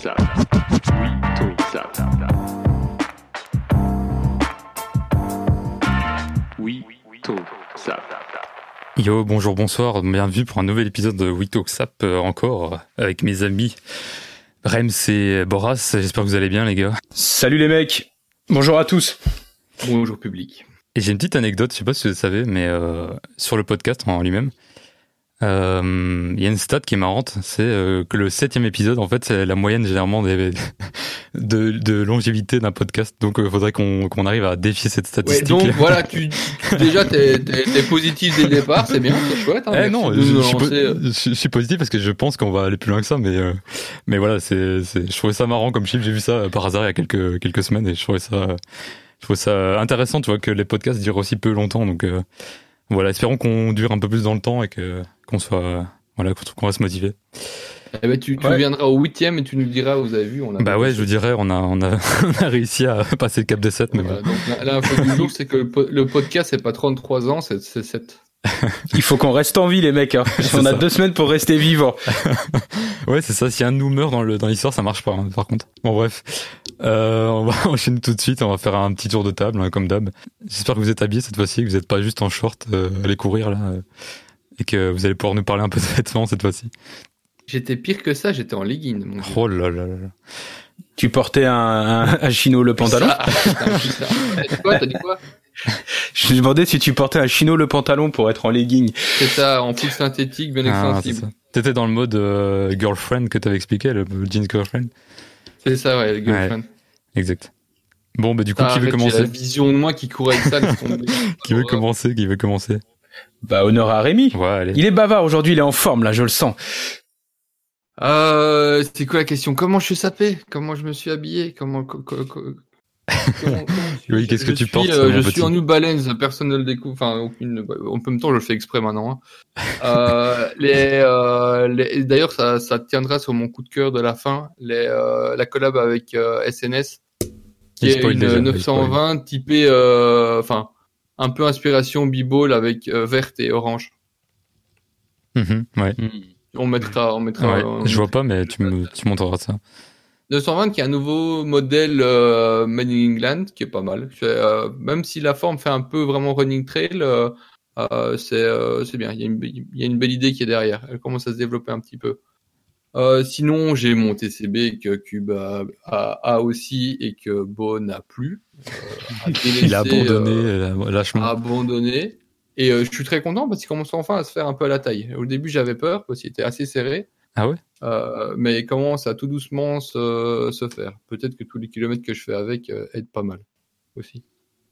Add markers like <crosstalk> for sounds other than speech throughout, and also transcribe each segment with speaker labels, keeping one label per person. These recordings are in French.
Speaker 1: ça. Oui, tout ça. Oui, tout ça.
Speaker 2: Yo, bonjour, bonsoir, bienvenue pour un nouvel épisode de We Talk Sap euh, encore avec mes amis Rems et Boras. J'espère que vous allez bien les gars.
Speaker 3: Salut les mecs. Bonjour à tous.
Speaker 4: Bonjour public.
Speaker 2: Et j'ai une petite anecdote, je sais pas si vous le savez, mais euh, sur le podcast en lui-même, euh, il y a une stat qui est marrante, c'est euh, que le septième épisode, en fait, c'est la moyenne généralement des, de, de longévité d'un podcast. Donc, il faudrait qu'on qu'on arrive à défier cette
Speaker 4: Ouais,
Speaker 2: statistique.
Speaker 4: donc voilà, <laughs> tu, déjà t'es t'es- t'es positif dès le départ, c'est bien, c'est chouette. Hein,
Speaker 2: Eh non, je, suis po-
Speaker 4: euh,
Speaker 2: je- je suis positif parce que je pense qu'on va aller plus loin que ça, mais euh, mais voilà, c'est je trouvais ça marrant comme chiffre. J'ai vu ça euh, par hasard il y a quelques quelques semaines et je trouvais ça je trouvais ça intéressant, tu vois, que les podcasts durent aussi peu longtemps. Donc euh, voilà, espérons qu'on dure un peu plus dans le temps et que qu'on soit voilà qu'on reste motivé.
Speaker 4: eh ben, tu, tu
Speaker 3: Ouais.
Speaker 4: viendras au huitième et tu nous diras, vous avez vu, on a.
Speaker 2: Bah ouais, je vous dirais, on a on a <laughs> on a réussi à passer le cap des 7 mais
Speaker 4: Voilà,
Speaker 2: bon.
Speaker 4: donc l'info du jour, c'est que le, po- le podcast, c'est pas 33 ans, c'est c'est 7. <laughs>
Speaker 3: Il faut qu'on reste en vie les mecs. Hein. <laughs> On a
Speaker 2: ça.
Speaker 3: deux semaines pour rester vivant. <laughs>
Speaker 2: Ouais, c'est ça. Si un de nous meurt dans le dans l'histoire, ça marche pas. hein, par contre. Bon bref, euh, on va enchaîner tout de suite. On va faire un petit tour de table, hein, comme d'hab. J'espère que vous êtes habillés cette fois-ci, que vous n'êtes pas juste en short, euh, aller courir là, euh, et que vous allez pouvoir nous parler un peu de vêtements cette fois-ci.
Speaker 4: J'étais pire que ça, j'étais en legging. Mon Dieu.
Speaker 2: Oh là là là là.
Speaker 3: Tu portais un, un, un chino le pantalon?
Speaker 4: Ah. Eh, t'as dit quoi T'as dit quoi? <laughs>
Speaker 3: Je me demandais si tu portais un chino le pantalon pour être en legging.
Speaker 4: C'est ça, en full synthétique, bien
Speaker 2: Ah. T'étais dans le mode euh, girlfriend que t'avais expliqué, le jeans girlfriend.
Speaker 4: C'est ça, ouais, le girlfriend.
Speaker 2: Exact. Bon, bah du coup,
Speaker 4: Ah,
Speaker 2: qui veut
Speaker 4: j'ai
Speaker 2: commencer
Speaker 4: la vision de moi qui court avec ça. <laughs>
Speaker 2: Qui veut commencer Qui veut commencer
Speaker 3: Bah honneur à Rémi.
Speaker 2: Ouais, allez.
Speaker 3: Il est bavard aujourd'hui, il est en forme là, je le sens.
Speaker 4: Euh, c'est quoi la question? Comment je suis sapé? Comment je me suis habillé? Comment, co- co- co- comment-
Speaker 2: Oui, qu'est-ce que tu
Speaker 4: suis,
Speaker 2: portes,
Speaker 4: euh, Je
Speaker 2: petit
Speaker 4: suis en New Balance, personne ne le découvre. Enfin, aucune. En même temps, je le fais exprès maintenant. hein. <laughs> Euh, les, euh, les- D'ailleurs, ça, ça tiendra sur mon coup de cœur de la fin. Les, euh, la collab avec SNS, qui
Speaker 2: Il
Speaker 4: est une
Speaker 2: déjà, il
Speaker 4: 920 typée, enfin, un peu inspiration b-ball avec verte et orange.
Speaker 2: Mhm, ouais.
Speaker 4: On mettra, on mettra.
Speaker 2: Ouais,
Speaker 4: on
Speaker 2: je vois pas, mais tu me tu montreras ça.
Speaker 4: 920 qui est un nouveau modèle euh, made in England qui est pas mal. Euh, même si la forme fait un peu vraiment running trail, euh, euh, c'est euh, c'est bien. Il y, a une, be- il y a une belle idée qui est derrière. Elle commence à se développer un petit peu. Sinon, j'ai mon TCB que Cube a, a, a aussi et que Bo n'a plus. A délaissé,
Speaker 2: Il a abandonné lâchement.
Speaker 4: abandonné. Et je suis très content parce qu'il commence enfin à se faire un peu à la taille. Au début, j'avais peur parce qu'il était assez serré.
Speaker 2: Ah ouais?
Speaker 4: Euh, mais il commence à tout doucement se, se faire? Peut-être que tous les kilomètres que je fais avec euh, aident pas mal aussi.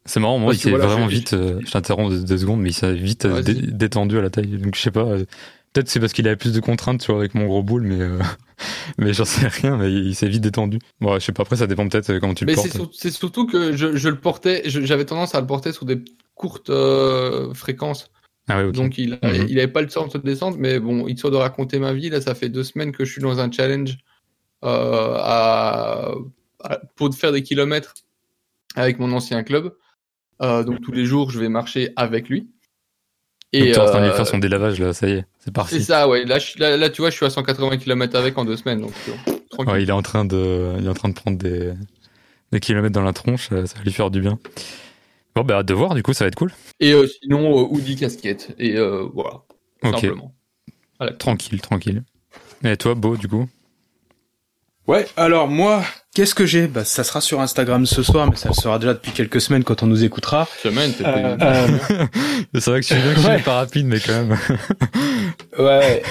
Speaker 2: C'est marrant, moi,
Speaker 4: Parce
Speaker 2: il s'est
Speaker 4: voilà,
Speaker 2: vraiment
Speaker 4: je-
Speaker 2: vite, euh, je t'interromps deux, deux secondes, mais il s'est vite dé- détendu à la taille. Donc, je sais pas, euh, peut-être c'est parce qu'il avait plus de contraintes, tu vois, avec mon gros boule, mais, euh, <laughs> mais j'en sais rien, mais il, il s'est vite détendu. Bon, je sais pas, après, ça dépend peut-être comment tu le
Speaker 4: Mais
Speaker 2: portes.
Speaker 4: c'est sur- c'est surtout que je, je le portais, j'avais tendance à le porter sur des courtes fréquences.
Speaker 2: Ah.
Speaker 4: Donc il,
Speaker 2: Mhm.
Speaker 4: il avait pas le temps de descendre, mais bon, histoire de raconter ma vie, là, ça fait deux semaines que je suis dans un challenge euh, à, à- pour faire des kilomètres avec mon ancien club. Euh, donc tous les jours, je vais marcher avec lui. Et
Speaker 2: t'es en train de lui
Speaker 4: euh,
Speaker 2: faire son délavage, là, ça y est, c'est
Speaker 4: C'est
Speaker 2: parti.
Speaker 4: ça, ouais. Là, je là, là, tu vois, je suis à 180 km avec en deux semaines, donc tranquille.
Speaker 2: Ouais, il est en train de, il est en train de prendre des, des kilomètres dans la tronche, euh, ça va lui faire du bien. Bon, bah, hâte de voir, du coup, ça va être cool.
Speaker 4: Et euh, sinon, euh, hoodie, casquette. Et euh, voilà,
Speaker 2: Ok.
Speaker 4: simplement.
Speaker 2: Tranquille, tranquille. Et toi, Beau, du coup?
Speaker 3: Ouais, alors moi, qu'est-ce que j'ai? Bah ça sera sur Instagram ce soir, mais ça le sera déjà depuis quelques semaines quand on nous écoutera.
Speaker 4: Semaine, t'es
Speaker 3: Euh,
Speaker 4: pas-
Speaker 3: euh, <laughs>
Speaker 2: C'est vrai que je suis bien que je
Speaker 3: Ouais.
Speaker 2: suis pas rapide, mais quand même.
Speaker 3: Ouais.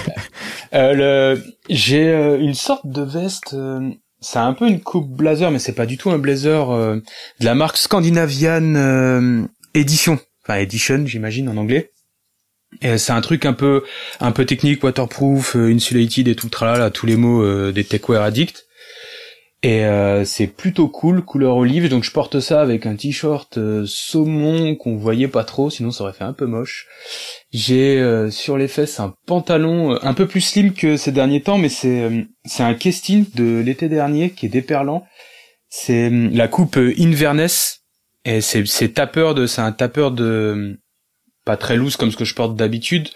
Speaker 3: Euh, le... J'ai euh, une sorte de veste. C'est un peu une coupe blazer, mais c'est pas du tout un blazer euh, de la marque Scandinavian euh, Edition. Enfin Edition, j'imagine en anglais. Et c'est un truc un peu un peu technique, waterproof, euh, insulated et tout tralala, tous les mots euh, des techwear addicts. Et euh, c'est plutôt cool, couleur olive. Donc je porte ça avec un t-shirt euh, saumon qu'on voyait pas trop, sinon ça aurait fait un peu moche. J'ai euh, sur les fesses un pantalon euh, un peu plus slim que ces derniers temps, mais c'est euh, c'est un Kestin de l'été dernier qui est déperlant. C'est euh, la coupe Inverness et c'est c'est tapeur de c'est un tapeur de pas très loose comme ce que je porte d'habitude,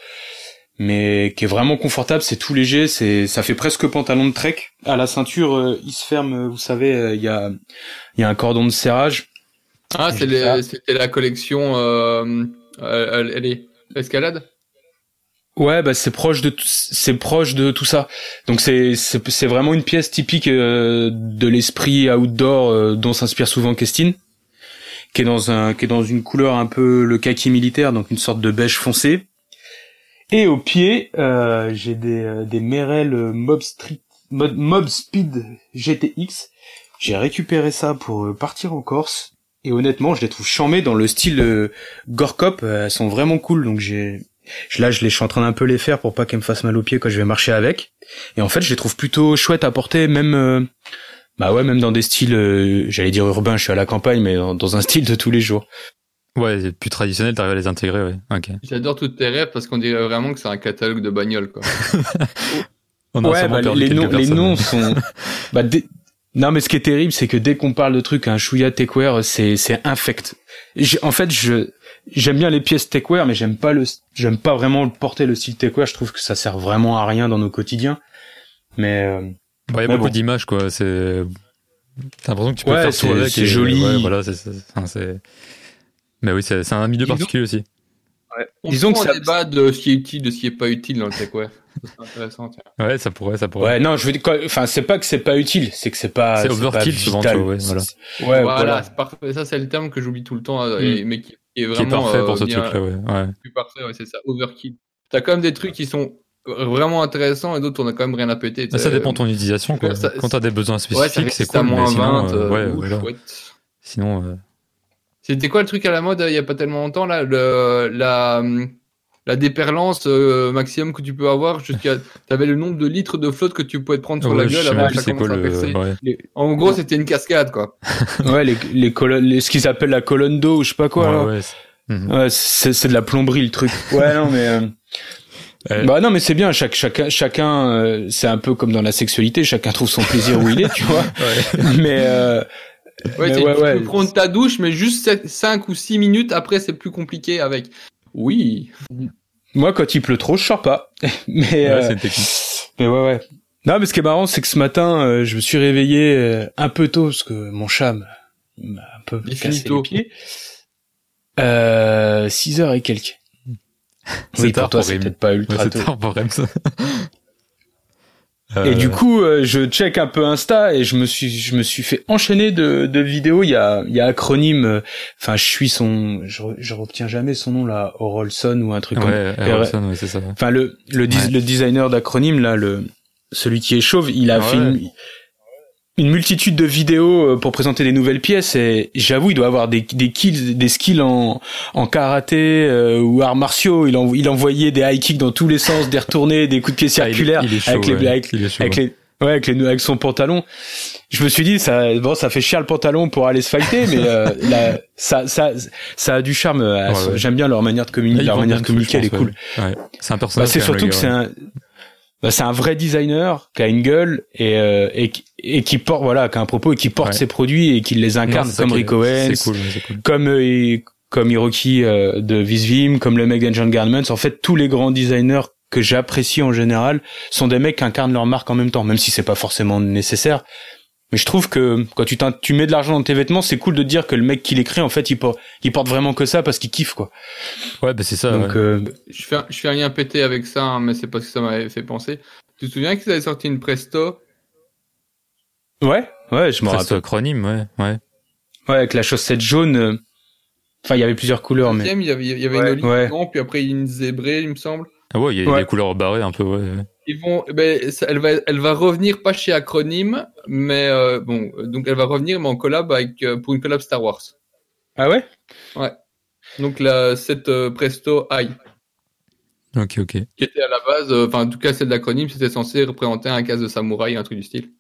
Speaker 3: mais qui est vraiment confortable. C'est tout léger, c'est ça fait presque pantalon de trek. À la ceinture, euh, il se ferme. Vous savez, euh, il y a il y a un cordon de serrage.
Speaker 4: Ah, c'était la collection. Euh, elle, est escalade.
Speaker 3: Ouais, bah c'est proche de c'est proche de tout ça. Donc c'est c'est c'est vraiment une pièce typique euh, de l'esprit outdoor euh, dont s'inspire souvent Kestin, qui est dans un qui est dans une couleur un peu le kaki militaire, donc une sorte de beige foncé. Et au pied, euh, j'ai des euh, des Merrell Mob Street Mob, Speed GTX. J'ai récupéré ça pour euh, partir en Corse. Et honnêtement, je les trouve chambées dans le style euh, Gorkop. Euh, Elles sont vraiment cool, donc j'ai Là, je, les, suis en train d'un peu les faire pour pas qu'elles me fassent mal aux pieds quand je vais marcher avec. Et en fait, je les trouve plutôt chouettes à porter, même, euh, bah ouais, même dans des styles, euh, j'allais dire urbains, je suis à la campagne, mais dans un style de tous les jours.
Speaker 2: Ouais, c'est plus traditionnel, t'arrives à les intégrer, ouais. Ok.
Speaker 4: J'adore toutes tes rêves parce qu'on dirait vraiment que c'est un catalogue de bagnoles. Quoi. <laughs>
Speaker 2: On a
Speaker 3: ouais, bah,
Speaker 2: perdu
Speaker 3: les, noms, les noms sont, <laughs> bah, dès- non, mais ce qui est terrible, c'est que dès qu'on parle de trucs, un chouïa techwear, c'est, c'est infect. En fait, je, j'aime bien les pièces techwear, mais j'aime pas le, j'aime pas vraiment porter le style techwear. Je trouve que ça sert vraiment à rien dans nos quotidiens. Mais, euh,
Speaker 2: Ouais, il y a
Speaker 3: Mais
Speaker 2: beaucoup
Speaker 3: bon.
Speaker 2: d'images, quoi. C'est. T'as l'impression que tu peux
Speaker 3: Ouais,
Speaker 2: faire tout avec.
Speaker 3: c'est joli.
Speaker 2: Ouais, voilà, c'est. Mais oui, c'est un milieu
Speaker 4: Disons-
Speaker 2: particulier aussi.
Speaker 4: On
Speaker 3: Disons que ça-
Speaker 4: débat de ce qui est utile, de ce qui est pas utile dans le intéressant. Tiens.
Speaker 2: Ouais, ça pourrait, ça pourrait.
Speaker 3: Ouais, non, je veux dire, quoi- enfin, c'est pas que c'est pas utile, c'est que c'est pas.
Speaker 2: C'est
Speaker 3: pas
Speaker 2: overkill, souvent,
Speaker 3: vital.
Speaker 2: tu vois, ouais, voilà.
Speaker 3: C'est- Ouais,
Speaker 4: voilà,
Speaker 3: voilà.
Speaker 4: c'est parfait. Ça, c'est le terme que j'oublie tout le temps, euh,
Speaker 3: Mm.
Speaker 4: et- mais qui, qui est
Speaker 2: Qui
Speaker 4: vraiment
Speaker 2: est parfait
Speaker 4: euh,
Speaker 2: pour ce
Speaker 4: bien-
Speaker 2: truc-là, ouais. ouais.
Speaker 4: plus parfait, ouais, c'est ça, overkill. T'as quand même des trucs qui sont vraiment intéressants et d'autres on a quand même rien à péter.
Speaker 2: Ça dépend de ton utilisation, quoi.
Speaker 4: ça-
Speaker 2: Quand t'as des besoins
Speaker 4: Ouais,
Speaker 2: spécifiques, c'est cool, mais
Speaker 4: moins
Speaker 2: sinon,
Speaker 4: 20.
Speaker 2: euh, ouais,
Speaker 4: euh, ouf,
Speaker 2: voilà.
Speaker 4: chouette.
Speaker 2: Sinon, euh,
Speaker 4: C'était quoi le truc à la mode euh, il y a pas tellement longtemps là le, la, hum, la déperlance euh, maximum que tu peux avoir jusqu'à <laughs> t'avais le nombre de litres de flotte que tu pouvais te prendre sur
Speaker 2: ouais,
Speaker 4: la gueule avant que ça
Speaker 2: quoi
Speaker 4: commence à
Speaker 2: le.
Speaker 4: percer.
Speaker 2: ouais.
Speaker 4: En gros c'était une cascade quoi. <laughs>
Speaker 3: Ouais, les, les colonnes, les- ce qu'ils appellent la colonne d'eau, ou je sais pas quoi.
Speaker 2: Ouais,
Speaker 3: là.
Speaker 2: ouais, c'est- Mhm.
Speaker 3: Ouais, c'est c'est de la plomberie le truc. <laughs> Ouais, non, mais. euh,
Speaker 2: Euh,
Speaker 3: Bah non, mais c'est bien. Chaque, chacun, chacun, euh, c'est un peu comme dans la sexualité. Chacun trouve son plaisir où il est, tu vois. Mais euh,
Speaker 4: Ouais,
Speaker 3: Mais
Speaker 4: tu-
Speaker 3: ouais,
Speaker 4: tu
Speaker 3: ouais.
Speaker 4: peux prendre ta douche mais juste 5 ou 6 minutes après c'est plus compliqué avec. Oui.
Speaker 3: moi, quand il pleut trop, je sors pas. <laughs> mais
Speaker 2: ouais,
Speaker 3: euh,
Speaker 2: c'est technique.
Speaker 3: Mais ouais, ouais. Non, mais ce qui est marrant, c'est que ce matin, euh, je me suis réveillé euh, un peu tôt parce que mon chat m'a m'a un peu
Speaker 4: Il
Speaker 3: cassé les pieds. Euh, 6 heures et quelques.
Speaker 2: C'est
Speaker 3: Oui,
Speaker 2: tard
Speaker 3: pour toi, c'est peut-être pas ultra
Speaker 2: c'est
Speaker 3: tôt.
Speaker 2: tard pour Rems.
Speaker 3: Et
Speaker 2: Euh,
Speaker 3: du coup, euh, je check un peu Insta et je me suis, je me suis fait enchaîner de, de vidéos. Il y a, il y a acronyme. euh, Enfin, je suis son, je, je retiens jamais son nom là, Orolson ou un truc comme.
Speaker 2: Ouais, Harrelson, ouais, c'est ça.
Speaker 3: Enfin, le, le, dis-
Speaker 2: Ouais.
Speaker 3: le designer d'acronyme là, le, celui qui est chauve, il a
Speaker 2: Ouais.
Speaker 3: fait une, une multitude de vidéos euh, pour présenter des nouvelles pièces et j'avoue, il doit avoir des, des kills, des skills en, en karaté euh, ou arts martiaux. Il, en, il envoyait des high kicks dans tous les sens, des retournés, des coups de pied
Speaker 2: Ah,
Speaker 3: circulaires avec les, avec, les, ouais, avec les, avec son pantalon. Je me suis dit, ça, bon, ça fait chier le pantalon pour aller se fighter, mais euh, <laughs> là, ça, ça, ça a du charme. euh,
Speaker 2: Ouais, ouais.
Speaker 3: J'aime bien leur manière de communiquer.
Speaker 2: ils
Speaker 3: Leur manière de communiquer, elle est cool.
Speaker 2: ouais. C'est un
Speaker 3: Bah,
Speaker 2: personnage.
Speaker 3: c'est
Speaker 2: quand même,
Speaker 3: surtout que c'est un, bah, c'est un vrai designer qui a une gueule et euh, et, qui- et qui porte voilà, qui a un propos et qui porte
Speaker 2: Ouais.
Speaker 3: ses produits et qui les incarne comme Rick Owens,
Speaker 2: cool, cool.
Speaker 3: comme euh, comme Hiroki euh, de Visvim, comme le mec d'Engine Garments. En fait, tous les grands designers que j'apprécie en général sont des mecs qui incarnent leur marque en même temps, même si c'est pas forcément nécessaire. Mais je trouve que quand tu, tu mets de l'argent dans tes vêtements, c'est cool de dire que le mec qui les crée, en fait, il, por- il porte vraiment que ça parce qu'il kiffe, quoi.
Speaker 2: Ouais, bah c'est ça.
Speaker 3: Donc,
Speaker 2: ouais.
Speaker 3: euh,
Speaker 4: Je fais, un- je fais un lien pété avec ça, hein, mais c'est parce que ça m'avait fait penser. Tu te souviens qu'ils avaient sorti une Presto?
Speaker 3: Ouais, ouais, je me
Speaker 2: Presque
Speaker 3: rappelle.
Speaker 2: acronyme, ouais, ouais.
Speaker 3: Ouais, avec la chaussette jaune. euh, Enfin, il y avait plusieurs couleurs, mais.
Speaker 4: Il y avait, il y avait
Speaker 3: Ouais,
Speaker 4: une olive
Speaker 3: ouais.
Speaker 4: puis après une zébrée, il me semble.
Speaker 2: Ah ouais, il y a
Speaker 3: Ouais.
Speaker 2: des couleurs barrées un peu, ouais. Ouais.
Speaker 4: Ils vont, ben, ça- elle va, elle va revenir pas chez Acronyme, mais euh, bon, donc elle va revenir mais en collab avec euh, pour une collab Star Wars.
Speaker 3: Ah ouais?
Speaker 4: Donc la cette euh, Presto High,
Speaker 2: Ok, ok.
Speaker 4: qui était à la base, euh, enfin en tout cas celle d'acronyme, c'était censé représenter un casse de samouraï, un truc du style.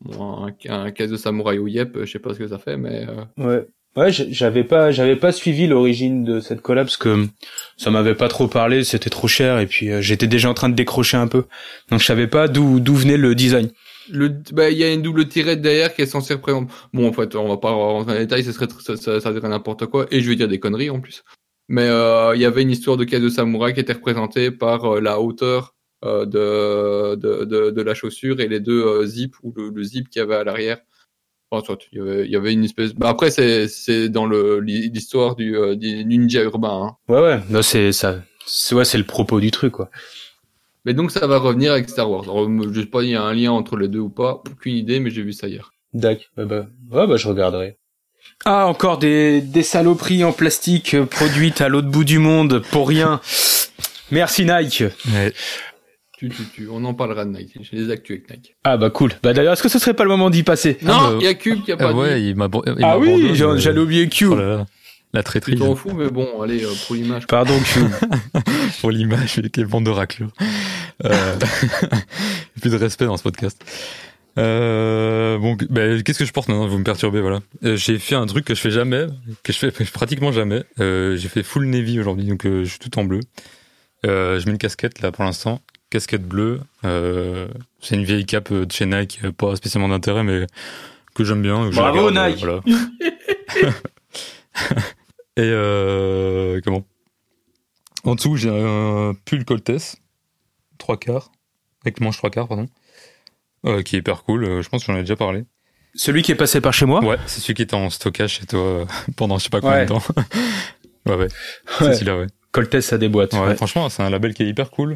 Speaker 4: Bon, un, un casse de samouraï ou yep, euh, je sais pas ce que ça fait, mais euh,
Speaker 3: Ouais. Ouais, j'avais pas, j'avais pas suivi l'origine de cette collab parce que ça m'avait pas trop parlé, c'était trop cher et puis euh, j'étais déjà en train de décrocher un peu. Donc je savais pas d'où d'où venait le design.
Speaker 4: le, bah, il y a une double tirette derrière qui est censée représenter. Bon, en fait, on va pas rentrer dans les détails, ce serait, ça, ça, ça dirait n'importe quoi, et je vais dire des conneries en plus. Mais euh, il y avait une histoire de caisse de samouraï qui était représentée par euh, la hauteur euh, de, de, de, de la chaussure et les deux zips ou le, le zip qu'il y avait à l'arrière. Enfin, soit, il y avait, il y avait une espèce. Bah, après, c'est c'est dans le l'histoire du, euh, du ninja urbain. Hein.
Speaker 3: Ouais, ouais. Non, c'est ça. C'est ouais, c'est le propos du truc, quoi.
Speaker 4: Mais donc ça va revenir avec Star Wars. Alors, je sais pas, il y a un lien entre les deux ou pas, aucune idée, mais j'ai vu ça hier.
Speaker 3: D'accord. Bah, bah, ouais, bah, je regarderai. Ah, encore des, des saloperies en plastique euh, produites à l'autre bout du monde pour rien. Merci Nike.
Speaker 2: Ouais.
Speaker 4: Tu, tu, tu, on en parlera de Nike. J'ai des actus avec Nike.
Speaker 3: Ah bah cool. Bah d'ailleurs, est-ce que ce serait pas le moment d'y passer?
Speaker 4: Non,
Speaker 2: bah,
Speaker 4: il y a Cube qui a pas
Speaker 2: Ah
Speaker 4: dit.
Speaker 2: ouais, il m'a. il
Speaker 3: Ah oui, j'allais oublier Q.
Speaker 2: oh là là, la traîtrise
Speaker 4: t'en fous, mais bon, allez, euh, pour l'image.
Speaker 3: Pardon Q. <laughs>
Speaker 2: pour l'image avec les bandes de raclure. Euh... <laughs> plus de respect dans ce podcast. Euh, bon, bah, qu'est-ce que je porte maintenant? Vous me perturbez, voilà. Euh, j'ai fait un truc que je fais jamais, que je fais <laughs> pratiquement jamais. Euh, j'ai fait full navy aujourd'hui, donc euh, je suis tout en bleu. Euh, je mets une casquette là pour l'instant, casquette bleue. Euh, c'est une vieille cape euh, de chez Nike, euh, pas spécialement d'intérêt, mais que j'aime bien. que
Speaker 3: Bravo,
Speaker 2: regarde,
Speaker 3: Nike.
Speaker 2: voilà. <laughs> Et euh, comment? En dessous, j'ai un pull Coltès, trois quarts, avec manche trois quarts, pardon, euh, qui est hyper cool. Je pense que j'en ai déjà parlé.
Speaker 3: Celui qui est passé par chez moi?
Speaker 2: Ouais, c'est celui qui était en stockage chez toi pendant je sais pas combien
Speaker 3: Ouais.
Speaker 2: de temps. <laughs> ouais, ouais, c'est
Speaker 3: Ouais.
Speaker 2: celui-là, ouais.
Speaker 3: Coltès, ça déboîte.
Speaker 2: ouais.
Speaker 3: Ouais.
Speaker 2: Franchement, c'est un label qui est hyper cool.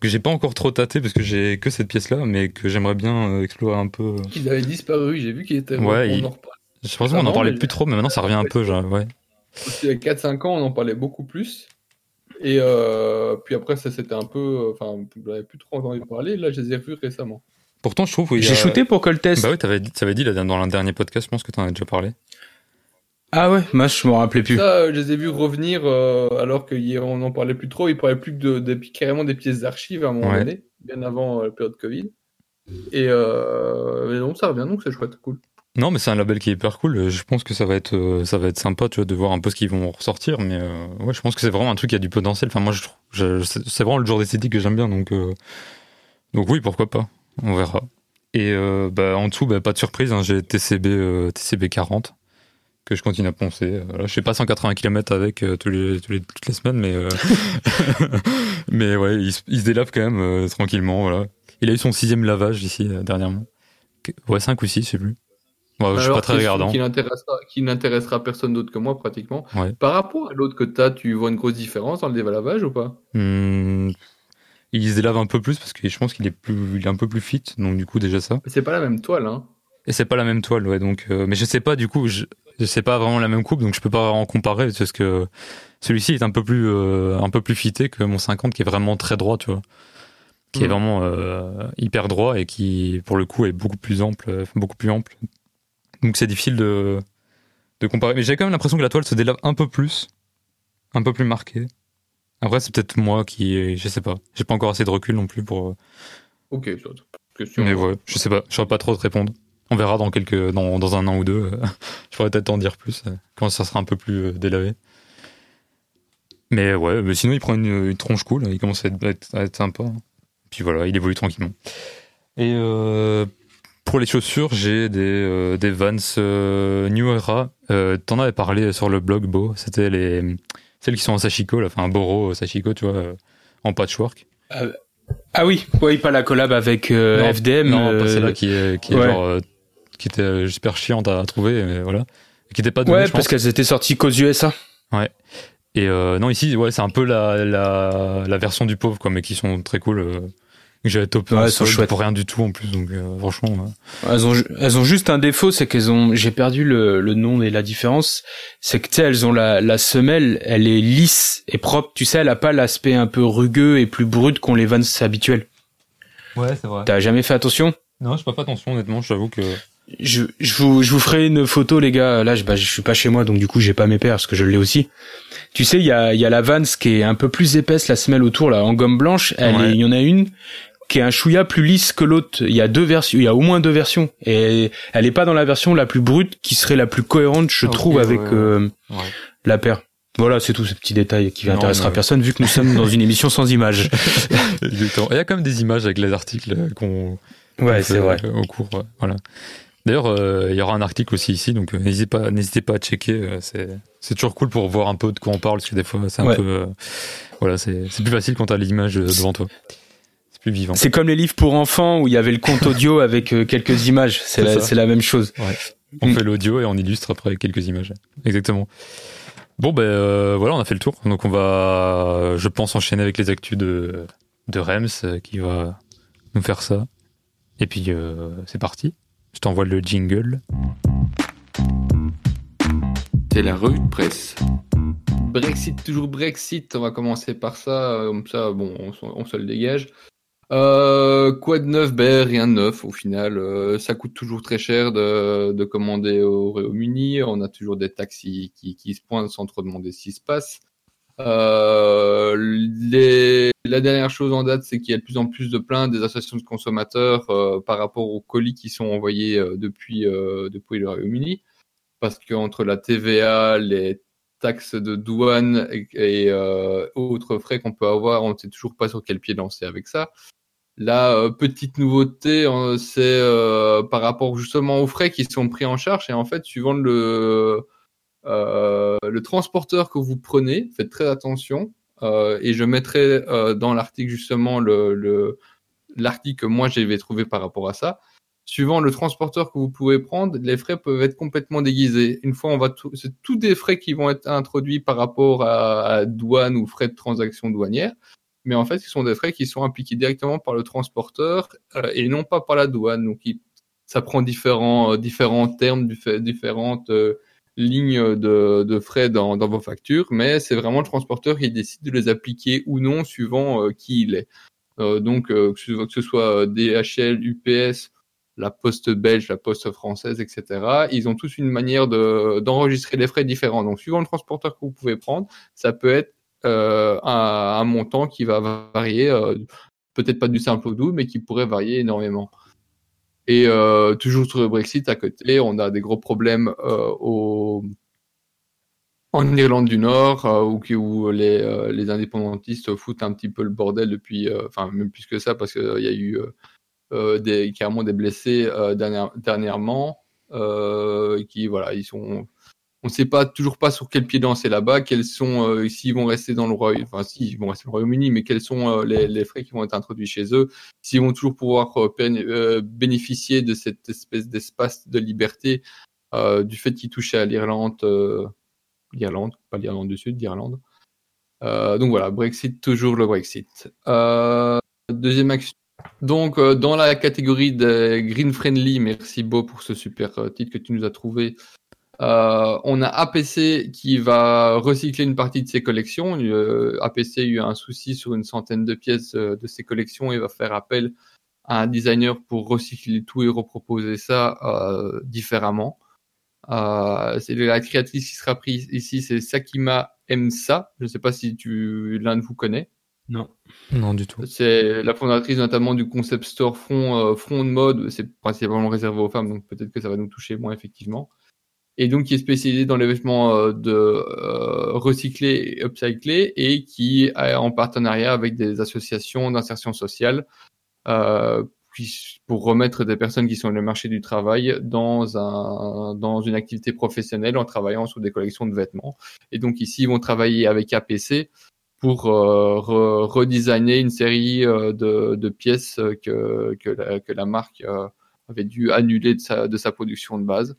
Speaker 2: Que j'ai pas encore trop tâté parce que j'ai que cette pièce-là, mais que j'aimerais bien euh, explorer un peu.
Speaker 4: Il avait disparu, j'ai vu qu'il était.
Speaker 2: Ouais,
Speaker 4: on
Speaker 2: il-
Speaker 4: en.
Speaker 2: Je pense
Speaker 4: Ah
Speaker 2: qu'on en
Speaker 4: non,
Speaker 2: parlait plus trop, mais maintenant ça revient un peu, genre, ouais.
Speaker 4: Parce qu'il y a 4-5 ans, on en parlait beaucoup plus. Et euh, puis après, ça c'était un peu. euh, Enfin, vous n'avez plus trop entendu parler. Là, je les ai revus récemment.
Speaker 2: Pourtant, je trouve. qu'il
Speaker 3: J'ai shooté pour Coltès.
Speaker 2: Bah oui, t'avais dit, t'avais dit là, dans le dernier podcast, je pense que t'en as déjà parlé.
Speaker 3: Ah ouais, moi je m'en rappelais plus.
Speaker 4: Ça, euh, je les ai vus revenir euh, alors qu'on n'en parlait plus trop. Ils parlaient plus que de, de- carrément des pièces d'archives à un moment
Speaker 2: Ouais.
Speaker 4: donné, bien avant euh, la période Covid. Et euh, non, ça revient, donc c'est chouette, cool.
Speaker 2: Non, mais c'est un label qui est hyper cool. Je pense que ça va être, ça va être sympa, tu vois, de voir un peu ce qu'ils vont ressortir. Mais euh, ouais, je pense que c'est vraiment un truc qui a du potentiel. Enfin, moi, je trouve, je- c'est c'est vraiment le genre d'esthétique que j'aime bien. Donc, euh, donc oui, pourquoi pas. On verra. Et euh, bah, en dessous, bah, pas de surprise. hein, J'ai TCB, euh, TCB 40 que je continue à poncer. Euh, Voilà, je fais pas 180 km avec euh, tous les, tous les, toutes les semaines, mais euh, <laughs> <laughs> mais ouais, il, se- il se délave quand même euh, tranquillement. Voilà. Il a eu son sixième lavage ici euh, dernièrement. Ouais, 5 ou 6, je sais plus. Ouais, je suis
Speaker 4: Alors,
Speaker 2: pas très regardant.
Speaker 4: Qui n'intéressera, qui n'intéressera personne d'autre que moi, pratiquement.
Speaker 2: Ouais.
Speaker 4: Par rapport à l'autre que t'as, tu vois une grosse différence dans le dévalavage ou pas?
Speaker 2: Hmm, il se délave un peu plus parce que je pense qu'il est plus, il est un peu plus fit, donc du coup déjà ça.
Speaker 4: C'est pas la même toile, hein.
Speaker 2: Et c'est pas la même toile, ouais. Donc, euh, mais je sais pas du coup, je, sais pas vraiment la même coupe, donc je peux pas en comparer parce que celui-ci est un peu plus, euh, un peu plus fité que mon 50 qui est vraiment très droit, tu vois, qui est
Speaker 4: Mhm.
Speaker 2: vraiment euh, hyper droit et qui pour le coup est beaucoup plus ample, euh, beaucoup plus ample. Donc c'est difficile de, de comparer. Mais j'ai quand même l'impression que la toile se délave un peu plus, un peu plus marquée. Après, c'est peut-être moi qui, je sais pas. J'ai pas encore assez de recul non plus pour.
Speaker 4: Ok, c'est question.
Speaker 2: mais ouais, je sais pas, je saurais pas trop te répondre. On verra dans quelques, dans, dans un an ou deux. <laughs> je pourrais peut-être t'en dire plus euh, quand ça sera un peu plus euh, délavé. Mais ouais, mais sinon il prend une, une tronche cool, il commence à être, à être- à être sympa. Puis voilà, il évolue tranquillement. Et euh, pour les chaussures, j'ai des, euh, des Vans euh, New Era. T'en avais parlé sur le blog, Beau. C'était les celles qui sont en sashiko, là, enfin Boro sashiko, tu vois, en patchwork.
Speaker 3: Ah oui, oui, pas la collab avec
Speaker 2: Non,
Speaker 3: FDM.
Speaker 2: Non, pas celle-là qui est, qui est
Speaker 3: ouais.
Speaker 2: genre, qui était euh, super chiante à trouver, mais voilà. Et qui était pas donnée,
Speaker 3: Ouais, parce qu'elles étaient sorties qu'aux USA.
Speaker 2: Et euh, non, ici, ouais, c'est un peu la, la, la version du pauvre, quoi, mais qui sont très cool. Euh, que j'avais topé
Speaker 3: Ouais, chouettes.
Speaker 2: pour rien du tout en plus, donc euh, franchement. euh,
Speaker 3: Elles ont, elles ont juste un défaut, c'est qu'elles ont, j'ai perdu le, le nom et la différence, c'est que tu sais, elles ont la, la semelle, elle est lisse et propre, tu sais, elle a pas l'aspect un peu rugueux et plus brut qu'ont les Vans habituels.
Speaker 2: Ouais, c'est vrai.
Speaker 3: T'as jamais fait attention?
Speaker 2: Non, je fais pas attention, honnêtement, j'avoue que.
Speaker 3: Je, je vous, je vous ferai une photo, les gars. Là, je, bah, je suis pas chez moi, donc du coup, j'ai pas mes paires parce que je l'ai aussi. Tu sais, il y a, il y a la Vans qui est un peu plus épaisse, la semelle autour, là, en gomme blanche.
Speaker 2: Ouais.
Speaker 3: il y en a une qui est un chouïa plus lisse que l'autre. Il y a deux versions, il y a au moins deux versions. Et elle est pas dans la version la plus brute, qui serait la plus cohérente, je trouve, avec
Speaker 2: ouais,
Speaker 3: euh,
Speaker 2: Ouais.
Speaker 3: la paire. Voilà, c'est tout ce petit détail qui
Speaker 2: Non,
Speaker 3: intéressera
Speaker 2: mais-
Speaker 3: personne vu que nous sommes dans une émission sans images. <laughs>
Speaker 2: Il y a quand même des images avec les articles euh, qu'on.
Speaker 3: Ouais, c'est vrai.
Speaker 2: euh, Au cours, ouais, voilà. D'ailleurs, euh, il y aura un article aussi ici, donc euh, n'hésitez pas, n'hésitez pas à checker. euh, c'est, c'est toujours cool pour voir un peu de quoi on parle, parce que des fois, c'est un
Speaker 3: Ouais.
Speaker 2: peu. euh, voilà, c'est c'est plus facile quand t'as l'image euh, devant toi. C'est plus vivant.
Speaker 3: C'est comme les livres pour enfants où il y avait le compte audio <laughs> avec quelques images. C'est la, la même chose.
Speaker 2: On
Speaker 3: Mm.
Speaker 2: fait l'audio et on illustre après quelques images. Exactement. Bon, ben euh, voilà, on a fait le tour. Donc on va, je pense, enchaîner avec les actus de, de Rems qui va nous faire ça. Et puis, euh, c'est parti. Je t'envoie le jingle.
Speaker 1: C'est la revue de presse.
Speaker 4: Brexit, toujours Brexit. On va commencer par ça. Comme ça, bon, on, se- on se le dégage. Euh, quoi de neuf? Ben rien de neuf au final. Euh, ça coûte toujours très cher de, de commander au Royaume-Uni. On a toujours des taxis qui, qui se pointent sans trop demander ce qui se passe. Euh, les, la dernière chose en date, c'est qu'il y a de plus en plus de plaintes des associations de consommateurs euh, par rapport aux colis qui sont envoyés euh, depuis, euh, depuis le Royaume-Uni. Parce qu'entre la TVA, les taxes de douane et, et, euh, autres frais qu'on peut avoir, on ne sait toujours pas sur quel pied danser avec ça. La euh, petite nouveauté, c'est par rapport justement aux frais qui sont pris en charge. Et en fait, suivant le, le transporteur que vous prenez, faites très attention. Euh, et je mettrai euh, dans l'article justement le, le l'article que moi j'avais trouvé par rapport à ça. Suivant le transporteur que vous pouvez prendre, les frais peuvent être complètement déguisés. Une fois, on va c'est tous des frais qui vont être introduits par rapport à, douane ou frais de transaction douanière, mais en fait, ce sont des frais qui sont appliqués directement par le transporteur euh, et non pas par la douane. Donc, ça prend différents euh, termes, diffé- différentes euh, lignes de, frais dans, vos factures, mais c'est vraiment le transporteur qui décide de les appliquer ou non suivant euh, qui il est. Euh, donc, euh, que, ce, soit DHL, UPS, la poste belge, la poste française, etc. Ils ont tous une manière de d'enregistrer les frais différents. Donc, suivant le transporteur que vous pouvez prendre, ça peut être un, un montant qui va varier, peut-être pas du simple au double, mais qui pourrait varier énormément. Et euh, toujours sur le Brexit, à côté, on a des gros problèmes euh, au, en Irlande du Nord, euh, où, les, les indépendantistes foutent un petit peu le bordel depuis, enfin même plus que ça, parce qu'il y a eu des, carrément des blessés dernière- dernièrement, qui voilà, ils sont, on ne sait pas toujours pas sur quel pied danser là-bas, quels sont, euh, s'ils vont rester dans le Royaume, enfin s'ils vont rester le Royaume-Uni, mais quels sont euh, les, frais qui vont être introduits chez eux, s'ils vont toujours pouvoir euh, bénéficier de cette espèce d'espace de liberté du fait qu'ils touchaient à l'Irlande, l'Irlande, pas l'Irlande du Sud, l'Irlande. Donc voilà, Brexit, toujours le Brexit. Deuxième action. Donc, dans la catégorie des Green Friendly, merci Beau pour ce super titre que tu nous as trouvé. Euh, on a APC qui va recycler une partie de ses collections. Euh, APC a eu un souci sur une centaine de pièces euh, de ses collections et va faire appel à un designer pour recycler tout et reproposer ça euh, différemment. Euh, c'est la créatrice qui sera prise ici, c'est Sakima Emsa. Je ne sais pas si tu l'un de vous connaît.
Speaker 3: Non.
Speaker 2: Non, du tout.
Speaker 4: C'est la fondatrice notamment du concept store front, euh, front de mode. C'est principalement réservé aux femmes, donc peut-être que ça va nous toucher moins effectivement. Et donc qui est spécialisée dans les vêtements euh, de euh, recyclés et upcyclés et qui est en partenariat avec des associations d'insertion sociale euh, pour remettre des personnes qui sont sur le marché du travail dans un dans une activité professionnelle en travaillant sur des collections de vêtements. Et donc ici ils vont travailler avec APC pour re- redesigner une série de, de pièces que, que, la, que la marque avait dû annuler de sa, de sa production de base.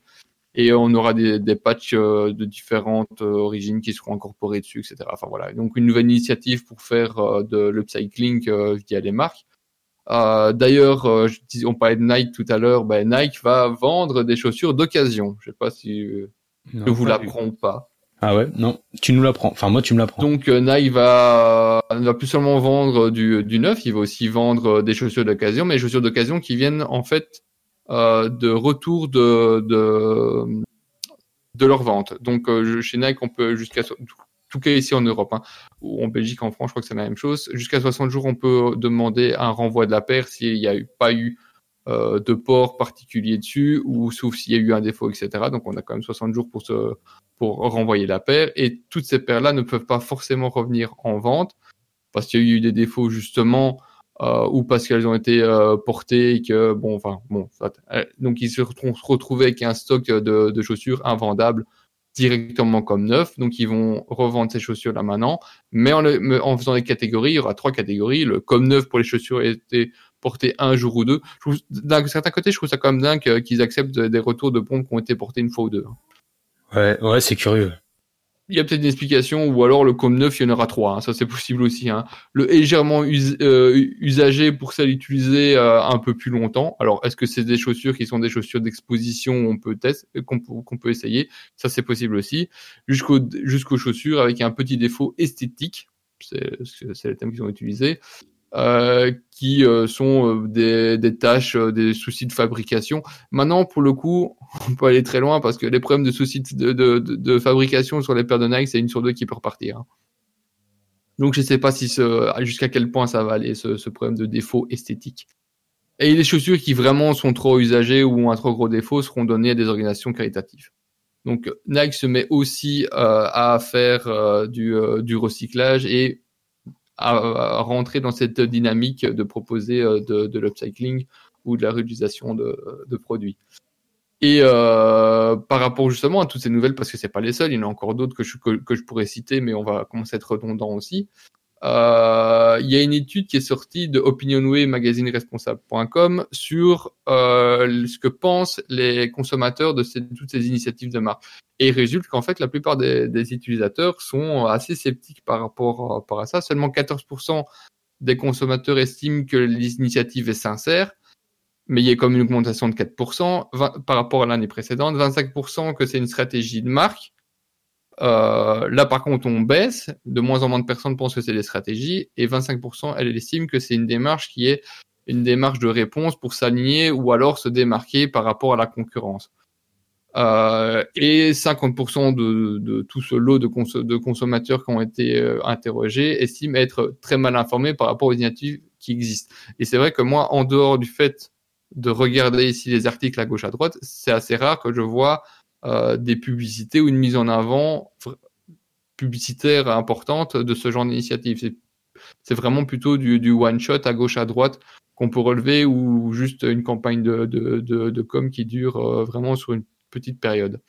Speaker 4: Et on aura des, des patchs euh, de différentes euh, origines qui seront incorporés dessus, etc. Enfin voilà, donc une nouvelle initiative pour faire euh, de l'upcycling euh, via les marques. Euh, D'ailleurs, euh, on parlait de Nike tout à l'heure, ben, Nike va vendre des chaussures d'occasion. Je sais pas si
Speaker 3: Non,
Speaker 4: je vous l'apprends pas.
Speaker 3: Ah ouais, non. Tu nous l'apprends. Enfin, moi, tu me l'apprends.
Speaker 4: Donc euh, Nike va ne va plus seulement vendre du, du neuf, il va aussi vendre des chaussures d'occasion, mais des chaussures d'occasion qui viennent en fait de retour de, de de leur vente. Donc euh, chez Nike, on peut jusqu'à tout cas ici en Europe, hein, ou en Belgique, en France, je crois que c'est la même chose. Jusqu'à 60 jours, on peut demander un renvoi de la paire s'il n'y a eu, pas eu euh, de port particulier dessus, ou sauf s'il y a eu un défaut, etc. Donc on a quand même 60 jours pour se pour renvoyer la paire. Et toutes ces paires-là ne peuvent pas forcément revenir en vente parce qu'il y a eu des défauts justement euh, ou parce qu'elles ont été euh, portées et que bon, enfin bon, euh, donc ils se retrou- se retrouvaient avec un stock de, chaussures invendables directement comme neuf, donc ils vont revendre ces chaussures là maintenant, mais en, faisant des catégories, il y aura trois catégories, le comme neuf pour les chaussures été portées un jour ou deux. D'un certain côté, je trouve ça quand même dingue euh, qu'ils acceptent des retours de pompes qui ont été portés une fois ou deux.
Speaker 3: Ouais, ouais, c'est curieux
Speaker 4: il y a peut-être une explication, ou alors le com 9, il y en aura trois. Hein, ça, c'est possible aussi. Hein. Le légèrement euh, usagé pour celle utilisée euh, un peu plus longtemps. Alors, est-ce que c'est des chaussures qui sont des chaussures d'exposition on peut tester, qu'on peut, peut essayer? Ça, c'est possible aussi. Jusqu'aux jusqu'aux chaussures avec un petit défaut esthétique. C'est le thème qu'ils ont utilisé. Euh, qui euh, sont euh, des, des tâches, des soucis de fabrication. Maintenant, pour le coup, <laughs> on peut aller très loin parce que les problèmes de soucis de, de, de, fabrication sur les paires de Nike, c'est une sur deux qui peut repartir. Hein. Donc, je ne sais pas si jusqu'à quel point ça va aller, ce, ce, problème de défaut esthétique. Et les chaussures qui vraiment sont trop usagées ou ont un trop gros défaut seront données à des organisations caritatives. Donc, Nike se met aussi à faire du, du recyclage et à, rentrer dans cette dynamique de proposer euh, de, l'upcycling ou de la réutilisation de, produits. Et euh, par rapport justement à toutes ces nouvelles, parce que c'est pas les seules, il y en a encore d'autres que je, que, je pourrais citer, mais on va commencer à être redondant aussi. Euh, il y a une étude qui est sortie de Opinionway Magazine Responsable.com sur euh, ce que pensent les consommateurs de toutes ces initiatives de marque. Et il résulte qu'en fait, la plupart des, utilisateurs sont assez sceptiques par rapport, par à ça. Seulement 14% des consommateurs estiment que l'initiative est sincère, mais il y a comme une augmentation de 4% par rapport à l'année précédente, 25% que c'est une stratégie de marque, euh, là, par contre, on baisse. De moins en moins de personnes pensent que c'est des stratégies. Et 25%, elles estiment que c'est une démarche qui est une démarche de réponse pour s'aligner ou alors se démarquer par rapport à la concurrence. Euh, et 50% de, de, tout ce lot de, de, consommateurs qui ont été euh, interrogés estiment être très mal informés par rapport aux initiatives qui existent. Et c'est vrai que moi, en dehors du fait de regarder ici les articles à gauche à droite, c'est assez rare que je vois euh, des publicités ou une mise en avant publicitaire importante de ce genre d'initiative. C'est vraiment plutôt du, one-shot à gauche, à droite qu'on peut relever ou juste une campagne de, de, de, com qui dure euh, vraiment sur une petite période.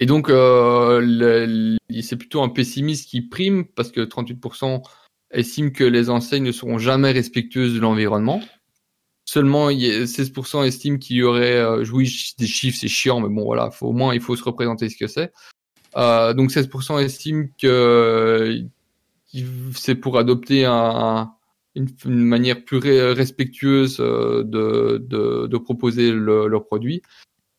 Speaker 4: Et donc, euh, c'est plutôt un pessimiste qui prime parce que 38% estiment que les enseignes ne seront jamais respectueuses de l'environnement. Seulement, 16% estiment qu'il y aurait, euh, oui, des chiffres, c'est chiant, mais bon, voilà, au moins, il faut se représenter ce que c'est. Euh, donc, 16% estiment que c'est pour adopter un, une, manière plus respectueuse euh, de, de, de proposer le, leur produit.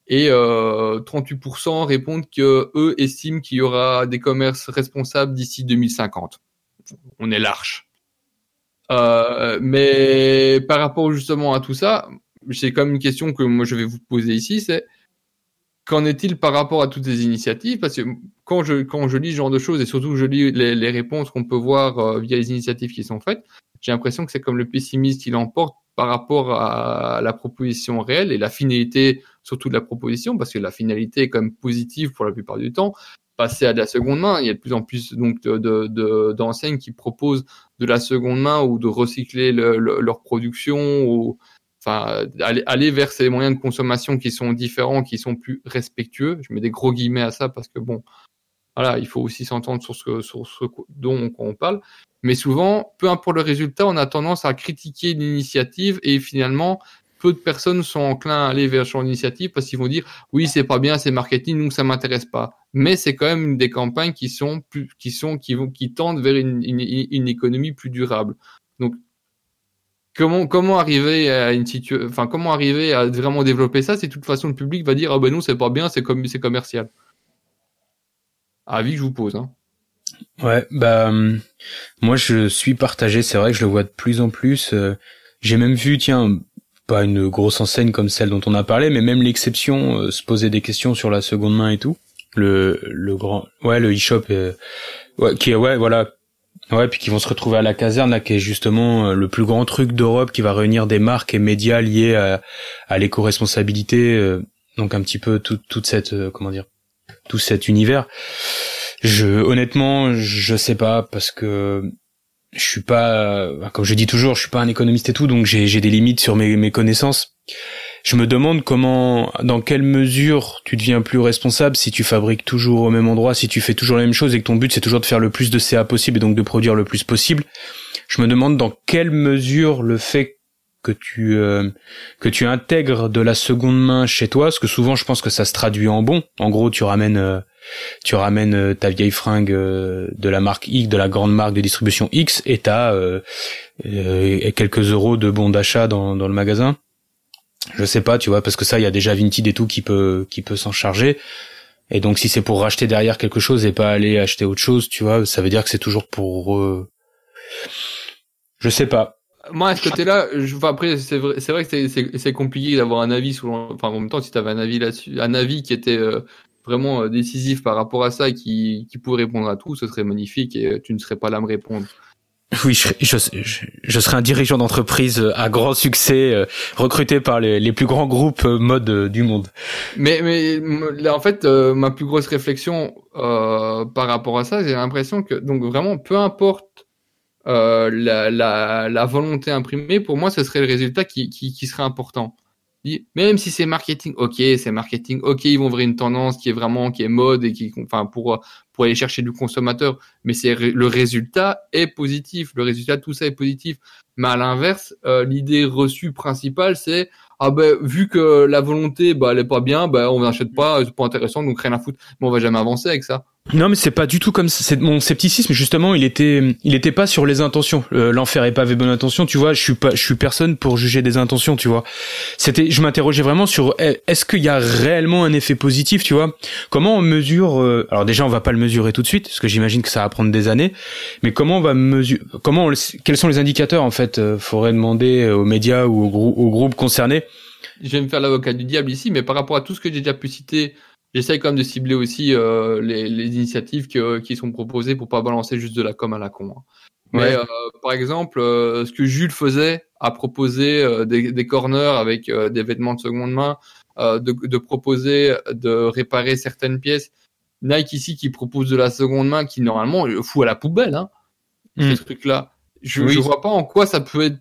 Speaker 4: Et euh, 38% répondent que eux estiment qu'il y aura des commerces responsables d'ici 2050. On est large. Euh, mais par rapport justement à tout ça, c'est comme une question que moi je vais vous poser ici, c'est qu'en est-il par rapport à toutes ces initiatives? Parce que quand je quand je lis ce genre de choses et surtout je lis les, réponses qu'on peut voir euh, via les initiatives qui sont faites, j'ai l'impression que c'est comme le pessimiste qui l'emporte par rapport à la proposition réelle et la finalité surtout de la proposition, parce que la finalité est quand même positive pour la plupart du temps, passer à de la seconde main. Il y a de plus en plus donc de, d'enseignes qui proposent de la seconde main ou de recycler leur production ou enfin aller, vers ces moyens de consommation qui sont différents, qui sont plus respectueux. Je mets des gros guillemets à ça parce que bon, voilà, il faut aussi s'entendre sur ce, sur ce dont on parle. Mais souvent, peu importe le résultat, on a tendance à critiquer l'initiative et finalement, peu de personnes sont enclins à aller vers ce genre d'initiative parce qu'ils vont dire oui c'est pas bien c'est marketing donc ça m'intéresse pas mais c'est quand même des campagnes qui sont plus qui sont qui vont qui tendent vers une, une, une économie plus durable donc comment comment arriver à une situation enfin comment arriver à vraiment développer ça? C'est de toute façon le public va dire ah ben non c'est pas bien c'est comme c'est commercial avis que je vous pose hein.
Speaker 3: Ouais, bah moi je suis partagé. C'est vrai que je le vois de plus en plus. Euh, j'ai même vu, tiens, pas une grosse enseigne comme celle dont on a parlé, mais même l'exception euh, se poser des questions sur la seconde main et tout. Le le grand, ouais, le e-shop, euh, ouais, qui ouais, voilà, ouais, puis qui vont se retrouver à la caserne là, qui est justement euh, le plus grand truc d'Europe, qui va réunir des marques et médias liés à, à l'éco-responsabilité, donc un petit peu tout, toute cette, comment dire, tout cet univers. Je honnêtement, je sais pas parce que je suis pas, comme je dis toujours, je suis pas un économiste et tout, donc j'ai des limites sur mes, mes connaissances. je me demande comment, dans quelle mesure tu deviens plus responsable si tu fabriques toujours au même endroit, si tu fais toujours la même chose et que ton but c'est toujours de faire le plus de CA possible et donc de produire le plus possible. Je me demande dans quelle mesure le fait que tu euh, que tu intègres de la seconde main chez toi, parce que souvent je pense que ça se traduit en bon. En gros, tu ramènes euh, tu ramènes euh, ta vieille fringue de la marque X, de la grande marque de distribution X, et t'as quelques euros de bon d'achat dans le magasin? Je sais pas, tu vois, parce que ça, il y a déjà Vinted et tout qui peut qui peut s'en charger. Et donc, si c'est pour racheter derrière quelque chose et pas aller acheter autre chose, tu vois, ça veut dire que c'est toujours pour. Euh... Je sais pas.
Speaker 4: Moi, à ce côté-là, je... enfin, après, c'est vrai, c'est vrai que c'est compliqué d'avoir un avis. Enfin, en même temps, si tu avais un avis là-dessus, un avis qui était euh, vraiment euh, décisif par rapport à ça, qui qui pouvait répondre à tout, ce serait magnifique et tu ne serais pas là à me répondre.
Speaker 3: Oui, je, je, je, serai un dirigeant d'entreprise à grand succès, euh, recruté par les, les, plus grands groupes euh, mode euh, du monde.
Speaker 4: Mais, mais là, en fait, ma plus grosse réflexion euh, par rapport à ça, j'ai l'impression que, donc vraiment, peu importe euh, la, la, la, volonté imprimée, pour moi, ce serait le résultat qui, qui, qui serait important. Même si c'est marketing, ok, c'est marketing, ok, ils vont ouvrir une tendance qui est vraiment, qui est mode et qui, enfin, pour, pour aller chercher du consommateur, mais c'est le résultat est positif. Le résultat tout ça est positif. Mais à l'inverse, euh, l'idée reçue principale, c'est ah ben vu que la volonté bah elle est pas bien, bah on n'achète pas, c'est pas intéressant, donc rien à foutre. Mais on va jamais avancer avec ça.
Speaker 3: Non, mais c'est pas du tout comme c'est mon scepticisme justement. Il était, il était pas sur les intentions. Euh, l'enfer est pavé bonne intention. Tu vois, je suis pas, je suis personne pour juger des intentions. Tu vois, c'était, je m'interrogeais vraiment sur eh, est-ce qu'il y a réellement un effet positif. Tu vois, comment on mesure euh, Alors déjà, on va pas le mesurer tout de suite, parce que j'imagine que ça va prendre des années. Mais comment on va mesurer Comment Quels sont les indicateurs en fait euh, Faudrait demander aux médias ou aux, aux groupes concernés?
Speaker 4: Je vais me faire l'avocat du diable ici, mais par rapport à tout ce que j'ai déjà pu citer J'essaye quand même de cibler aussi euh, les, les, initiatives que, qui sont proposées pour pas balancer juste de la com à la con. Hein. Mais euh, par exemple, euh, ce que Jules faisait à proposer euh, des, des, corners avec euh, des vêtements de seconde main, de, de, proposer de réparer certaines pièces. Nike ici qui propose de la seconde main, qui normalement fout à la poubelle, hein, mm. ces trucs-là. Je, je vois pas en quoi ça peut être,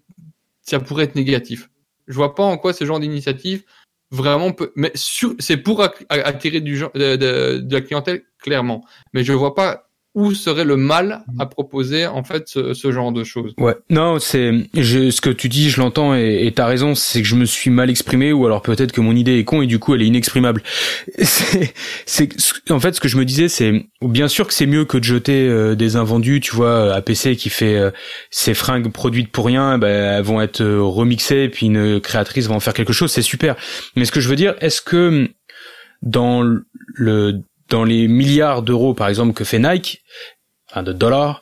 Speaker 4: ça pourrait être négatif. Je vois pas en quoi ce genre d'initiative vraiment peu, mais c'est pour attirer du de, de, de, la clientèle clairement. Mais je vois pas où serait le mal à proposer en fait ce, ce genre de choses?
Speaker 3: Ouais, non, c'est ce que tu dis, je l'entends et t'as raison, c'est que je me suis mal exprimé ou alors peut-être que mon idée est con et du coup elle est inexprimable. <laughs> C'est en fait ce que je me disais, c'est bien sûr que c'est mieux que de jeter euh, des invendus, tu vois, APC qui fait euh, ses fringues produites pour rien, ben elles vont être euh, remixées et puis une créatrice va en faire quelque chose, c'est super. Mais ce que je veux dire, est-ce que dans le dans les milliards d'euros, par exemple, que fait Nike, enfin de dollars,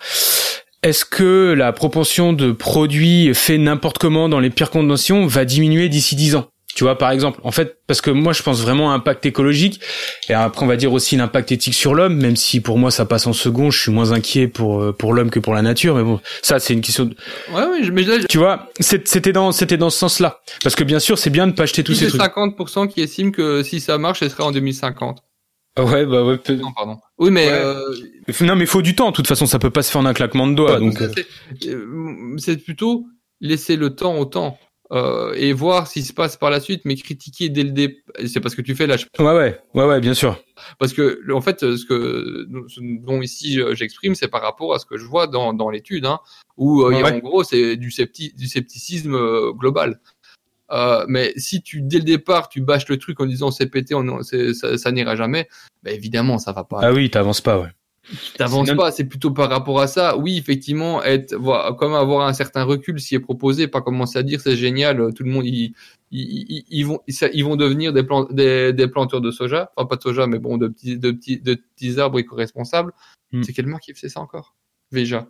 Speaker 3: est-ce que la proportion de produits faits n'importe comment dans les pires conditions va diminuer d'ici 10 ans? Tu vois, par exemple, en fait, parce que moi, je pense vraiment à l'impact écologique, et après, on va dire aussi l'impact éthique sur l'homme, même si pour moi, ça passe en second, je suis moins inquiet pour euh, pour l'homme que pour la nature, mais bon, ça, c'est une question. De...
Speaker 4: Ouais, oui, mais
Speaker 3: tu vois, c'était dans c'était dans ce sens-là, parce que bien sûr, c'est bien de pas acheter tous ces trucs.
Speaker 4: 50% qui estiment que si ça marche, ce serait en 2050.
Speaker 3: Ouais, bah ouais.
Speaker 4: Non, pardon. Oui, mais euh...
Speaker 3: non, mais faut du temps. De toute façon, ça peut pas se faire en un claquement de doigts. donc, euh.
Speaker 4: Euh, c'est plutôt laisser le temps au temps euh, et voir ce qui se passe par la suite, mais critiquer dès le début. C'est parce que tu fais là.
Speaker 3: Ouais, ouais, ouais, ouais, bien sûr.
Speaker 4: Parce que en fait, ce que ce dont ici j'exprime, c'est par rapport à ce que je vois dans dans l'étude, hein, où en gros c'est du, scepti du scepticisme global. Euh, mais si tu dès le départ tu bâches le truc en disant c'est pété, on, ça, ça n'ira jamais, bah évidemment ça va pas.
Speaker 3: Ah oui, t'avances pas, ouais.
Speaker 4: T'avances pas, c'est plutôt par rapport à ça. Oui, effectivement, être, voilà, comme avoir un certain recul s'y est proposé, pas commencer à dire c'est génial, tout le monde, ils, ils, ils, vont, ils vont devenir des, des, des, planteurs de soja, enfin pas de soja, mais bon, de petits, de petits, de petits arbres éco-responsables. Hmm. C'est quelle marque qui fait ça encore Veja.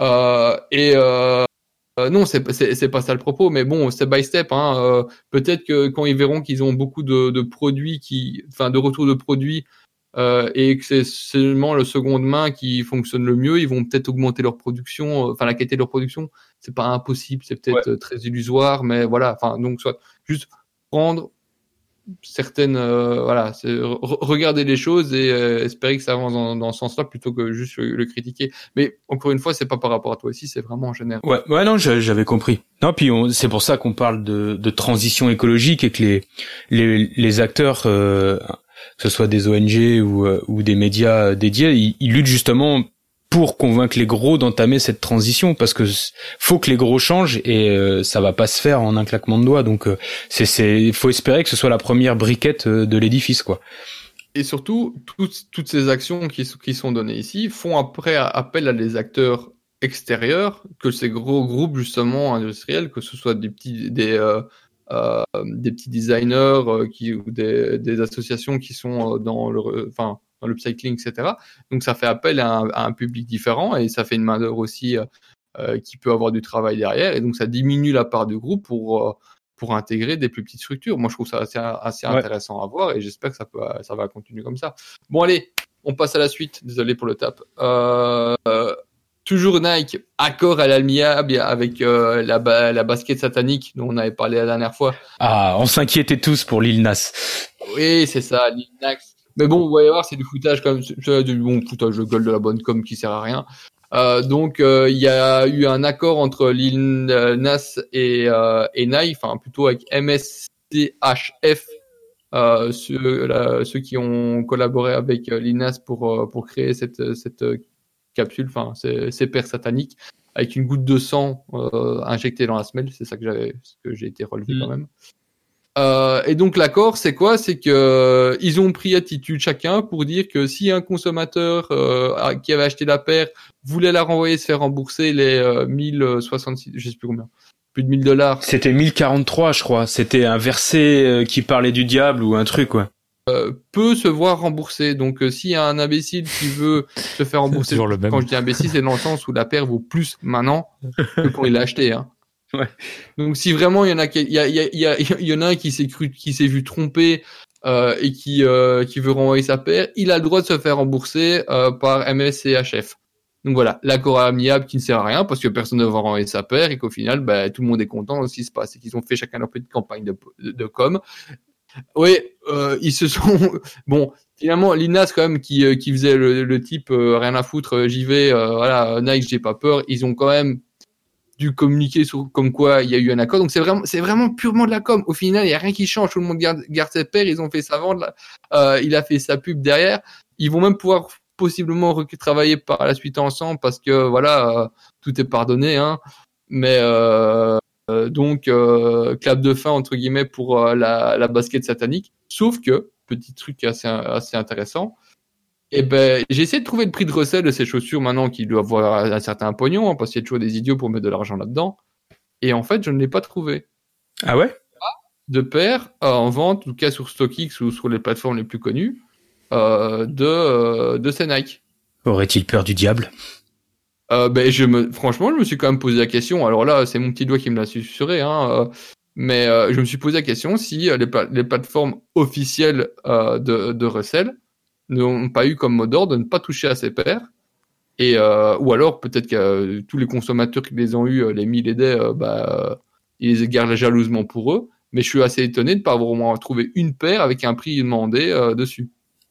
Speaker 4: Euh, et euh, euh, non, c'est c'est pas ça le propos, mais bon, step by step. Hein, euh, Peut-être que quand ils verront qu'ils ont beaucoup de, de, produits qui, enfin, de retour de produits euh, et que c'est seulement le seconde main qui fonctionne le mieux, ils vont peut-être augmenter leur production, euh, enfin la qualité de leur production. C'est pas impossible, c'est peut-être très illusoire, mais voilà. Enfin, donc soit juste prendre certaines, euh, voilà, regarder les choses et euh, espérer que ça avance dans, dans ce sens-là plutôt que juste le, le critiquer. Mais encore une fois, c'est pas par rapport à toi ici, c'est vraiment en général.
Speaker 3: Ouais, ouais, non, j'a- j'avais compris. Non, puis c'est pour ça qu'on parle de, de transition écologique et que les les, les acteurs, euh, que ce soit des ONG ou, euh, ou des médias dédiés, ils, ils luttent justement pour convaincre les gros d'entamer cette transition parce que faut que les gros changent et euh, ça va pas se faire en un claquement de doigts. Donc euh, c'est c'est faut espérer que ce soit la première briquette euh, de l'édifice quoi.
Speaker 4: Et surtout, toutes, toutes ces actions qui, qui sont données ici font après appel à des acteurs extérieurs, que ces gros groupes justement industriels, que ce soit des petits, des, euh, euh, des petits designers euh, qui, ou des, des associations qui sont dans le, enfin, dans l'upcycling, etc. Donc ça fait appel à un, à un public différent et ça fait une main d'œuvre aussi euh, euh, qui peut avoir du travail derrière. Et donc ça diminue la part du groupe pour euh, pour intégrer des plus petites structures. Moi, je trouve ça assez, assez
Speaker 3: Ouais.
Speaker 4: intéressant à voir et j'espère que ça, peut, ça va continuer comme ça. Bon, allez, on passe à la suite. Désolé pour le tap. Euh, toujours Nike, accord à l'amiable avec euh, la, ba- la basket satanique dont on avait parlé la dernière fois.
Speaker 3: Ah, on s'inquiétait tous pour Lil Nas.
Speaker 4: Oui, c'est ça, Lil Nas. Mais bon, vous voyez voir, c'est du foutage comme c'est du bon foutage de gueule de la bonne com qui sert à rien. Euh, donc euh, il y a eu un accord entre Lil Nas et, euh, et Nike, enfin plutôt avec MSTHF, euh, ceux, ceux qui ont collaboré avec euh, Lil Nas pour pour créer cette cette capsule, enfin ces, paires sataniques avec une goutte de sang euh, injectée dans la semelle, c'est ça que j'avais, ce que j'ai été relevé
Speaker 3: Mm.
Speaker 4: quand même. Euh, et donc l'accord, c'est quoi? C'est que euh, ils ont pris attitude chacun pour dire que si un consommateur euh, a- qui avait acheté la paire voulait la renvoyer, se faire rembourser les euh, 1066, je sais plus combien, plus de 1000 dollars,
Speaker 3: C'était 1043, je crois. C'était un verset euh, qui parlait du diable ou un truc, quoi.
Speaker 4: peut se voir rembourser. Donc euh, s'il y a un imbécile qui veut se faire <laughs> rembourser,
Speaker 2: toujours le même.
Speaker 4: quand je dis imbécile, c'est dans le sens où la paire vaut plus maintenant que quand il l'a acheté. Hein.
Speaker 3: Ouais.
Speaker 4: Donc si vraiment il y en a, il y, a, y, a, y, y en a un qui s'est cru, qui s'est vu tromper euh, et qui euh, qui veut renvoyer sa paire, il a le droit de se faire rembourser euh, par MSCHF. Donc voilà, l'accord amiable qui ne sert à rien parce que personne ne va renvoyer sa paire et qu'au final, bah, tout le monde est content de ce qui se passe et qu'ils ont fait chacun leur petite campagne de, de, de com. Oui, euh, ils se sont <laughs> bon. Finalement, Linas quand même qui euh, qui faisait le, le type euh, rien à foutre, j'y vais, voilà, Nike, j'ai pas peur. Ils ont quand même dû communiquer sur comme quoi il y a eu un accord. Donc c'est vraiment c'est vraiment purement de la com. Au final, il y a rien qui change. Tout le monde garde, garde ses paires. Ils ont fait sa vente. Euh, il a fait sa pub derrière. Ils vont même pouvoir possiblement travailler par la suite ensemble parce que voilà, euh, tout est pardonné. Hein. Mais euh, euh, donc euh, clap de fin entre guillemets pour euh, la, la basket satanique. Sauf que petit truc assez assez intéressant. Et ben, j'ai essayé de trouver le prix de recel de ces chaussures maintenant qui doivent avoir un certain pognon, hein, parce qu'il y a toujours des idiots pour mettre de l'argent là-dedans. Et en fait, je ne l'ai pas trouvé.
Speaker 3: Ah ouais?
Speaker 4: De paires euh, en vente, en tout cas sur StockX ou sur les plateformes les plus connues, euh, de, euh, de ces Nike.
Speaker 3: Aurait-il peur du diable?
Speaker 4: Euh, ben, je me, franchement, je me suis quand même posé la question. Alors là, c'est mon petit doigt qui me l'a susurré, hein, mais je me suis posé la question si les, pla- les plateformes officielles de, de recel n'ont pas eu comme mot d'ordre de ne pas toucher à ces paires. Et euh, ou alors peut-être que euh, tous les consommateurs qui les ont eu, euh, les mille euh, bah, ils les gardent jalousement pour eux. Mais je suis assez étonné de ne pas avoir au moins trouvé une paire avec un prix demandé dessus.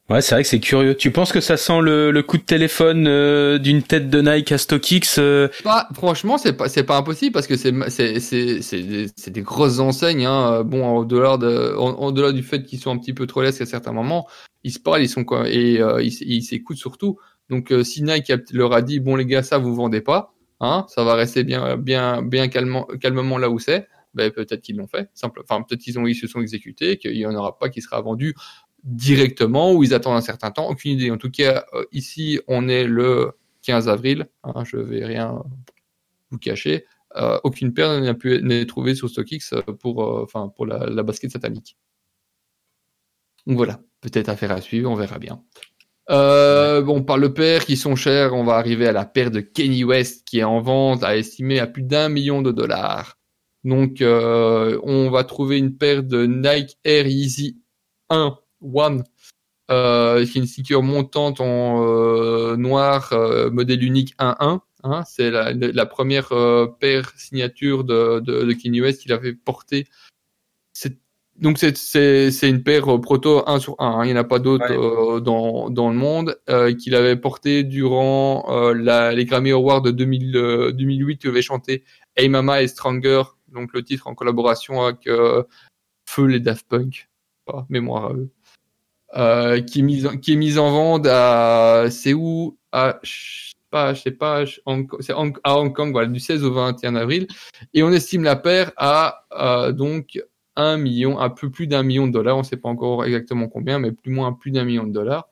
Speaker 3: Ouais, c'est vrai que c'est curieux. Tu penses que ça sent le, le coup de téléphone euh, d'une tête de Nike à StockX euh,
Speaker 4: Pas, franchement, c'est pas, c'est pas impossible parce que c'est, c'est, c'est, c'est, des, c'est des grosses enseignes. Hein. Bon, au delà de, en, en delà du fait qu'ils sont un petit peu trop lestes à certains moments, ils se parlent, ils sont quoi, et euh, ils, s'écoutent surtout. Donc, euh, si Nike leur a dit, bon les gars, ça vous vendez pas, hein, ça va rester bien, bien, bien calmement, calmement là où c'est. Ben peut-être qu'ils l'ont fait. Simple. Enfin, peut-être qu'ils ont, ils se sont exécutés, qu'il y en aura pas qui sera vendu directement ou ils attendent un certain temps. Aucune idée. En tout cas, euh, ici, on est le 15 avril. Hein, je vais rien vous cacher. Euh, aucune paire n'a pu n'est trouvée sur StockX pour, euh, pour la, basket satanique. Donc voilà, peut-être affaire à suivre, on verra bien. Bon, par le paire qui sont chers, on va arriver à la paire de Kenny West qui est en vente à estimer à plus d'un million de dollars. Donc, on va trouver une paire de Nike Air Yeezy 1 One, euh, qui est une sticker montante en euh, noir, euh, modèle unique 1-1. Hein, c'est la, la première euh, paire signature de, de, de Kanye West qu'il avait portée. C'est donc c'est c'est c'est une paire euh, proto 1 sur 1, hein, il n'y en a pas d'autres
Speaker 3: Ouais.
Speaker 4: euh, dans dans le monde euh, qu'il avait porté durant euh, la, les Grammy Awards de 2000, euh, 2008 il avait chanté Hey Mama et Stronger, donc le titre en collaboration avec euh, Feu les Daft Punk, pas mémoire à eux. Euh, qui est mise en, qui est mise en vente à c'est où? À je sais pas je sais pas Hong à Hong Kong voilà du 16 au 21 avril et on estime la paire à euh, donc un million, un peu plus d'un million de dollars. On sait pas encore exactement combien, mais plus ou moins plus d'un million de dollars.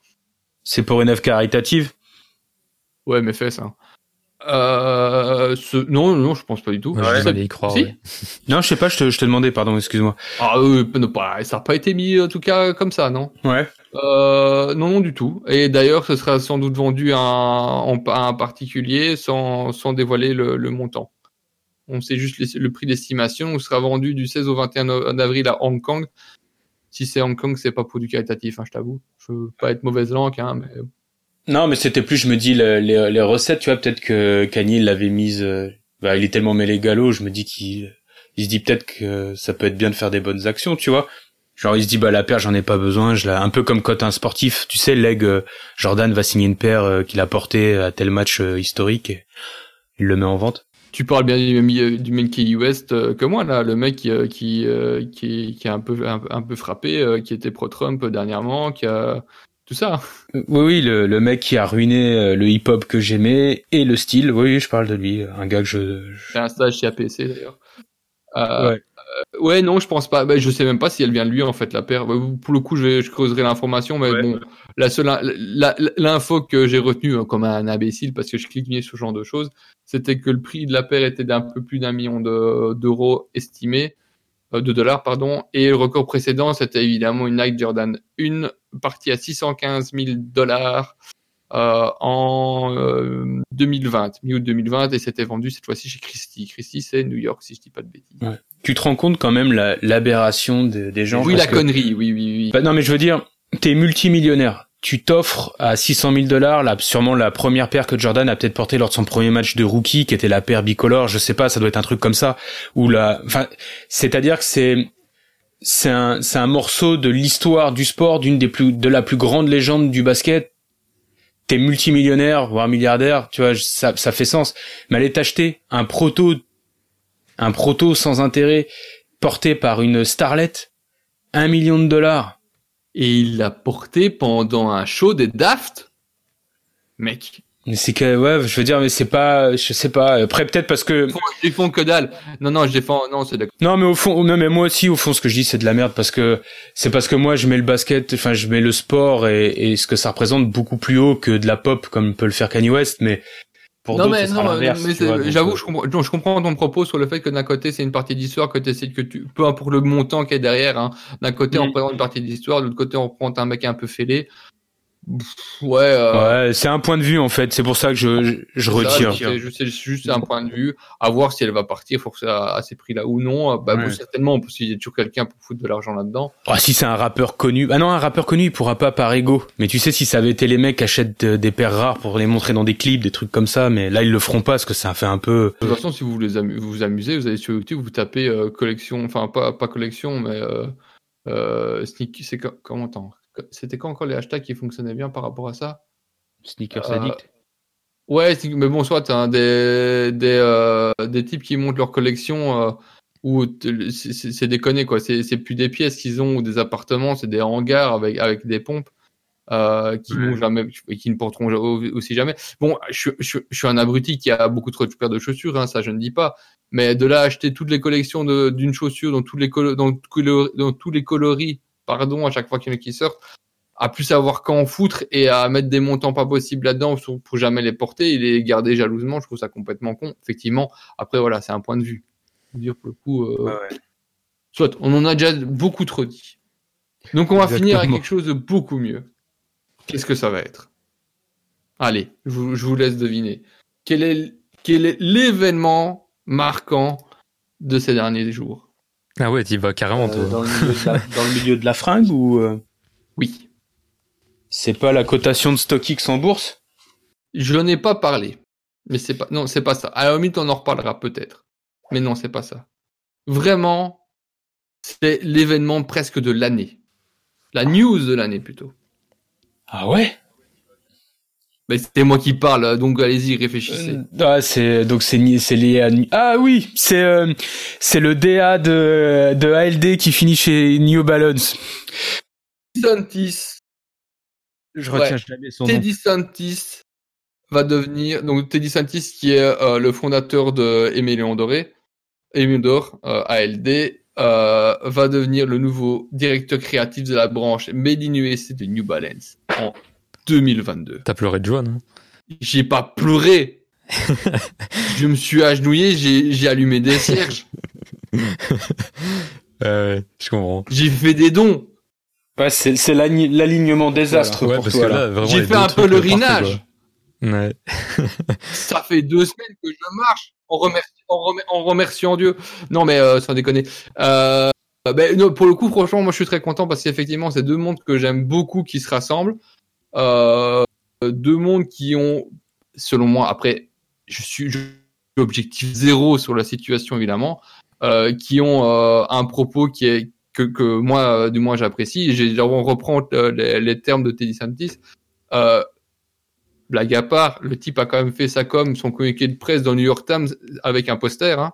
Speaker 3: C'est pour une œuvre caritative?
Speaker 4: Ouais, mes fesses. Hein. Euh, ce... Non, non, je pense pas du tout.
Speaker 3: Ouais.
Speaker 2: à y croire.
Speaker 4: Si
Speaker 2: ouais. <laughs>
Speaker 3: Non, je sais pas, je te, je te demandais, pardon, excuse-moi.
Speaker 4: Ah, euh, non, pas, ça n'a pas été mis en tout cas comme ça, non
Speaker 3: Ouais.
Speaker 4: euh, Non, non, du tout. Et d'ailleurs, ce sera sans doute vendu à un, à un particulier sans, sans dévoiler le, le montant. On sait juste les- le prix d'estimation. Ce sera vendu du 16 au 21 avril à Hong Kong. Si c'est Hong Kong, c'est pas pour du caritatif, hein, je t'avoue. Je veux pas être mauvaise langue, hein, mais
Speaker 3: Non, mais c'était plus, je me dis, le- les, les recettes, tu vois, peut-être que Kanye l'avait mise, euh, bah, il est tellement mêlé galop, je me dis qu'il, il se dit peut-être que ça peut être bien de faire des bonnes actions, tu vois. Genre, il se dit, bah, la paire, j'en ai pas besoin, je la, un peu comme quand un sportif, tu sais, leg, euh, Jordan va signer une paire euh, qu'il a portée à tel match historique et il le met en vente.
Speaker 4: Tu parles bien du, du Kanye West que moi là, le mec qui qui qui, qui a un peu un, peu frappé, qui était pro-Trump dernièrement, qui a tout ça.
Speaker 3: Euh, Oui, oui, le, le mec qui a ruiné euh, le hip-hop que j'aimais et le style, oui, je parle de lui, un gars que je... je-
Speaker 4: C'est un stage chez APC d'ailleurs. Euh,
Speaker 3: Ouais.
Speaker 4: euh, ouais, non, je pense pas. Ben, je sais même pas si elle vient de lui en fait la paire. Pour le coup, je, vais, je creuserai l'information, mais
Speaker 3: Ouais.
Speaker 4: bon, la seule l'info que j'ai retenue euh, comme un imbécile parce que je clique sur ce genre de choses, c'était que le prix de la paire était d'un peu plus d'un million de- d'euros estimé, de dollars pardon, et le record précédent c'était évidemment une Nike Jordan 1 partie à 615 000 dollars. Euh, en euh, 2020, mi-août 2020, et c'était vendu cette fois-ci chez Christie. Christie, c'est New York, si je dis pas de bêtises.
Speaker 3: Tu te rends compte quand même la- l'aberration de- des gens
Speaker 4: oui, la
Speaker 3: que-
Speaker 4: connerie, oui, oui, oui.
Speaker 3: Bah, non, mais je veux dire, t'es multimillionnaire. Tu t'offres à 600 000 dollars, sûrement la première paire que Jordan a peut-être portée lors de son premier match de rookie, qui était la paire bicolore, je sais pas, ça doit être un truc comme ça, ou la, enfin, c'est-à-dire que c'est, c'est un, c'est un morceau de l'histoire du sport, d'une des plus, de la plus grande légende du basket. T'es multimillionnaire, voire milliardaire, tu vois, ça, ça fait sens. Mais aller t'acheter un proto, un proto sans intérêt, porté par une starlette, un million de dollars.
Speaker 4: Et il l'a porté pendant un show des Daft. Mec,
Speaker 3: Mais c'est que, ouais, je veux dire, mais c'est pas, je sais pas. Après, peut-être parce que,
Speaker 4: ils font, ils font que dalle. Non, non, je défends, non, c'est d'accord.
Speaker 3: non, mais au fond, non, mais moi aussi, au fond, ce que je dis, c'est de la merde parce que c'est parce que moi, je mets le basket, enfin, je mets le sport et, et ce que ça représente beaucoup plus haut que de la pop comme peut le faire Kanye West, mais pour
Speaker 4: Non, mais non, mais j'avoue,
Speaker 3: euh,
Speaker 4: je comprends, non, je comprends ton propos sur le fait que d'un côté, c'est une partie d'histoire, que tu essaies que tu, peu importe le montant qui est derrière, hein. D'un côté, on
Speaker 3: Mhm.
Speaker 4: présente une partie d'histoire, de l'autre côté, on représente un mec un peu fêlé. Ouais, euh,
Speaker 3: Ouais, c'est un point de vue en fait. C'est pour ça que je, je, je
Speaker 4: Ça,
Speaker 3: retire.
Speaker 4: C'est juste, juste un point de vue. À voir si elle va partir pour à, à ces prix-là ou non. Bah, bon,
Speaker 3: Ouais.
Speaker 4: certainement, parce qu'il y a toujours quelqu'un pour foutre de l'argent là-dedans.
Speaker 3: Ah, si c'est un rappeur connu. Ah non, un rappeur connu, il pourra pas par ego. Mais tu sais, si ça avait été les mecs qui achètent des paires rares pour les montrer dans des clips, des trucs comme ça, mais là, ils le feront pas parce que ça fait un peu.
Speaker 4: De toute façon, si vous voulez vous amuser, vous allez sur YouTube, vous tapez euh, collection, enfin pas, pas collection, mais euh, euh, sneak, c'est co- comment attends, C'était quand encore les hashtags qui fonctionnaient bien par rapport à ça?
Speaker 3: Sneakers
Speaker 4: Euh,
Speaker 3: Addict.
Speaker 4: Ouais, mais bon, soit hein, des des euh, des types qui montent leur collection euh, où c'est- déconné quoi. C'est c'est plus des pièces qu'ils ont ou des appartements, c'est des hangars avec avec des pompes euh, qui jamais ne porteront aussi jamais. Bon, je, je, je suis un abruti qui a beaucoup trop de paires de chaussures, hein, ça je ne dis pas. Mais de là à acheter toutes les collections de- d'une chaussure dans tous les colo- dans, colo- dans tous les coloris, pardon, à chaque fois qu'il y en a qui sortent, à plus savoir quand en foutre et à mettre des montants pas possibles là-dedans pour, pour jamais les porter et les garder jalousement, je trouve ça complètement con. Effectivement, après voilà, c'est un point de vue. Je veux dire pour le coup, euh, soit on en a déjà beaucoup trop dit. Donc on va finir avec quelque chose de beaucoup mieux. Qu'est-ce que ça va être? Allez, je vous, je vous laisse deviner. Quel est, quel est l'événement marquant de ces derniers jours?
Speaker 2: Ah ouais, t'y vas carrément, toi.
Speaker 3: Euh, dans, le milieu de la, <laughs> dans le milieu de la fringue ou euh,
Speaker 4: Oui,
Speaker 3: c'est pas la cotation de StockX en bourse?
Speaker 4: Je n'en ai pas parlé, mais c'est pas non, c'est pas ça. À la limite, on en reparlera peut-être, mais non, c'est pas ça. Vraiment, c'est l'événement presque de l'année. La news de l'année plutôt.
Speaker 3: Ah ouais?
Speaker 4: Mais c'était moi qui parle, donc allez-y, réfléchissez.
Speaker 3: Euh, ah, c'est donc c'est ni- c'est lié à ah oui c'est euh, c'est le DA de de ALD qui finit chez New Balance.
Speaker 4: DeSantis,
Speaker 3: Je
Speaker 4: Ouais.
Speaker 3: retiens jamais son nom.
Speaker 4: Teddy Santis va devenir donc Teddy Santis qui est euh, le fondateur de Aimé Léon Doré, Aimé d'Or, euh, ALD, euh, va devenir le nouveau directeur créatif de la branche Made in USA de New Balance en 2022.
Speaker 2: T'as pleuré de joie, non?
Speaker 4: J'ai pas pleuré. <laughs> je me suis agenouillé, j'ai j'ai allumé des cierges, <laughs>
Speaker 2: euh, Je comprends.
Speaker 4: j'ai fait des dons,
Speaker 3: Ouais, c'est l'alignement désastre
Speaker 2: Ouais,
Speaker 3: pour toi là.
Speaker 4: j'ai fait un peu le rinage.
Speaker 2: Ouais. <laughs>
Speaker 4: Ça fait deux semaines que je marche en, remerci- en, remer- en remerciant Dieu. Non, mais euh, sans déconner. Euh, ben, non, pour le coup, franchement, moi, je suis très content parce qu'effectivement, c'est deux mondes que j'aime beaucoup qui se rassemblent. Euh, deux mondes qui ont, selon moi, après, je suis je suis objectif zéro sur la situation, évidemment, euh, qui ont euh, un propos qui est que, que moi, du moins, j'apprécie. On reprend les, les termes de Teddy Santis. Euh, blague à part, le type a quand même fait sa com, son communiqué de presse dans le New York Times avec un poster hein,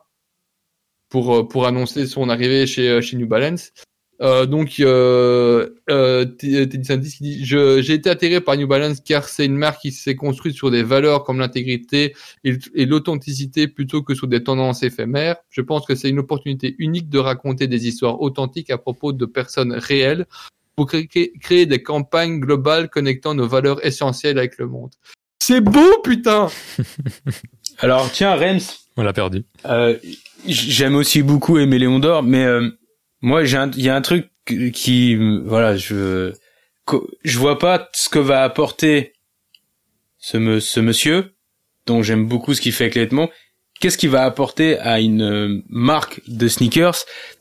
Speaker 4: pour pour annoncer son arrivée chez chez New Balance. Euh, donc euh, euh, T- Teddy Santis qui dit j'ai été attiré par New Balance car c'est une marque qui s'est construite sur des valeurs comme l'intégrité et, et l'authenticité plutôt que sur des tendances éphémères. Je pense que c'est une opportunité unique de raconter des histoires authentiques à propos de personnes réelles pour créer, créer des campagnes globales connectant nos valeurs essentielles avec le monde. C'est beau, putain <laughs>
Speaker 3: Alors tiens Rems,
Speaker 2: On l'a perdu.
Speaker 3: euh, j'aime aussi beaucoup aimer Léon d'Or, mais euh, moi il y a un truc qui voilà je je vois pas ce que va apporter ce monsieur dont j'aime beaucoup ce qu'il fait avec les. Qu'est-ce qu'il va apporter à une euh, marque de sneakers?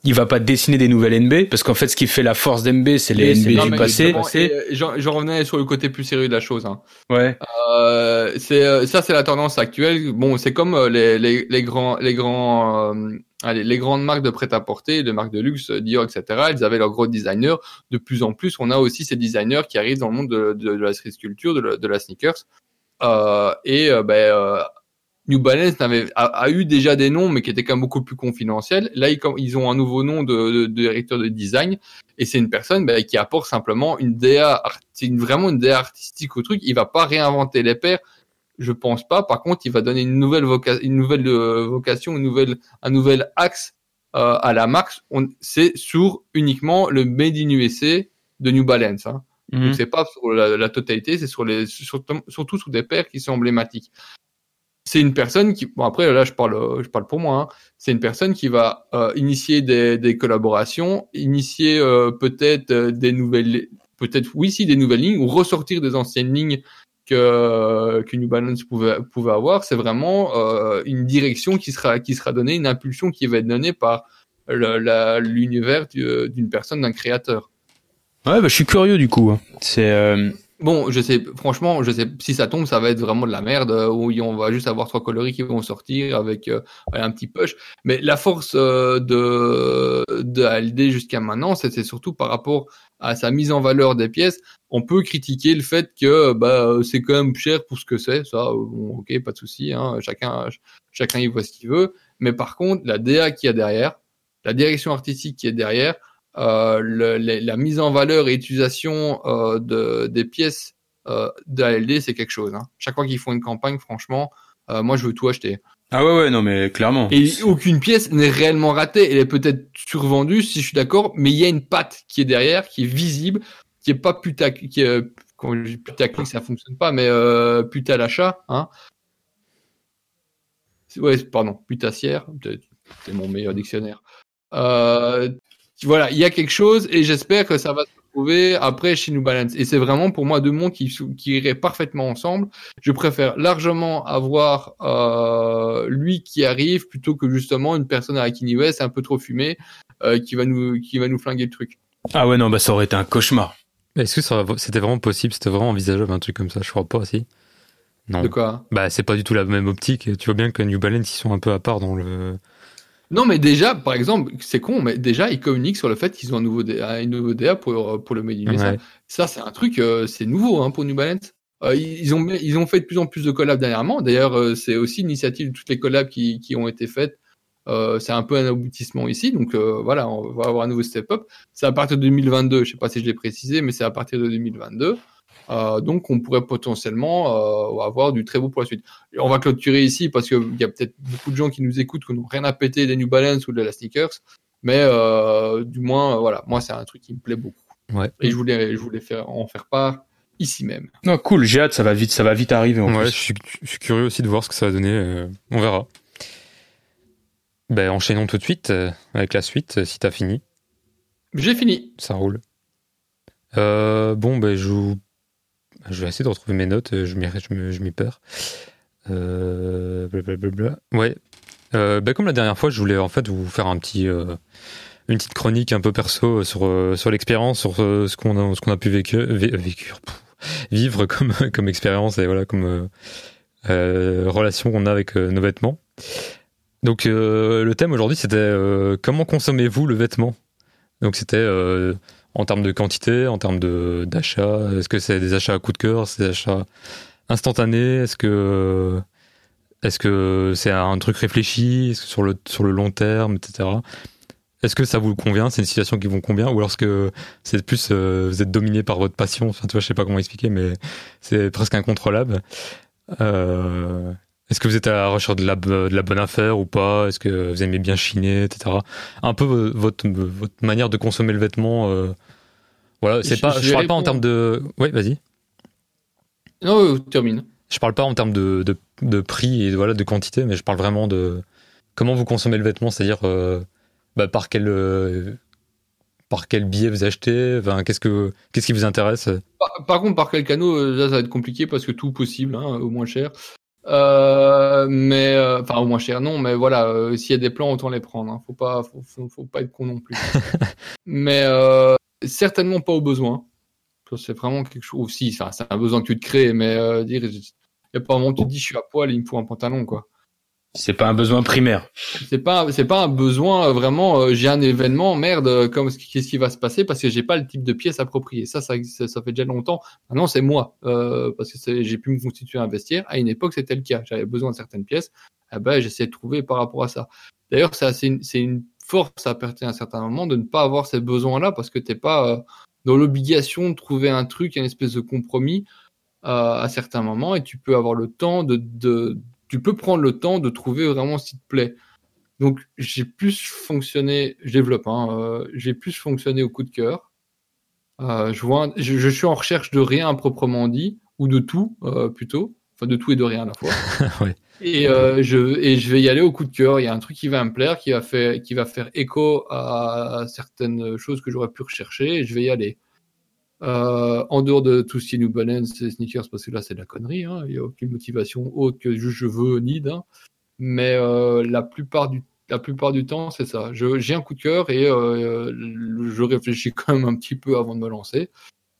Speaker 3: Il va pas dessiner des nouvelles NB parce qu'en fait ce qui fait la force d'NB c'est les NB
Speaker 4: Non,
Speaker 3: du passé.
Speaker 4: euh, J'en revenais sur le côté plus sérieux de la chose. Hein.
Speaker 3: Ouais.
Speaker 4: Euh, c'est ça, c'est la tendance actuelle. Bon, c'est comme les, les, les grands, les grands, euh, allez, les grandes marques de prêt-à-porter, de marques de luxe, Dior, etc. Ils avaient leurs gros designers. De plus en plus, on a aussi ces designers qui arrivent dans le monde de, de, de la street culture, de, la- de la sneakers. Euh, et euh, ben, euh, New Balance avait, a, a eu déjà des noms, mais qui étaient quand même beaucoup plus confidentiels. Là, ils, ils ont un nouveau nom de, de, de directeur de design, et c'est une personne ben, qui apporte simplement une DA, une, vraiment une DA artistique au truc. Il va pas réinventer les paires, je pense pas. Par contre, il va donner une nouvelle, voca une nouvelle euh, vocation, une nouvelle, un nouvel axe euh, à la marque. C'est sur uniquement le Made in USA de New Balance. Hein.
Speaker 3: Mhm.
Speaker 4: Donc c'est pas sur la, la totalité, c'est sur les sur- surtout sur des paires qui sont emblématiques. C'est une personne qui bon après là je parle euh, je parle pour moi. hein. C'est une personne qui va euh, initier des, collaborations, initier euh, peut-être des nouvelles peut-être oui si des nouvelles lignes ou ressortir des anciennes lignes que que New Balance pouvait pouvait avoir. C'est vraiment une direction qui sera qui sera donnée, une impulsion qui va être donnée par l'univers du- d'une personne, d'un créateur.
Speaker 3: Ouais, bah, je suis curieux du coup. hein. C'est
Speaker 4: Bon, je sais, franchement, je sais, si ça tombe, ça va être vraiment de la merde, euh, où on va juste avoir trois coloris qui vont sortir avec euh, un petit push. Mais la force euh, de, de ALD jusqu'à maintenant, c'était surtout par rapport à sa mise en valeur des pièces. On peut critiquer le fait que bah, c'est quand même cher pour ce que c'est, ça, bon, ok, pas de souci, hein, chacun, chacun y voit ce qu'il veut. Mais par contre, la DA qu'il y a derrière, la direction artistique qui est derrière, le- le- la mise en valeur et utilisation euh, de, des pièces euh, d'ALD, c'est quelque chose. Hein. Chaque fois qu'ils font une campagne, franchement, euh, moi je veux tout acheter.
Speaker 3: ah ouais ouais non mais clairement.
Speaker 4: Et aucune pièce n'est réellement ratée. Elle est peut-être survendue, si je suis d'accord, mais il y a une patte qui est derrière, qui est visible, qui est pas putac, qui est, quand je dis putaclic, ça fonctionne pas, mais euh, pute à l'achat, hein. Ouais, pardon, putassière, c'est mon meilleur dictionnaire. Euh, voilà, il y a quelque chose et j'espère que ça va se trouver après chez New Balance. Et c'est vraiment pour moi deux mondes qui, qui iraient parfaitement ensemble. Je préfère largement avoir euh, lui qui arrive plutôt que justement une personne à Kanye West un peu trop fumée euh, qui va nous qui va nous flinguer le truc.
Speaker 3: Ah ouais non bah ça aurait été un cauchemar.
Speaker 2: Est-ce que c'était vraiment possible C'était vraiment envisageable un truc comme ça? Je crois pas, si. Non.
Speaker 4: De quoi?
Speaker 2: Bah, c'est pas du tout la même optique. Tu vois bien que New Balance, ils sont un peu à part dans le
Speaker 4: Non, mais déjà, par exemple, c'est con, mais déjà, ils communiquent sur le fait qu'ils ont un nouveau DA, un nouveau DA pour, pour le Made in USA.
Speaker 2: Ouais.
Speaker 4: Ça, c'est un truc, euh, c'est nouveau hein, pour New Balance. Euh, ils, ont, ils ont fait de plus en plus de collabs dernièrement. D'ailleurs, euh, c'est aussi l'initiative de toutes les collabs qui, qui ont été faites. Euh, c'est un peu un aboutissement ici. Donc euh, voilà, on va avoir un nouveau step-up. C'est à partir de 2022. Je sais pas si je l'ai précisé, mais c'est à partir de 2022. Euh, donc on pourrait potentiellement euh, avoir du très beau pour la suite. Et on va clôturer ici parce qu'il y a peut-être beaucoup de gens qui nous écoutent qui n'ont rien à péter des New Balance ou de la sneakers. Mais euh, du moins, euh, voilà, moi c'est un truc qui me plaît beaucoup.
Speaker 2: Ouais.
Speaker 4: Et je voulais, je voulais faire, en faire part ici même.
Speaker 3: Non, cool, j'ai hâte, ça va vite, ça va vite arriver en
Speaker 2: Ouais, je suis, je suis curieux aussi de voir ce que ça va donner. euh, on verra. Ben, enchaînons tout de suite euh, avec la suite, si t'as fini.
Speaker 4: J'ai fini.
Speaker 2: Ça roule. Euh, bon, ben, je, vous- je vais essayer de retrouver mes notes, euh, je m'y je m'y perds. Euh, blablabla. Ouais. Euh, ben, comme la dernière fois, je voulais en fait vous faire euh, une petite chronique un peu perso sur, sur l'expérience, sur ce qu'on a, ce a pu vécu, vivre <laughs> comme, comme expérience et voilà, comme relation qu'on a avec nos vêtements. Donc, le thème aujourd'hui, c'était comment consommez-vous le vêtement? Donc, c'était en termes de quantité, en termes de d'achat. Est-ce que c'est des achats à coup de cœur, c'est des achats instantanés Est-ce que est-ce que c'est un truc réfléchi Est-ce que sur le sur le long terme, etc. Est-ce que ça vous convient C'est une situation qui vous convient Ou alors c'est plus euh, vous êtes dominé par votre passion Enfin, tu vois, je sais pas comment expliquer, mais c'est presque incontrôlable. Euh, est-ce que vous êtes à la recherche de la, de la bonne affaire ou pas? Est-ce que vous aimez bien chiner, etc. Un peu vo- votre, votre manière de consommer le vêtement. euh, voilà, c'est
Speaker 4: Je-
Speaker 2: pas.
Speaker 4: je
Speaker 2: parle pas en termes de. Oui, vas-y.
Speaker 4: Non, euh, termine.
Speaker 2: Je parle pas en termes de, de, de prix et voilà de quantité, mais je parle vraiment de comment vous consommez le vêtement, c'est-à-dire euh, bah, par quel euh, par quel billet vous achetez, enfin, qu'est-ce que qu'est-ce qui vous intéresse?
Speaker 4: Par, par contre, par quel canot, euh, là, ça va être compliqué parce que tout possible, hein, au moins cher. Euh, mais euh, enfin au moins cher non mais voilà euh, s'il y a des plans autant les prendre hein. faut pas faut, faut, faut pas être con non plus. <laughs> Mais certainement pas au besoin. C'est vraiment quelque chose aussi c'est un besoin que tu te crées mais dire il y a pas un moment où tu te dis je suis à poil il me faut un pantalon quoi
Speaker 3: C'est pas un besoin primaire.
Speaker 4: c'est pas c'est pas un besoin euh, vraiment euh, j'ai un événement merde euh, comme qu'est-ce qui va se passer parce que j'ai pas le type de pièce appropriée. Ça ça, ça, ça fait déjà longtemps. Maintenant c'est moi euh, parce que j'ai pu me constituer un vestiaire. À une époque c'était le cas. J'avais besoin de certaines pièces. Eh ben j'essayais de trouver par rapport à ça. D'ailleurs c'est une- une force à partir d'un certain moment de ne pas avoir ces besoins là parce que t'es pas euh, dans l'obligation de trouver un truc une espèce de compromis euh, à certains moments et tu peux avoir le temps de, de tu peux prendre le temps de trouver vraiment ce qui te plaît. Donc j'ai plus fonctionné, je développe, hein, euh, j'ai plus fonctionné au coup de cœur. Euh, je, vois, un- je, je suis en recherche de rien proprement dit, ou de tout euh, plutôt, enfin de tout et de rien à la fois. <laughs>
Speaker 2: Ouais.
Speaker 4: Et, je, et je vais y aller au coup de cœur. Il y a un truc qui va me plaire, qui va faire, qui va faire écho à certaines choses que j'aurais pu rechercher, et je vais y aller. Euh, en dehors de tout ce qui est New Balance et sneakers, parce que là c'est de la connerie, hein, il n'y a aucune motivation autre que juste je veux, need. Hein. Mais euh, la, plupart du, la plupart du temps, c'est ça. J'ai un coup de cœur et euh, je réfléchis quand même un petit peu avant de me lancer.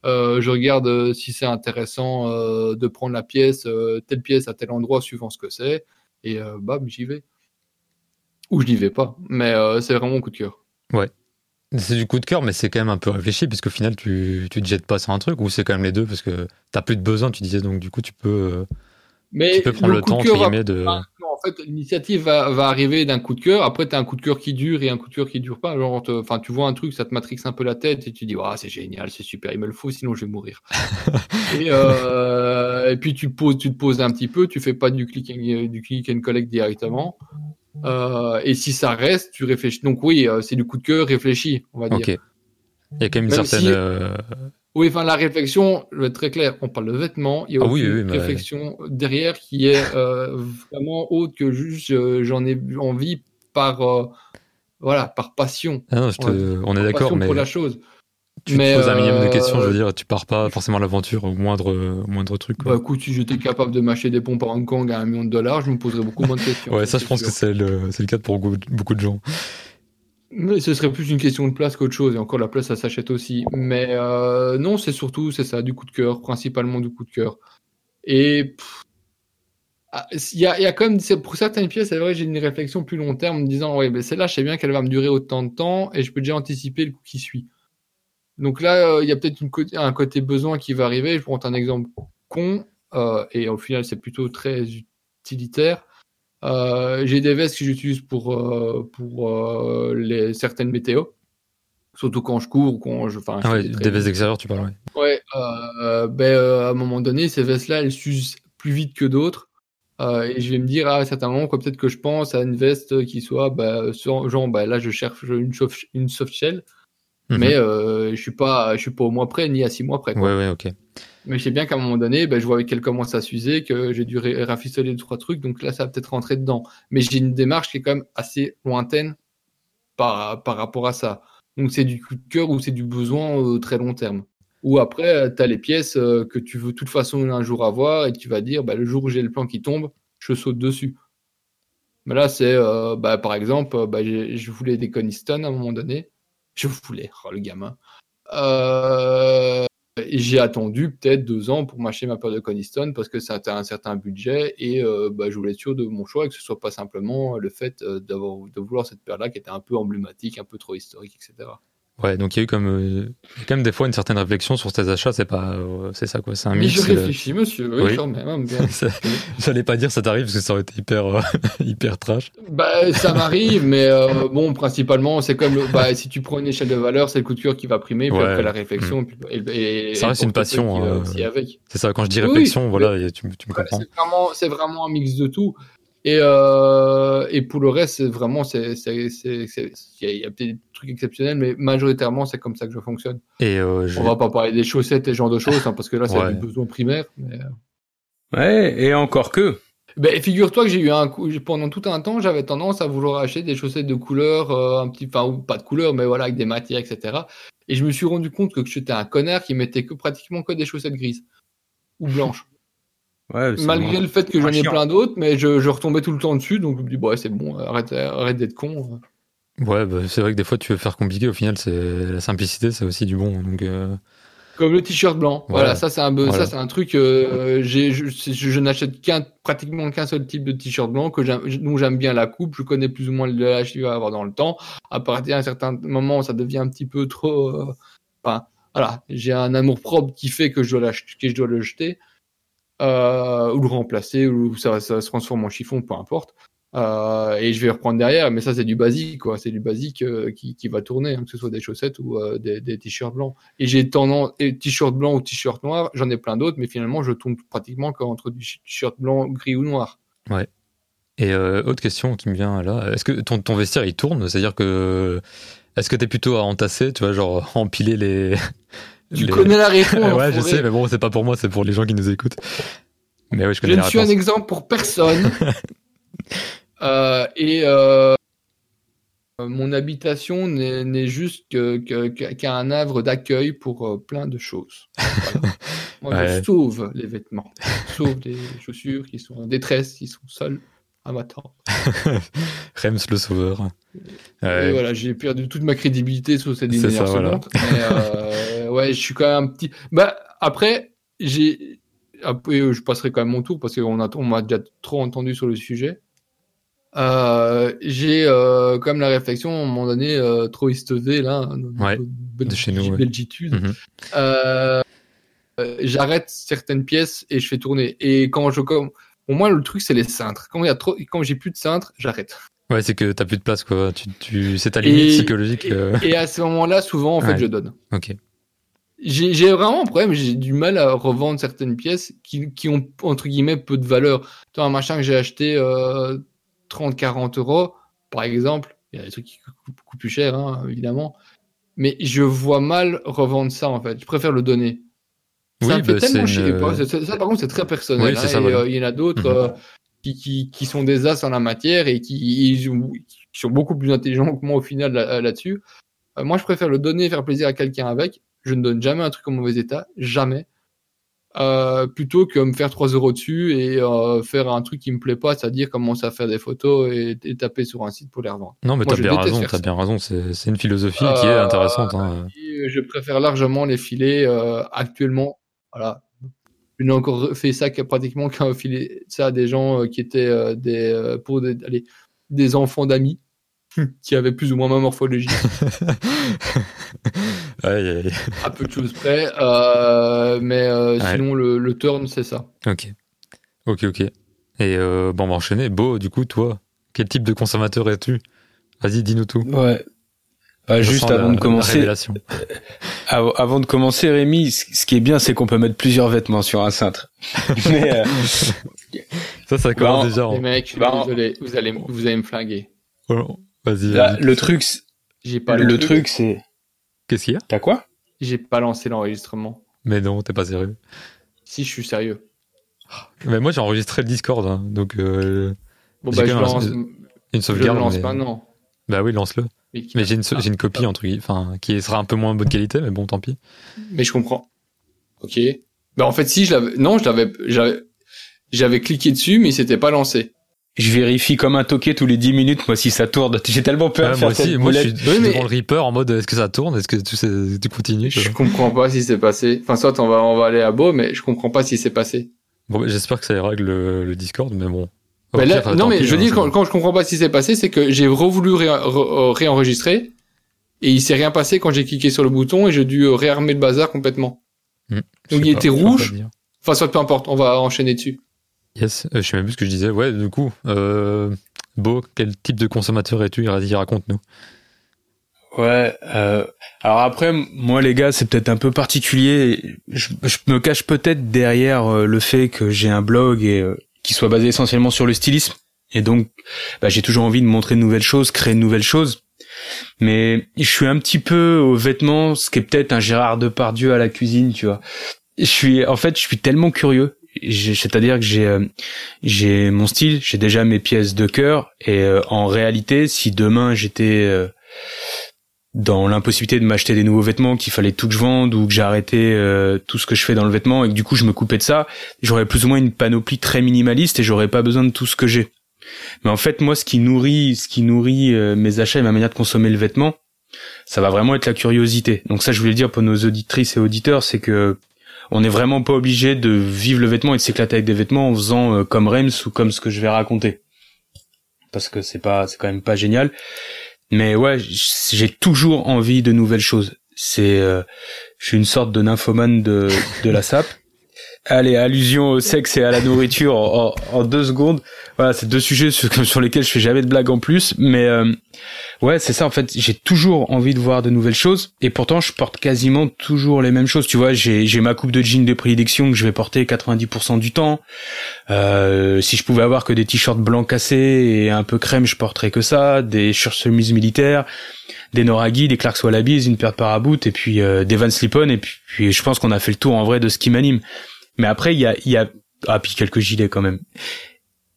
Speaker 4: Euh, je regarde euh, si c'est intéressant euh, de prendre la pièce, telle pièce à tel endroit, suivant ce que c'est, et bam, j'y vais. Ou je n'y vais pas, mais c'est vraiment mon coup de cœur.
Speaker 2: C'est du coup de cœur, mais c'est quand même un peu réfléchi, puisque au final, tu, tu te jettes pas sur un truc, ou c'est quand même les deux, parce que t'as plus de besoin, tu disais, donc du coup, tu peux, euh,
Speaker 4: Mais
Speaker 2: tu peux prendre le temps,
Speaker 4: de
Speaker 2: entre
Speaker 4: cœur,
Speaker 2: de.
Speaker 4: Ah, non, en fait, l'initiative va, va arriver d'un coup de cœur. Après, tu as un coup de cœur qui dure et un coup de cœur qui dure pas. Genre, enfin, tu vois un truc, ça te matrixe un peu la tête et tu dis, ah, c'est génial, c'est super, il me le faut, sinon je vais mourir. <laughs> et, euh, et puis tu, poses, tu te poses un petit peu, tu fais pas du click and, du click and collect directement. Euh, et si ça reste, tu réfléchis. Donc oui, euh, c'est du coup de cœur réfléchi, on va dire.
Speaker 2: Il y a quand même une
Speaker 4: Même
Speaker 2: certaine.
Speaker 4: si-
Speaker 2: euh,
Speaker 4: Oui, enfin la réflexion, je vais être très clair, on parle de vêtements, il y a
Speaker 2: Ah oui, oui, mais-
Speaker 4: réflexion derrière qui est euh, vraiment autre que juste j'en ai envie par voilà par passion.
Speaker 2: ah non, je te-
Speaker 4: Ouais.
Speaker 2: on est d'accord, mais
Speaker 4: pour la chose.
Speaker 2: Tu
Speaker 4: mais,
Speaker 2: te poses un minimum de
Speaker 4: euh,
Speaker 2: questions, je veux dire, tu pars pas forcément à l'aventure au moindre, au moindre truc. quoi.
Speaker 4: Bah écoute, si j'étais capable de m'acheter des pompes à Hong Kong à un million de dollars, je me poserais beaucoup moins de questions.
Speaker 2: ouais, ça, je pense
Speaker 4: sûr.
Speaker 2: que c'est le, c'est le cas pour beaucoup beaucoup de gens.
Speaker 4: Mais ce serait plus une question de place qu'autre chose. Et encore, la place, ça s'achète aussi. Mais euh, non, c'est surtout, c'est ça, du coup de cœur, principalement du coup de cœur. Et Ah, Il y, a, il y a quand même, pour certaines pièces, c'est vrai, j'ai une réflexion plus long terme en me disant, ouais, ben celle-là, je sais bien qu'elle va me durer autant de temps et je peux déjà anticiper le coup qui suit. Donc là, euh, il y a peut-être un côté besoin qui va arriver. Je prends un exemple con euh, et au final, c'est plutôt très utilitaire. Euh, j'ai des vestes que j'utilise pour, euh, pour euh, les, certaines météos. Surtout quand je cours ou quand je.
Speaker 2: Ah ouais,
Speaker 4: des
Speaker 2: vestes extérieures, tu parles, ouais.
Speaker 4: Ouais, ben, à un moment donné, ces vestes-là, elles s'usent plus vite que d'autres. Et je vais me dire, à un certain moment, quoi, peut-être que je pense à une veste qui soit, bah, sur- genre, bah, là, je cherche une soft, une soft shell,
Speaker 2: Mhm.
Speaker 4: mais euh, je suis pas, je suis pas au mois près, ni à six mois près. Quoi.
Speaker 2: Ouais, ouais, ok.
Speaker 4: Mais je sais bien qu'à un moment donné, ben, je vois qu'elle commence à s'user, que j'ai dû rafistoler deux, trois trucs, donc là, ça va peut-être rentrer dedans. Mais j'ai une démarche qui est quand même assez lointaine par, par rapport à ça. Donc c'est du coup de cœur ou c'est du besoin euh, très long terme. Ou après, tu as les pièces euh, que tu veux de toute façon un jour avoir et tu vas dire, bah, le jour où j'ai le plan qui tombe, je saute dessus. Mais là, c'est, euh, bah, par exemple, euh, bah, je voulais des Coniston à un moment donné. Je voulais, oh, le gamin. Euh, j'ai attendu peut-être deux ans pour m'acheter ma paire de Coniston parce que ça a un certain budget et euh, bah, je voulais être sûr de mon choix et que ce soit pas simplement le fait euh, d'avoir de vouloir cette paire-là qui était un peu emblématique, un peu trop historique, etc.
Speaker 2: Ouais, donc il y a eu comme, euh, quand même des fois une certaine réflexion sur tes achats, c'est pas, euh, c'est ça quoi, c'est un
Speaker 4: Mais
Speaker 2: mix.
Speaker 4: je
Speaker 2: euh,
Speaker 4: réfléchis, monsieur, oui,
Speaker 2: oui.
Speaker 4: quand même. hein, <laughs>
Speaker 2: J'allais pas dire ça t'arrive parce que ça aurait été hyper, euh, <laughs> hyper trash.
Speaker 4: Bah, ça m'arrive, mais bon, principalement, c'est comme le, bah, si tu prends une échelle de valeur, c'est le coup de cœur qui va primer, puis
Speaker 2: Ouais.
Speaker 4: après la réflexion, puis- et, et-
Speaker 2: Ça reste une passion. C'est ça, quand je dis réflexion,
Speaker 4: oui.
Speaker 2: voilà, et tu, me- tu me
Speaker 4: Ouais,
Speaker 2: comprends.
Speaker 4: c'est vraiment, c'est vraiment un mix de tout. Et, euh, et pour le reste, c'est vraiment, c'est, c'est, c'est, c'est- il y a, il y a peut-être des trucs exceptionnels, mais majoritairement, c'est comme ça que je fonctionne.
Speaker 2: Et euh, je-
Speaker 4: On va pas parler des chaussettes et ce genre de choses, hein, parce que là, c'est
Speaker 2: Ouais.
Speaker 4: du besoin primaire. Mais... euh.
Speaker 3: Ouais, et encore que.
Speaker 4: Ben, figure-toi que j'ai eu un coup, pendant tout un temps, j'avais tendance à vouloir acheter des chaussettes de couleur, euh, un petit, enfin, pas de couleur, mais voilà, avec des matières, etc. Et je me suis rendu compte que j'étais un connard qui mettait que pratiquement que des chaussettes grises ou blanches.
Speaker 3: Ouais,
Speaker 4: Malgré le fait que j'en ai plein d'autres, mais je, je retombais tout le temps dessus, donc je me dis, bon, ouais, c'est bon, arrête, arrête d'être con.
Speaker 2: ouais, bah, c'est vrai que des fois tu veux faire compliqué, au final, c'est la simplicité, c'est aussi du bon. Donc, euh,
Speaker 4: Comme le t-shirt blanc.
Speaker 2: Voilà.
Speaker 4: Voilà, ça c'est un, be-
Speaker 2: Voilà.
Speaker 4: ça c'est un truc. euh, j'ai, je, je, je n'achète qu'un, pratiquement qu'un seul type de t-shirt blanc que j'aime, dont j'aime bien la coupe. Je connais plus ou moins le l'âge qu'il va avoir dans le temps. À partir d'un certain moment, ça devient un petit peu trop. euh, Enfin, voilà, j'ai un amour propre qui fait que je dois l'acheter, que je dois le jeter euh, ou le remplacer ou ça, se transforme en chiffon, peu importe. Euh, et je vais reprendre derrière, mais ça c'est du basique, quoi. C'est du basique euh, qui, qui va tourner, hein, que ce soit des chaussettes ou des, t-shirts blancs. Et j'ai tendance, et t-shirt blanc ou t-shirt noir, j'en ai plein d'autres, mais finalement je tourne pratiquement qu'entre du t-shirt blanc, gris ou noir.
Speaker 2: Et euh, autre question qui me vient là, est-ce que ton, ton vestiaire il tourne? C'est-à-dire que est-ce que t'es plutôt à entasser, tu vois, genre empiler les.
Speaker 4: Tu
Speaker 2: les-
Speaker 4: connais la <laughs> réponse.
Speaker 2: ouais, je sais, mais bon, c'est pas pour moi, c'est pour les gens qui nous écoutent. Mais ouais, je
Speaker 4: Je
Speaker 2: connais
Speaker 4: ne
Speaker 2: la
Speaker 4: suis un exemple pour personne. <laughs> Euh, et euh, mon habitation n'est juste que- que- qu'un havre d'accueil pour euh, plein de choses. Voilà. <laughs> Moi,
Speaker 2: Ouais.
Speaker 4: je sauve les vêtements, je sauve les chaussures qui sont en détresse, qui sont seules à m'attendre.
Speaker 2: Rems le sauveur.
Speaker 4: Et
Speaker 2: Ouais.
Speaker 4: voilà, j'ai perdu toute ma crédibilité sur cette dernière
Speaker 2: voilà.
Speaker 4: seconde. Euh, ouais, je suis quand même un petit. Bah après, j'ai. Après, je passerai quand même mon tour parce qu'on a, on m'a déjà trop entendu sur le sujet. Euh, j'ai euh, quand même la réflexion à un moment donné euh, trop istevé là,
Speaker 2: Ouais,
Speaker 4: bel-
Speaker 2: de chez nous, ouais.
Speaker 4: belgitude.
Speaker 2: Mhm.
Speaker 4: Euh, euh, j'arrête certaines pièces et je fais tourner. Et quand je pour moi le truc c'est les cintres. Quand il y a trop, quand j'ai plus de cintres, j'arrête.
Speaker 2: Ouais, c'est que t'as plus de place, quoi. Tu, tu, c'est ta limite
Speaker 4: Et-
Speaker 2: psychologique. euh,
Speaker 4: Et à ce moment-là, souvent en fait, je donne.
Speaker 2: Ok.
Speaker 4: J'ai vraiment un problème, j'ai du mal à revendre certaines pièces qui, qui ont, entre guillemets, peu de valeur. Tu vois, un machin que j'ai acheté euh, 30-40 euros, par exemple, il y a des trucs qui coûtent beaucoup plus cher, hein, évidemment, mais je vois mal revendre ça, en fait. Je préfère le donner. Ça
Speaker 2: Oui,
Speaker 4: me fait
Speaker 2: bah,
Speaker 4: tellement chier.
Speaker 2: une-
Speaker 4: Ça, ça, par contre, c'est très personnel.
Speaker 2: Oui,
Speaker 4: hein,
Speaker 2: ça,
Speaker 4: et, euh, il y en a d'autres
Speaker 2: Mhm.
Speaker 4: euh, qui, qui, qui sont des as en la matière et qui, qui sont beaucoup plus intelligents que moi au final là- là-dessus. Euh, moi, je préfère le donner, faire plaisir à quelqu'un avec. Je ne donne jamais un truc en mauvais état, jamais. Euh, plutôt que me faire 3 euros dessus et euh, faire un truc qui me plaît pas, c'est-à-dire commencer à faire des photos et, et taper sur un site pour les revendre.
Speaker 2: Non, mais t'as bien raison,
Speaker 4: ça.
Speaker 2: bien raison. C'est, une philosophie qui est
Speaker 4: Euh,
Speaker 2: intéressante. hein.
Speaker 4: Et je préfère largement les filer euh, actuellement. Voilà. Je n'ai encore fait ça qu'à pratiquement qu'à filer ça à des gens euh, qui étaient euh, des, euh, pour des, allez, des enfants d'amis qui avaient plus ou moins ma morphologie.
Speaker 2: Aïe, aïe, aïe.
Speaker 4: à peu de choses près. Euh, mais euh, sinon, le, le turn, c'est ça.
Speaker 2: Ok. Ok, ok. Et euh, bon, on va enchaîner. Beau, du coup, toi, quel type de consommateur es-tu? Vas-y, dis-nous tout.
Speaker 3: Ouais. Bah, juste avant
Speaker 2: la-
Speaker 3: de commencer, <laughs> avant de commencer, Rémi, ce qui est bien, c'est qu'on peut mettre plusieurs vêtements sur un cintre. <laughs> Mais euh,
Speaker 2: Ça, ça commence
Speaker 3: Bah,
Speaker 2: déjà.
Speaker 4: Les
Speaker 2: en-
Speaker 4: mecs, je suis
Speaker 3: Bah,
Speaker 4: désolé, vous allez, vous allez me flinguer.
Speaker 2: Oh, Vas-y.
Speaker 3: le truc,
Speaker 4: J'ai pas
Speaker 3: le truc, c'est
Speaker 2: Qu'est-ce qu'il y a?
Speaker 3: T'as quoi?
Speaker 4: J'ai pas lancé l'enregistrement.
Speaker 2: Mais non, t'es pas sérieux.
Speaker 4: Si, je suis sérieux.
Speaker 2: Mais moi, j'ai enregistré le Discord, hein, donc euh,
Speaker 4: Bon, bah, je
Speaker 2: même
Speaker 4: lance,
Speaker 2: un- une
Speaker 4: je le
Speaker 2: sauvegarde.
Speaker 4: lance
Speaker 2: mais-
Speaker 4: maintenant.
Speaker 2: Bah oui, lance-le.
Speaker 4: Mais,
Speaker 2: j'ai une,
Speaker 4: Ah.
Speaker 2: une copie entre guillemets, enfin, qui sera un peu moins bonne qualité, mais bon, tant pis.
Speaker 4: Mais je comprends. Ok. Bah, en fait, si, je l'avais, non, je l'avais, j'avais, j'avais cliqué dessus, mais il s'était pas lancé.
Speaker 3: Je vérifie comme un toqué tous les 10 minutes, moi, si ça tourne. <laughs> J'ai tellement peur
Speaker 2: Ouais,
Speaker 3: de faire
Speaker 2: moi aussi, moi, je suis, je suis
Speaker 4: Oui, mais-
Speaker 2: devant le Reaper en mode, est-ce que ça tourne? Est-ce que tu, sais, tu continues
Speaker 4: Je comprends pas si c'est passé. Enfin, soit on va, on va aller à Beau, mais je comprends pas si c'est passé.
Speaker 2: Bon, j'espère que ça ira avec le, le Discord, mais bon.
Speaker 4: Bah, là,
Speaker 2: pire,
Speaker 4: non, mais je
Speaker 2: hein,
Speaker 4: dis, quand, quand je comprends pas si c'est passé, c'est que j'ai revoulu ré- re- réenregistrer, et il s'est rien passé quand j'ai cliqué sur le bouton, et j'ai dû euh, réarmer le bazar complètement.
Speaker 2: Hmm,
Speaker 4: Donc il était rouge. Enfin, soit peu importe, on va enchaîner dessus.
Speaker 2: Yes, euh, je sais même plus ce que je disais. Ouais, du coup, euh, Beau, quel type de consommateur es-tu? Vas-y, raconte-nous.
Speaker 3: Ouais. Euh, alors après, moi les gars, c'est peut-être un peu particulier. Je, je me cache peut-être derrière euh, le fait que j'ai un blog et euh, qui soit basé essentiellement sur le stylisme. Et donc, bah, j'ai toujours envie de montrer de nouvelles choses, créer de nouvelles choses. Mais je suis un petit peu aux vêtements, ce qui est peut-être un Gérard Depardieu à la cuisine, tu vois. Je suis, en fait, je suis tellement curieux. C'est-à-dire que j'ai, euh, j'ai mon style, j'ai déjà mes pièces de cœur, et euh, en réalité, si demain j'étais euh, dans l'impossibilité de m'acheter des nouveaux vêtements, qu'il fallait tout que je vende ou que j'arrêtais euh, tout ce que je fais dans le vêtement et que du coup je me coupais de ça, j'aurais plus ou moins une panoplie très minimaliste et j'aurais pas besoin de tout ce que j'ai. Mais en fait, moi, ce qui nourrit, ce qui nourrit euh, mes achats et ma manière de consommer le vêtement, ça va vraiment être la curiosité. Donc ça, je voulais dire pour nos auditrices et auditeurs, c'est que on n'est vraiment pas obligé de vivre le vêtement et de s'éclater avec des vêtements en faisant euh, comme Rems ou comme ce que je vais raconter. Parce que c'est pas, c'est quand même pas génial. Mais ouais, j'ai toujours envie de nouvelles choses. C'est, euh, je suis une sorte de nymphomane de, de la sape. <laughs> Allez, allusion au sexe et à la nourriture en, deux secondes. Voilà, c'est deux sujets sur, lesquels je fais jamais de blagues en plus. Mais euh, ouais, c'est ça en fait. J'ai toujours envie de voir de nouvelles choses. Et pourtant, je porte quasiment toujours les mêmes choses. Tu vois, j'ai j'ai ma coupe de jean de prédilection que je vais porter 90% du temps. Euh, si je pouvais avoir que des t-shirts blancs cassés et un peu crème, je porterais que ça. Des chemises militaires, des Noraghi, des Clarks Wallabies, une paire de paraboot et puis euh, des Van Slip-on. Et puis, je pense qu'on a fait le tour en vrai de ce qui m'anime. Mais après, il y a, y a ah puis quelques gilets quand même.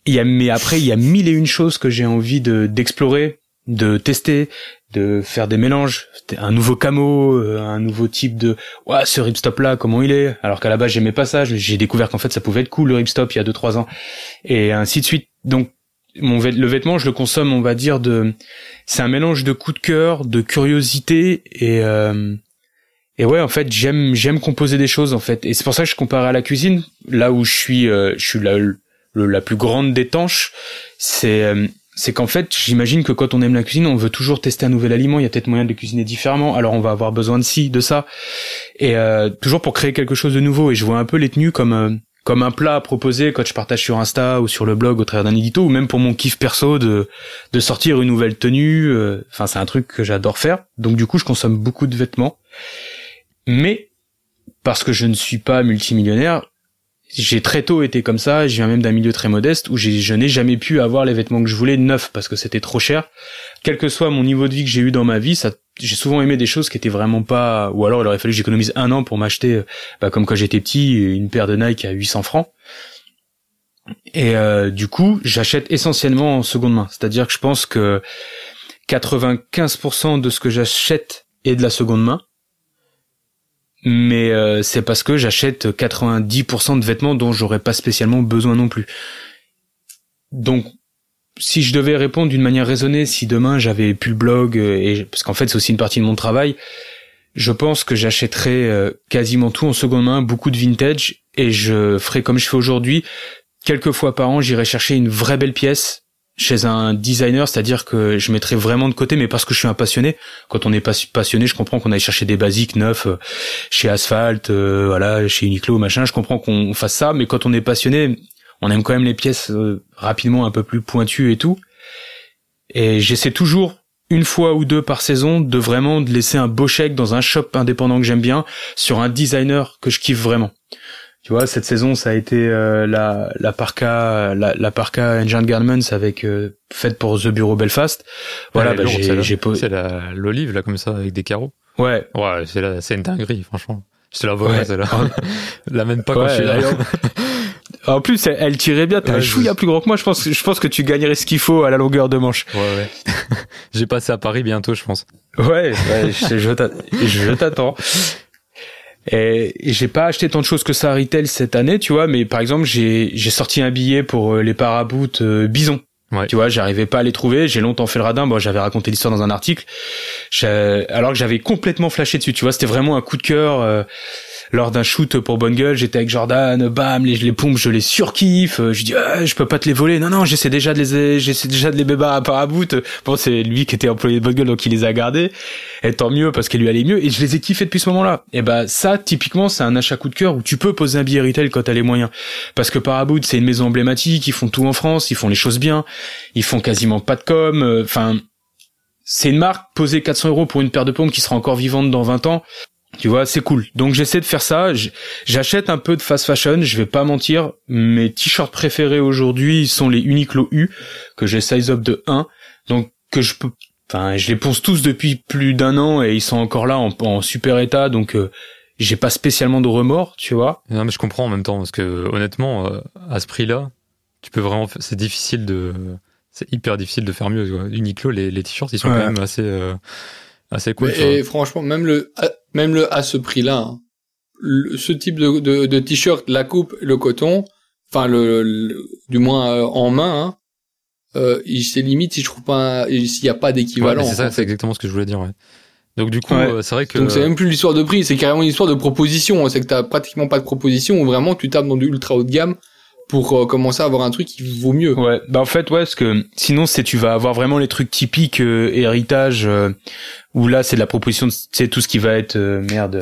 Speaker 3: Y a mais après il y a mille et une choses que j'ai envie de d'explorer, de tester, de faire des mélanges, un nouveau camo, euh, un nouveau type de ouais ce ripstop là comment il est? Alors qu'à la base j'aimais pas ça, j'ai découvert qu'en fait ça pouvait être cool le ripstop il y a deux trois ans. Et ainsi de suite. Donc mon le vêtement je le consomme on va dire de c'est un mélange de coup de cœur, de curiosité et euh, et ouais, en fait, j'aime j'aime composer des choses en fait, et c'est pour ça que je compare à la cuisine, là où je suis euh, je suis la la plus grande des tanches, c'est euh, c'est qu'en fait, j'imagine que quand on aime la cuisine, on veut toujours tester un nouvel aliment. Il y a peut-être moyen de cuisiner différemment. Alors on va avoir besoin de ci, de ça, et euh, toujours pour créer quelque chose de nouveau. Et je vois un peu les tenues comme euh, comme un plat à proposer quand je partage sur Insta ou sur le blog au travers d'un édito, ou même pour mon kiff perso de de sortir une nouvelle tenue. euh, Enfin, c'est un truc que j'adore faire. Donc du coup, je consomme beaucoup de vêtements. Mais parce que je ne suis pas multimillionnaire, j'ai très tôt été comme ça. Je viens même d'un milieu très modeste où je n'ai jamais pu avoir les vêtements que je voulais neufs parce que c'était trop cher. Quel que soit mon niveau de vie que j'ai eu dans ma vie, ça, j'ai souvent aimé des choses qui étaient vraiment pas. Ou alors il aurait fallu que j'économise un an pour m'acheter, euh, bah, comme quand j'étais petit, une paire de Nike à 800 francs. Et euh, du coup, j'achète essentiellement en seconde main. C'est-à-dire que je pense que 95% de ce que j'achète est de la seconde main mais euh, c'est parce que j'achète 90% de vêtements dont j'aurais pas spécialement besoin non plus. Donc, si je devais répondre d'une manière raisonnée, si demain j'avais plus le blog, euh, et parce qu'en fait c'est aussi une partie de mon travail, je pense que j'achèterais euh, quasiment tout en seconde main, beaucoup de vintage, et je ferai comme je fais aujourd'hui. Quelques fois par an, j'irai chercher une vraie belle pièce chez un designer, c'est-à-dire que je mettrai vraiment de côté, mais parce que je suis un passionné. Quand on est passionné, je comprends qu'on aille chercher des basiques neufs euh, chez Asphalt, euh, voilà, chez Uniqlo, machin. Je comprends qu'on fasse ça, mais quand on est passionné, on aime quand même les pièces euh, rapidement un peu plus pointues et tout. Et j'essaie toujours une fois ou deux par saison de vraiment de laisser un beau chèque dans un shop indépendant que j'aime bien sur un designer que je kiffe vraiment. Tu vois, cette saison, ça a été euh, la la parka la, la parka Engine Garments avec euh, faite pour The Bureau Belfast. Voilà, bah, j'ai j'ai
Speaker 2: c'est la l'olive là comme ça avec des carreaux.
Speaker 3: Ouais.
Speaker 2: Ouais, c'est la c'est une dinguerie franchement. Je te la vois, ouais. celle-là. <laughs> la même pas quand je suis là. <laughs>
Speaker 3: en plus, elle, tirait bien. T'as un chouïa plus grand que moi. Je pense, je pense que tu gagnerais ce qu'il faut à la longueur de manche.
Speaker 2: Ouais, ouais. <laughs> J'ai passé à Paris bientôt, je pense.
Speaker 3: Ouais, ouais je, je t'attends. Et j'ai pas acheté tant de choses que ça à retail cette année, tu vois, mais par exemple, j'ai j'ai sorti un billet pour euh, les paraboots euh, Bison. Ouais. Tu vois, j'arrivais pas à les trouver, j'ai longtemps fait le radin, bon, j'avais raconté l'histoire dans un article. Alors que j'avais complètement flashé dessus, tu vois, c'était vraiment un coup de cœur. Euh, lors d'un shoot pour Bonne Gueule, j'étais avec Jordan, bam, les, les pompes, je les surkiffe. Euh, je dis, ah, je peux pas te les voler. Non, non, j'essaie déjà de les, j'essaie déjà de les bébar à Paraboot. Bon, c'est lui qui était employé de Bonne Gueule, donc il les a gardés. Et tant mieux parce qu'il lui allait mieux. Et je les ai kiffés depuis ce moment-là. Et bah, ça, typiquement, c'est un achat coup de cœur où tu peux poser un billet retail quand t'as les moyens. Parce que Paraboot, c'est une maison emblématique. Ils font tout en France. Ils font les choses bien. Ils font quasiment pas de com. Euh, enfin, c'est une marque poser 400 euros pour une paire de pompes qui sera encore vivante dans 20 ans. Tu vois, c'est cool. Donc j'essaie de faire ça. J'achète un peu de fast fashion. Je vais pas mentir. Mes t-shirts préférés aujourd'hui sont les Uniqlo U que j'ai size up de 1. Donc que je peux. Enfin, je les ponce tous depuis plus d'un an et ils sont encore là en, super état. Donc euh, j'ai pas spécialement de remords, tu vois.
Speaker 2: Non, mais je comprends en même temps parce que honnêtement, euh, à ce prix-là, tu peux vraiment. C'est difficile de. C'est hyper difficile de faire mieux. Quoi. Uniqlo, les, les t-shirts, ils sont quand même assez. Euh, assez cool.
Speaker 4: Et franchement, même le même le à ce prix-là, hein, ce type de, de, de t-shirt, la coupe, le coton, enfin le, du moins euh, en main, hein, euh, c'est limite si je trouve pas s'il y a pas d'équivalent.
Speaker 2: c'est ça, c'est exactement ce que je voulais dire. Ouais. Donc du coup, euh, c'est vrai que
Speaker 4: donc c'est même plus l'histoire de prix, c'est carrément une histoire de proposition. C'est que t'as pratiquement pas de proposition ou vraiment tu tapes dans du ultra haut de gamme pour euh, commencer à avoir un truc qui vaut mieux.
Speaker 3: Ouais, bah en fait ouais, parce que sinon c'est tu vas avoir vraiment les trucs typiques héritage où là c'est de la proposition c'est tout ce qui va être merde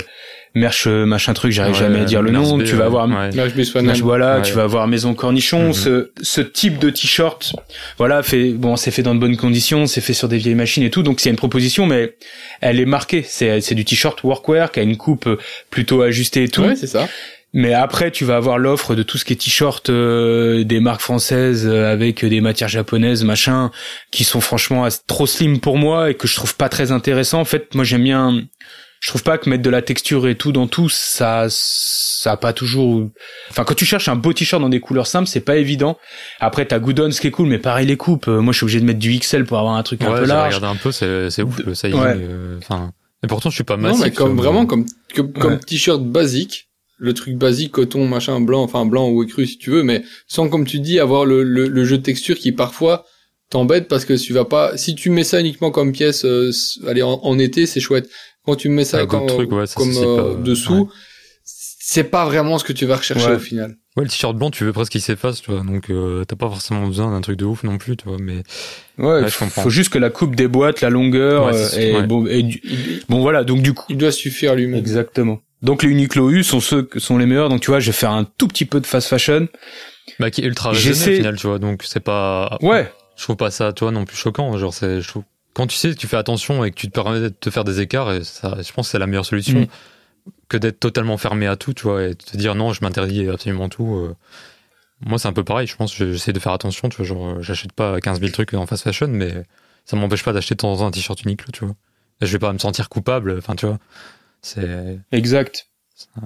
Speaker 3: merch machin truc j'arrive jamais à dire le nom. Tu vas avoir
Speaker 4: merch
Speaker 3: voilà tu vas avoir maison cornichon mhm. ce ce type de t-shirt voilà fait bon c'est fait dans de bonnes conditions c'est fait sur des vieilles machines et tout donc c'est une proposition mais elle est marquée. C'est c'est du t-shirt workwear qui a une coupe plutôt ajustée et tout.
Speaker 4: Ouais c'est ça
Speaker 3: mais après, tu vas avoir l'offre de tout ce qui est t-shirt euh, des marques françaises euh, avec des matières japonaises, machin, qui sont franchement trop slim pour moi et que je trouve pas très intéressant. En fait, moi j'aime bien je trouve pas que mettre de la texture et tout dans tout, ça, ça a pas toujours. Enfin, quand tu cherches un beau t-shirt dans des couleurs simples, c'est pas évident. Après, t'as Goodon, ce qui est cool, mais pareil les coupes. Euh, moi, je suis obligé de mettre du XL pour avoir un truc un peu large.
Speaker 2: Regarde un peu, c'est, c'est ouf le sizing. Euh, enfin, et pourtant, je suis pas massif.
Speaker 4: Non, mais comme vraiment comme comme, t-shirt basique, le truc basique coton machin blanc, enfin blanc ou écru si tu veux, mais sans comme tu dis avoir le le, jeu de texture qui parfois t'embête parce que tu vas pas si tu mets ça uniquement comme pièce euh, allez en été c'est chouette quand tu mets ça comme, truc, comme euh, dessous, c'est pas vraiment ce que tu vas rechercher au final.
Speaker 2: Ouais, le t-shirt blanc, tu veux presque qu'il s'efface, tu vois. Donc, euh, t'as pas forcément besoin d'un truc de ouf non plus, tu vois. Mais
Speaker 3: ouais, je comprends. Faut juste que la coupe déboîte, la longueur euh, et bon, et bon voilà. Donc du coup,
Speaker 4: il doit suffire lui-même.
Speaker 3: Exactement. Donc les Uniqlo U sont ceux que sont les meilleurs. Donc tu vois, je vais faire un tout petit peu de fast fashion.
Speaker 2: Bah qui est ultra raisonné au final, tu vois. Donc c'est pas.
Speaker 3: Ouais.
Speaker 2: Je trouve pas ça, tu vois, non plus choquant. Genre c'est, je trouve quand tu sais, tu fais attention et que tu te permets de te faire des écarts, et ça, je pense que c'est la meilleure solution mm. que d'être totalement fermé à tout, tu vois, et de te dire non, je m'interdis absolument tout. Euh. Moi, c'est un peu pareil, je pense, j'essaie de faire attention, tu vois, genre, j'achète pas 15 000 trucs en fast fashion, mais ça m'empêche pas d'acheter de temps en temps un t-shirt unique, tu vois. Et je vais pas me sentir coupable, enfin, tu vois. C'est.
Speaker 3: Exact.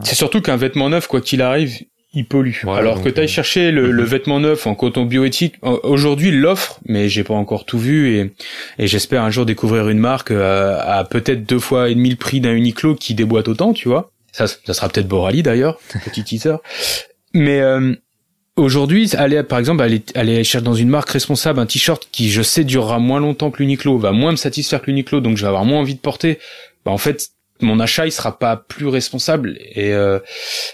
Speaker 3: C'est surtout qu'un vêtement neuf, quoi qu'il arrive, il pollue. Alors que tu ailles euh, chercher le, le, <laughs> vêtement neuf en coton bioéthique, aujourd'hui l'offre, mais j'ai pas encore tout vu et, et j'espère un jour découvrir une marque euh, à, peut-être deux fois et demi le prix d'un Uniqlo qui déboîte autant, tu vois. Ça, ça sera peut-être Borali d'ailleurs, <laughs> petit teaser. Mais euh, aujourd'hui, aller par exemple aller, aller chercher dans une marque responsable un t-shirt qui je sais durera moins longtemps que l'Uniqlo, va moins me satisfaire que l'Uniqlo, donc je vais avoir moins envie de porter. Bah en fait, mon achat il sera pas plus responsable et euh,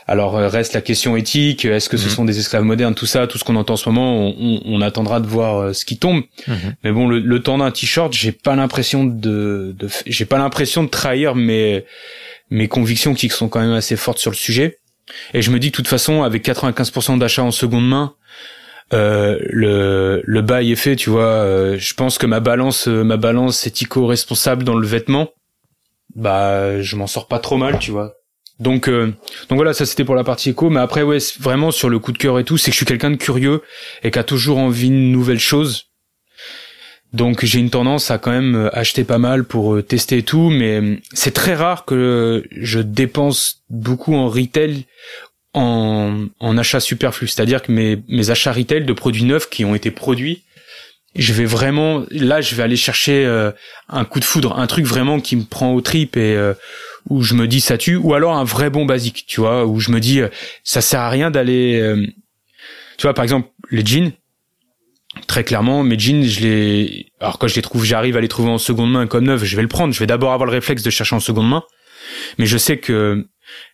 Speaker 3: alors euh, reste la question éthique est-ce que ce
Speaker 2: Mhm.
Speaker 3: sont des esclaves modernes tout ça tout ce qu'on entend en ce moment on, on- on attendra de voir euh, ce qui tombe
Speaker 2: Mhm.
Speaker 3: mais bon le, le temps d'un t-shirt j'ai pas l'impression de, de j'ai pas l'impression de trahir mes mes convictions qui sont quand même assez fortes sur le sujet et je me dis que de toute façon avec 95% d'achats en seconde main euh, le le bail est fait tu vois euh, je pense que ma balance euh, ma balance éthico-responsable dans le vêtement bah je m'en sors pas trop mal tu vois. Donc euh, donc voilà ça c'était pour la partie éco. Mais après ouais vraiment sur le coup de cœur et tout c'est que je suis quelqu'un de curieux et qui a toujours envie de nouvelles choses. Donc j'ai une tendance à quand même euh, acheter pas mal pour euh, tester et tout. Mais euh, c'est très rare que je dépense beaucoup en retail en, en achat superflu c'est-à-dire que mes achats retail de produits neufs qui ont été produits je vais vraiment là je vais aller chercher euh, un coup de foudre un truc vraiment qui me prend aux tripes et euh, où je me dis ça tue ou alors un vrai bon basique tu vois où je me dis euh, ça sert à rien d'aller euh, tu vois par exemple les jeans. Très clairement mes jeans je les alors quand je les trouve j'arrive à les trouver en seconde main comme neuf je vais le prendre. Je vais d'abord avoir le réflexe de chercher en seconde main. Mais je sais que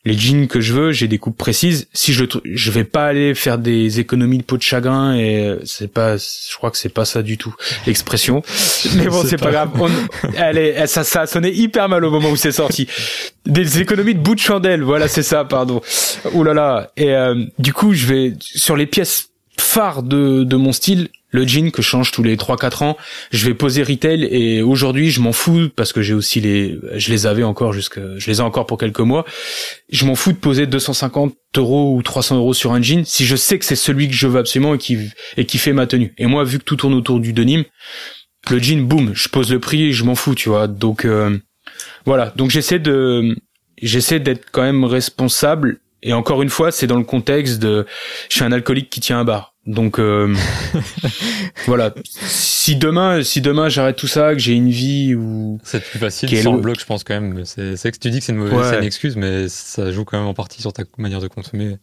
Speaker 3: les jeans que je veux, j'ai des coupes précises. Si je le je vais pas aller faire des économies de peau de chagrin et euh, c'est pas, je crois que c'est pas ça du tout l'expression. <laughs> Mais bon,
Speaker 2: C'est
Speaker 3: pas,
Speaker 2: pas-
Speaker 3: grave. On, elle est, ça, ça a sonné hyper mal au moment où c'est sorti. Des économies de bout de chandelle, voilà, c'est ça, pardon. Ouh là là. Et euh, du coup, je vais sur les pièces phares de, de mon style, le jean que je change tous les 3-4 ans, je vais poser retail et aujourd'hui je m'en fous parce que j'ai aussi les, je les avais encore jusque, je les ai encore pour quelques mois. Je m'en fous de poser 250 euros ou 300 euros sur un jean si je sais que c'est celui que je veux absolument et qui et qui fait ma tenue. Et moi, vu que tout tourne autour du denim, le jean, boum, je pose le prix et je m'en fous, tu vois. Donc euh, voilà. Donc j'essaie de, j'essaie d'être quand même responsable. Et encore une fois, c'est dans le contexte de, je suis un alcoolique qui tient un bar. Donc euh, <laughs> voilà. Si demain, si demain j'arrête tout ça, que j'ai une vie où
Speaker 2: C'est plus facile
Speaker 3: Qui est
Speaker 2: sans
Speaker 3: le-
Speaker 2: blog, je pense quand même. C'est que tu dis que c'est une mauvaise,
Speaker 3: Ouais.
Speaker 2: une excuse, mais ça joue quand même en partie sur ta manière de consommer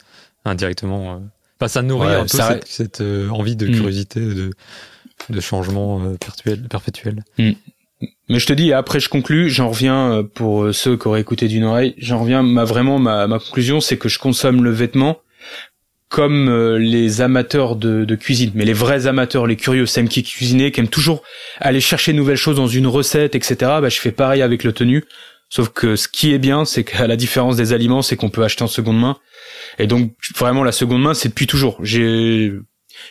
Speaker 2: indirectement. euh. Enfin, ça nourrit
Speaker 3: Ouais,
Speaker 2: un peu
Speaker 3: ça-
Speaker 2: cette, cette, euh, envie de
Speaker 3: Mm.
Speaker 2: curiosité, de, de changement euh, perpétuel, perpétuel.
Speaker 3: Mais je te dis, après je conclus, j'en reviens pour ceux qui auraient écouté d'une oreille, j'en reviens, ma, vraiment ma, ma conclusion c'est que je consomme le vêtement comme euh, les amateurs de, de cuisine, mais les vrais amateurs, les curieux, ceux qui cuisiner, qui aiment toujours aller chercher de nouvelles choses dans une recette, etc. Bah, je fais pareil avec le tenue, sauf que ce qui est bien, c'est qu'à <laughs> la différence des aliments, c'est qu'on peut acheter en seconde main, et donc vraiment la seconde main, c'est depuis toujours. J'ai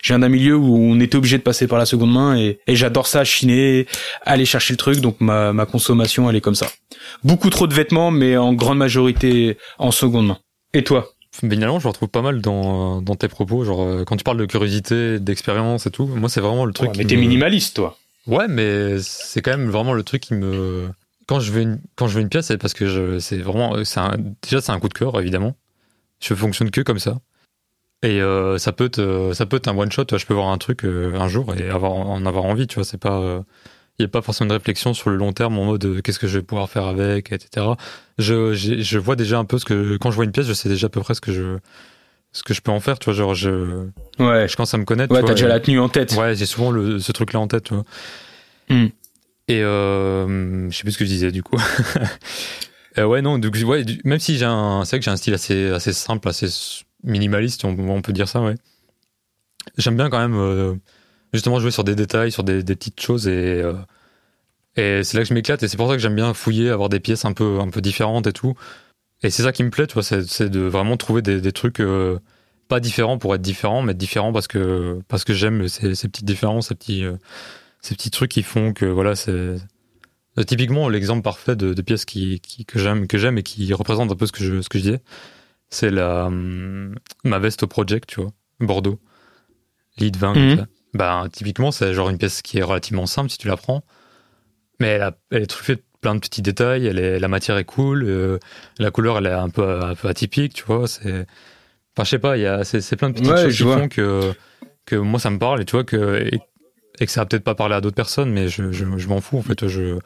Speaker 3: j'ai un milieu où on était obligé de passer par la seconde main et, et j'adore ça, chiner, aller chercher le truc, donc ma, ma consommation elle est comme ça. Beaucoup trop de vêtements, mais en grande majorité en seconde main. Et toi?
Speaker 2: Finalement, je le retrouve pas mal dans, dans tes propos. Genre, euh, quand tu parles de curiosité, d'expérience et tout, moi, c'est vraiment le truc.
Speaker 3: Ouais, Mais t'es
Speaker 2: me-
Speaker 3: minimaliste, toi.
Speaker 2: Ouais, mais c'est quand même vraiment le truc qui me. Quand je veux une, quand je veux une pièce, c'est parce que c'est vraiment, un, déjà c'est un coup de cœur évidemment. Je fonctionne que comme ça. Et euh, ça peut être, ça peut être un one shot. Je peux voir un truc euh, un jour et avoir, en avoir envie. Tu vois, c'est pas, euh, il y a pas forcément de réflexion sur le long terme en mode euh, qu'est-ce que je vais pouvoir faire avec, etc. Je, je vois déjà un peu ce que, quand je vois une pièce, je sais déjà à peu près ce que je, ce que je peux en faire. Tu vois, genre je,
Speaker 3: Ouais.
Speaker 2: je commence à me connaître.
Speaker 3: Ouais, t'as déjà la tenue en tête.
Speaker 2: Ouais, j'ai souvent le, ce truc-là en tête, tu vois.
Speaker 3: Hmm.
Speaker 2: Et euh, je sais plus ce que je disais du coup. <laughs> Euh, ouais, non, donc, ouais, du- même si j'ai un, c'est vrai que j'ai un style assez, assez simple, assez minimaliste, on, on peut dire ça, ouais. J'aime bien quand même, euh, justement, jouer sur des détails, sur des, des petites choses et, euh, et c'est là que je m'éclate et c'est pour ça que j'aime bien fouiller, avoir des pièces un peu, un peu différentes et tout. Et c'est ça qui me plaît, tu vois, c'est, de vraiment trouver des, des trucs, euh, pas différents pour être différents, mais différents parce que, parce que j'aime ces, ces petites différences, ces petits, euh, ces petits trucs qui font que, voilà, c'est, typiquement l'exemple parfait de, de pièces qui, qui- que j'aime, que j'aime et qui représentent un peu ce que je, ce que je disais, c'est la, hum, ma veste au project, tu vois, Bordeaux. Lead 20,
Speaker 3: Mhm.
Speaker 2: Bah, typiquement, c'est genre une pièce qui est relativement simple si tu la prends. Mais elle, a- elle est truffée de plein de petits détails, elle est, la matière est cool, euh, la couleur elle est un peu, un peu atypique, tu vois. C'est, enfin, je sais pas, il y a, c'est, c'est plein de petites
Speaker 3: Ouais,
Speaker 2: choses qui
Speaker 3: vois.
Speaker 2: font que, que moi ça me parle et tu vois que, et, et que ça va peut-être pas parler à d'autres personnes, mais je, je, je m'en fous en fait. Je,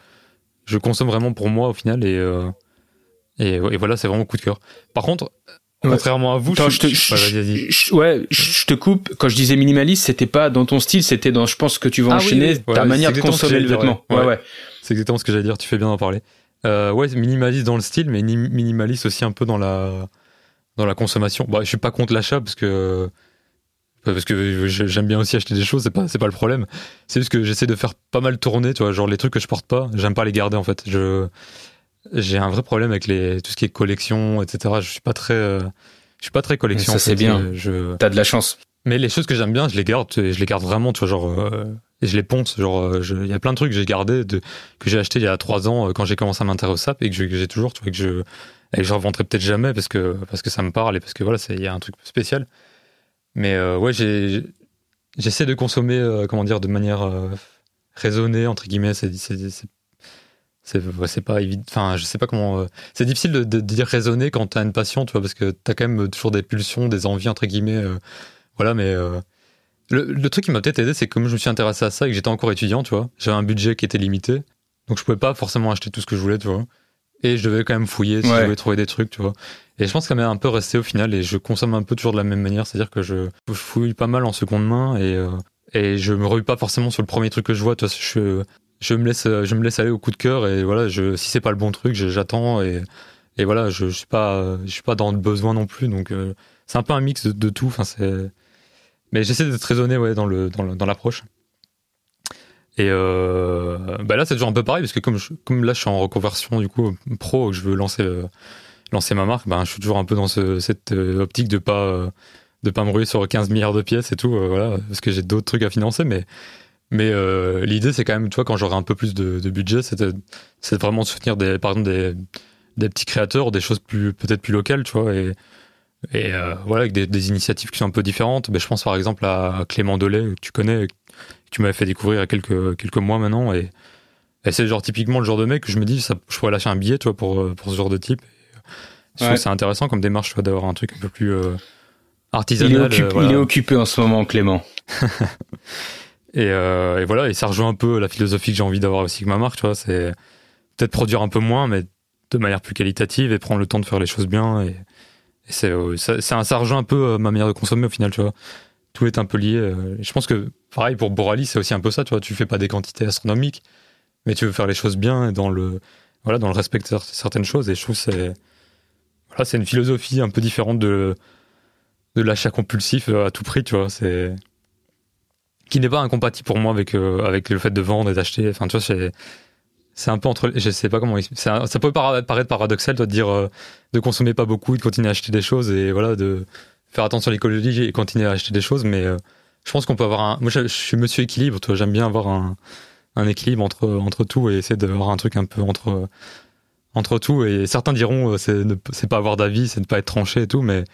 Speaker 2: je consomme vraiment pour moi au final et, euh, et, et voilà, c'est vraiment coup de cœur. Par contre. Contrairement à vous,
Speaker 3: Attends,
Speaker 2: je,
Speaker 3: je te,
Speaker 2: je- ouais,
Speaker 3: je- ouais, je te coupe. Quand je disais minimaliste, c'était pas dans ton style, c'était dans, je pense que tu vas
Speaker 2: Ah
Speaker 3: enchaîner
Speaker 2: oui.
Speaker 3: ta
Speaker 2: Ouais,
Speaker 3: manière de consommer le
Speaker 2: dire,
Speaker 3: vêtement.
Speaker 2: ouais.
Speaker 3: Ouais,
Speaker 2: Ouais.
Speaker 3: ouais.
Speaker 2: C'est exactement ce que j'allais dire, tu fais bien d'en parler. Euh, ouais, minimaliste dans le style, mais minimaliste aussi un peu dans la dans la consommation. Bah, je suis pas contre l'achat parce que parce que j'aime bien aussi acheter des choses, c'est pas c'est pas le problème. C'est juste que j'essaie de faire pas mal tourner, tu vois, genre les trucs que je porte pas, j'aime pas les garder en fait. Je j'ai un vrai problème avec les tout ce qui est collection, etc. Je suis pas très euh, je suis pas très collection.
Speaker 3: Ça c'est bien. Je... T'as de la chance.
Speaker 2: Mais les choses que j'aime bien, je les garde, je les garde vraiment, tu vois, genre euh, et je les ponce. Genre, euh, il y a plein de trucs que j'ai gardé, de, que j'ai acheté il y a trois ans quand j'ai commencé à m'intéresser au SAP et que j'ai toujours, tu vois, que je et que je revendrai peut-être jamais parce que parce que ça me parle et parce que voilà, il y a un truc spécial. Mais euh, ouais, j'essaie de consommer, euh, comment dire, de manière euh, raisonnée entre guillemets. C'est c'est pas évident. Enfin, je sais pas comment. c'est difficile de, de, dire raisonner quand t'as une passion, tu vois, parce que t'as quand même toujours des pulsions, des envies entre guillemets. voilà, mais le, le, truc qui m'a peut-être aidé, c'est que comme je me suis intéressé à ça et que j'étais encore étudiant, tu vois, j'avais un budget qui était limité, donc je pouvais pas forcément acheter tout ce que je voulais, tu vois. Et je devais quand même fouiller si je voulais trouver des trucs, tu vois. Et je pense qu'elle m'est un peu resté au final et je consomme un peu toujours de la même manière, c'est-à-dire que je, fouille pas mal en seconde main et, euh, et je me rue pas forcément sur le premier truc que je vois, tu vois, je, je me laisse, je me laisse aller au coup de cœur et voilà, je, si c'est pas le bon truc, j'attends et, et voilà, je, je suis pas, je suis pas dans le besoin non plus, donc euh, c'est un peu un mix de, tout, enfin c'est, mais j'essaie d'être raisonné, ouais, dans le, dans l'approche. Et euh, bah là, c'est toujours un peu pareil parce que comme je, comme là, je suis en reconversion du coup pro, je veux lancer euh, lancer ma marque, ben je suis toujours un peu dans ce, cette euh, optique de pas euh, de pas me ruer sur 15 milliards de pièces et tout, voilà, parce que j'ai d'autres trucs à financer, mais mais l'idée c'est quand même, tu vois, quand j'aurai un peu plus de, de budget, c'est vraiment de soutenir des par exemple des des petits créateurs, des choses plus peut-être plus locales, tu vois, et et voilà avec des, des, initiatives qui sont un peu différentes. Ben, je pense par exemple à Clément Delay, que tu connais, tu m'avais fait découvrir il y a quelques, quelques mois maintenant. Et, c'est genre typiquement le genre de mec que je me dis, ça, je pourrais lâcher un billet toi, pour, pour ce genre de type. je trouve c'est intéressant comme démarche d'avoir un truc un peu plus euh, artisanal.
Speaker 3: Il est, il est, occupé en ce moment, Clément. <laughs>
Speaker 2: et, euh, et, voilà, et ça rejoint un peu la philosophie que j'ai envie d'avoir aussi avec ma marque. Tu vois, c'est peut-être produire un peu moins, mais de manière plus qualitative et prendre le temps de faire les choses bien. Et, c'est euh, ça, rejoint un peu ma manière de consommer au final. Tu vois, tout est un peu lié. Je pense que pareil pour Borali, c'est aussi un peu ça, tu vois, tu fais pas des quantités astronomiques, mais tu veux faire les choses bien et dans le voilà, dans le respect de certaines choses et je trouve c'est voilà, c'est une philosophie un peu différente de de l'achat compulsif euh, à tout prix, tu vois, c'est qui n'est pas incompatible pour moi avec euh, avec le fait de vendre et d'acheter, enfin tu vois, c'est c'est un peu entre je sais pas comment ça, ça peut paraître paradoxal toi de dire euh, de consommer pas beaucoup de continuer à acheter des choses et voilà de faire attention à l'écologie et continuer à acheter des choses mais je pense qu'on peut avoir un. Moi, je, suis monsieur équilibre. Toi, j'aime bien avoir un, un équilibre entre entre tout et essayer d'avoir un truc un peu entre entre tout. Et certains diront euh, c'est c'est pas avoir d'avis, c'est ne pas être tranché et tout, mais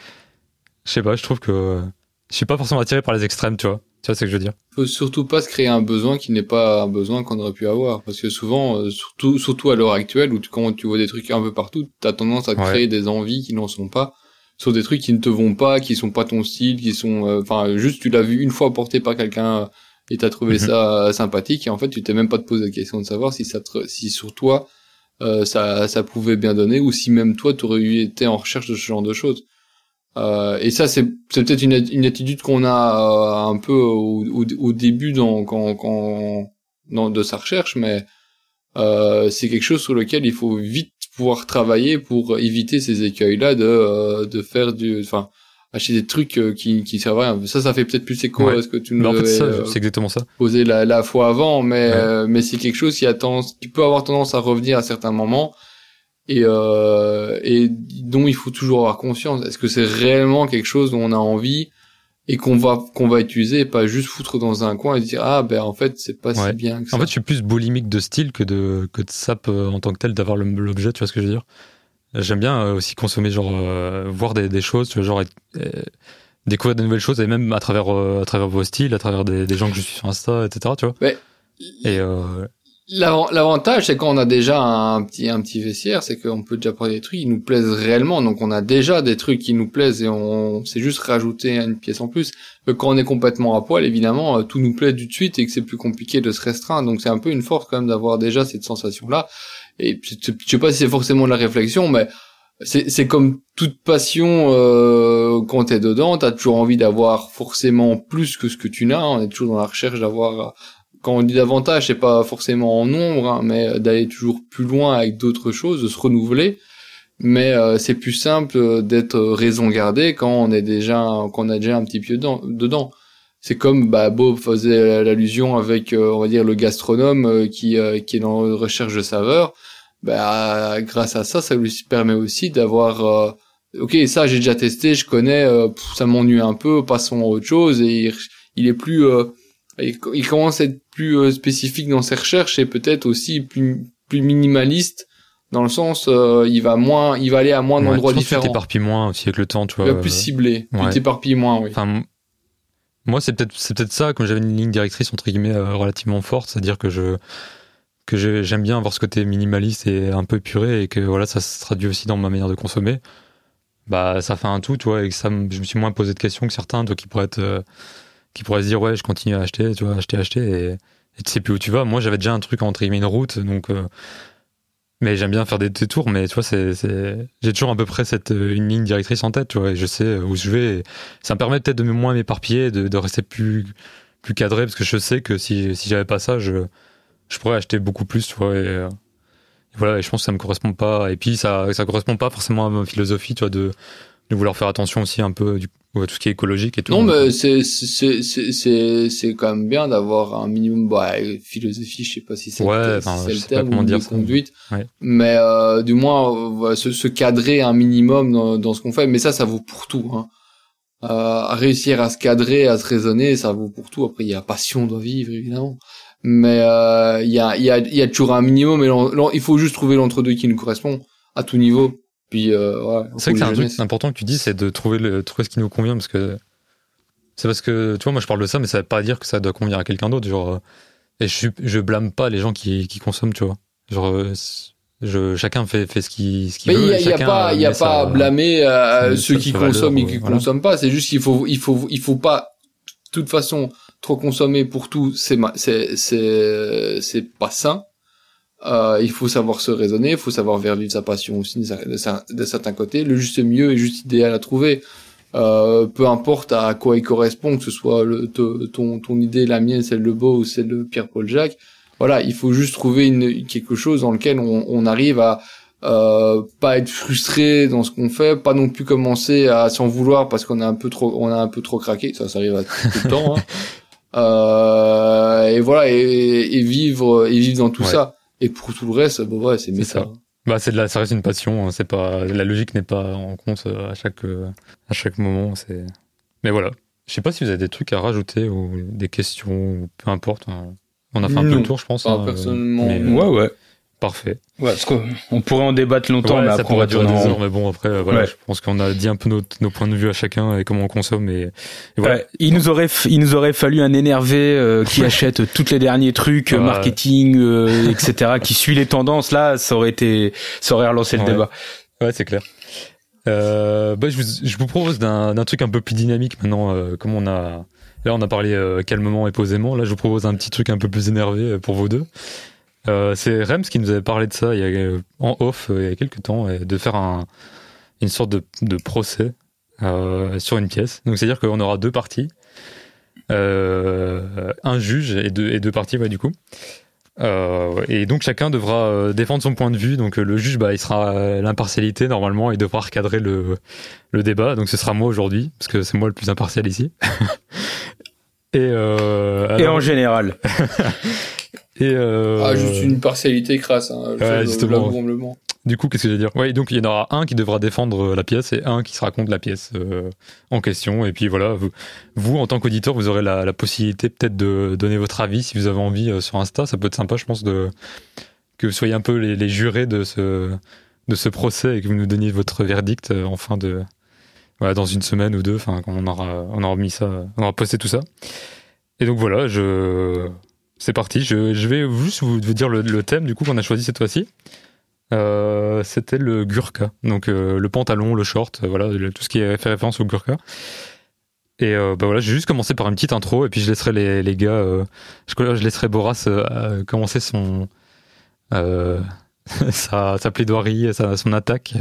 Speaker 2: je sais pas. Je trouve que je suis pas forcément attiré par les extrêmes, tu vois. Tu vois ce que je veux dire?
Speaker 4: Faut surtout pas se créer un besoin qui n'est pas un besoin qu'on aurait pu avoir, parce que souvent, euh, surtout surtout à l'heure actuelle, où tu, quand tu vois des trucs un peu partout, t'as tendance à créer des envies qui n'en sont pas sur des trucs qui ne te vont pas, qui sont pas ton style, qui sont, euh, enfin, juste tu l'as vu une fois porté par quelqu'un et t'as trouvé mhm. ça sympathique et en fait tu t'es même pas te posé la question de savoir si ça, si sur toi euh, ça, ça pouvait bien donner ou si même toi t'aurais été en recherche de ce genre de choses. Euh, et ça c'est peut-être une, une attitude qu'on a un peu au, au, début dans quand, quand dans, de sa recherche, mais c'est quelque chose sur lequel il faut vite pouvoir travailler pour éviter ces écueils-là de, euh, de faire du, enfin, acheter des trucs euh, qui, qui servent à rien. Ça, ça fait peut-être plus écho à ce que tu nous
Speaker 2: en fait, euh, c'est exactement ça.
Speaker 4: posé la, la fois avant, mais, mais c'est quelque chose qui a tendance, qui peut avoir tendance à revenir à certains moments et, euh, et dont il faut toujours avoir conscience. Est-ce que c'est réellement quelque chose dont on a envie et qu'on va qu'on va utiliser et pas juste foutre dans un coin et dire ah ben en fait c'est pas si bien que ça.
Speaker 2: En fait, je suis plus boulimique de style que de que de sap euh, en tant que tel d'avoir l'objet, tu vois ce que je veux dire? J'aime bien euh, aussi consommer genre euh, voir des, des choses, tu vois genre découvrir de nouvelles choses et même à travers à travers vos styles, à travers des, des gens que je suis sur Insta, etc. Tu vois?
Speaker 4: Ouais. Et L'avantage, c'est quand on a déjà un petit un petit vestiaire, c'est qu'on peut déjà prendre des trucs qui nous plaisent réellement. Donc on a déjà des trucs qui nous plaisent et on c'est juste rajouter une pièce en plus. Mais quand on est complètement à poil, évidemment, euh, tout nous plaît tout de suite et que c'est plus compliqué de se restreindre. Donc c'est un peu une force quand même d'avoir déjà cette sensation-là. Et je sais pas si c'est forcément de la réflexion, mais c'est c'est comme toute passion euh, quand t'es dedans, t'as toujours envie d'avoir forcément plus que ce que tu n'as. On est toujours dans la recherche d'avoir quand on dit davantage, c'est pas forcément en nombre, hein, mais d'aller toujours plus loin avec d'autres choses, de se renouveler. Mais euh, c'est plus simple d'être raison gardée quand on est déjà, a déjà un petit pied dedans. C'est comme bah, Bob faisait l'allusion avec, euh, on va dire, le gastronome euh, qui est dans la recherche de saveurs. Bah, grâce à ça, ça lui permet aussi d'avoir ok ça j'ai déjà testé je connais ça m'ennuie un peu passons à autre chose et il est plus il, commence à être plus euh, spécifique dans ses recherches et peut-être aussi plus plus minimaliste dans le sens euh, il va moins il va aller à moins d'endroits différents. Tu
Speaker 2: t'éparpilles moins aussi avec le temps, tu vois.
Speaker 4: Il va plus ciblé, ouais. tu t'éparpilles moins, oui.
Speaker 2: Enfin, moi c'est peut-être c'est peut-être ça comme j'avais une ligne directrice entre guillemets euh, relativement forte, c'est-à-dire que je que j'aime bien avoir ce côté minimaliste et un peu épuré et que voilà ça se traduit aussi dans ma manière de consommer. Bah ça fait un tout, tu vois, et que ça je me suis moins posé de questions que certains, toi qui pourraient être qui pourrait se dire ouais je continue à acheter tu vois acheter acheter et, et tu sais plus où tu vas. Moi j'avais déjà un truc entre guillemets une route donc euh, mais j'aime bien faire des tours mais tu vois c'est j'ai toujours à peu près cette euh, une ligne directrice en tête tu vois et je sais où je vais ça me permet peut-être de moins m'éparpiller de, de rester plus plus cadré parce que je sais que si si j'avais pas ça je je pourrais acheter beaucoup plus tu vois et, euh, voilà et je pense que ça me correspond pas et puis ça ça correspond pas forcément à ma philosophie tu vois de de vouloir faire attention aussi un peu du tout ce qui est écologique et tout.
Speaker 4: Non, mais euh, c'est c'est c'est c'est quand même bien d'avoir un minimum bah, philosophie, je sais pas si c'est
Speaker 2: ouais,
Speaker 4: le terme ou dire conduite, mais euh, du moins euh, se, se, cadrer un minimum dans, dans ce qu'on fait. Mais ça, ça vaut pour tout. Hein. Euh, réussir à se cadrer, à se raisonner, ça vaut pour tout. Après, il y a passion doit vivre évidemment, mais euh, il y a il y a il y a toujours un minimum. Et il faut juste trouver l'entre-deux qui nous correspond à tout niveau. Euh,
Speaker 2: c'est vrai que c'est un truc important que tu dis, c'est de trouver, le, trouver ce qui nous convient parce que c'est parce que tu vois, moi je parle de ça, mais ça veut pas dire que ça doit convenir à quelqu'un d'autre. Genre, euh, et je, je blâme pas les gens qui, qui consomment, tu vois. Genre, euh, je, chacun fait, fait ce qu'il qu'il veut.
Speaker 4: Il y, a pas, y a pas à blâmer ceux qui consomment et qui consomment pas. C'est juste qu'il faut, il faut, il faut pas, de toute façon, trop consommer pour tout. C'est, c'est pas sain. Euh, il faut savoir se raisonner, il faut savoir faire vivre sa passion aussi de, de, certains côtés. Le juste mieux est juste idéal à trouver. Euh, peu importe à quoi il correspond, que ce soit le, ton, ton idée, la mienne, celle de Beau ou celle de Pierre-Paul Jacques. Voilà, il faut juste trouver une, quelque chose dans lequel on, on arrive à euh, pas être frustré dans ce qu'on fait, pas non plus commencer à s'en vouloir parce qu'on a un peu trop, on a un peu trop craqué. Ça, ça arrive à tout le temps. Hein. <laughs> Euh, et voilà, et, et, vivre, et vivre dans tout ça. Et pour tout le reste, bon, ouais, c'est méta.
Speaker 2: Bah, c'est de la, ça reste une passion. Hein. C'est pas, la logique n'est pas en compte euh, à chaque, euh, à chaque moment. C'est, mais voilà. Je sais pas si vous avez des trucs à rajouter ou des questions, ou peu importe. Hein. On a fait un peu le tour, je pense.
Speaker 4: Hein, personnellement,
Speaker 3: ouais, ouais.
Speaker 2: Parfait.
Speaker 3: Ouais, parce qu'on pourrait en débattre longtemps, mais
Speaker 2: ça pourrait durer des heures, mais bon, après, euh, voilà, je pense qu'on a dit un peu nos, nos, points de vue à chacun et comment on consomme et, voilà.
Speaker 3: il nous aurait, il nous aurait fallu un énervé euh, qui achète tous les derniers trucs, marketing, euh, etc., qui suit les tendances. Là, ça aurait été, ça aurait relancé le débat.
Speaker 2: Ouais, c'est clair. Euh, bah, je, vous, je vous propose d'un truc un peu plus dynamique maintenant, comme on a, là, on a parlé calmement et posément. Là, je vous propose un petit truc un peu plus énervé pour vous deux. Euh, c'est Rems qui nous avait parlé de ça il y a, en off euh, il y a quelques temps, de faire un, une sorte de, de procès euh, sur une pièce. Donc c'est-à-dire qu'on aura deux parties, euh, un juge et deux, et deux parties, ouais, du coup. Euh, et donc chacun devra euh, défendre son point de vue. Donc le juge, bah, il sera l'impartialité normalement et devra recadrer le, le débat. Donc ce sera moi aujourd'hui parce que c'est moi le plus impartial ici. <laughs>
Speaker 3: et, euh, et en général. <laughs>
Speaker 2: Et euh...
Speaker 4: Ah, juste une partialité crasse, hein,
Speaker 2: ouais, Du coup, qu'est-ce que je veux dire? Oui, donc il y en aura un qui devra défendre la pièce et un qui sera contre la pièce euh, en question. Et puis voilà, vous, vous en tant qu'auditeur, vous aurez la, la possibilité peut-être de donner votre avis si vous avez envie euh, sur Insta. Ça peut être sympa, je pense, de que vous soyez un peu les, les jurés de ce de ce procès et que vous nous donniez votre verdict euh, en fin de voilà, dans une semaine ou deux. Enfin, quand on aura on aura mis ça, on aura posté tout ça. Et donc voilà, je c'est parti. Je, vais juste vous, dire le, thème du coup qu'on a choisi cette fois-ci. Euh, c'était le gurka, donc euh, le pantalon, le short, euh, voilà, tout ce qui fait référence au gurka. Et bah voilà, j'ai juste commencé par une petite intro et puis je laisserai les, les gars, je, je laisserai Boras commencer son <laughs> sa, sa, plaidoirie, sa, son attaque,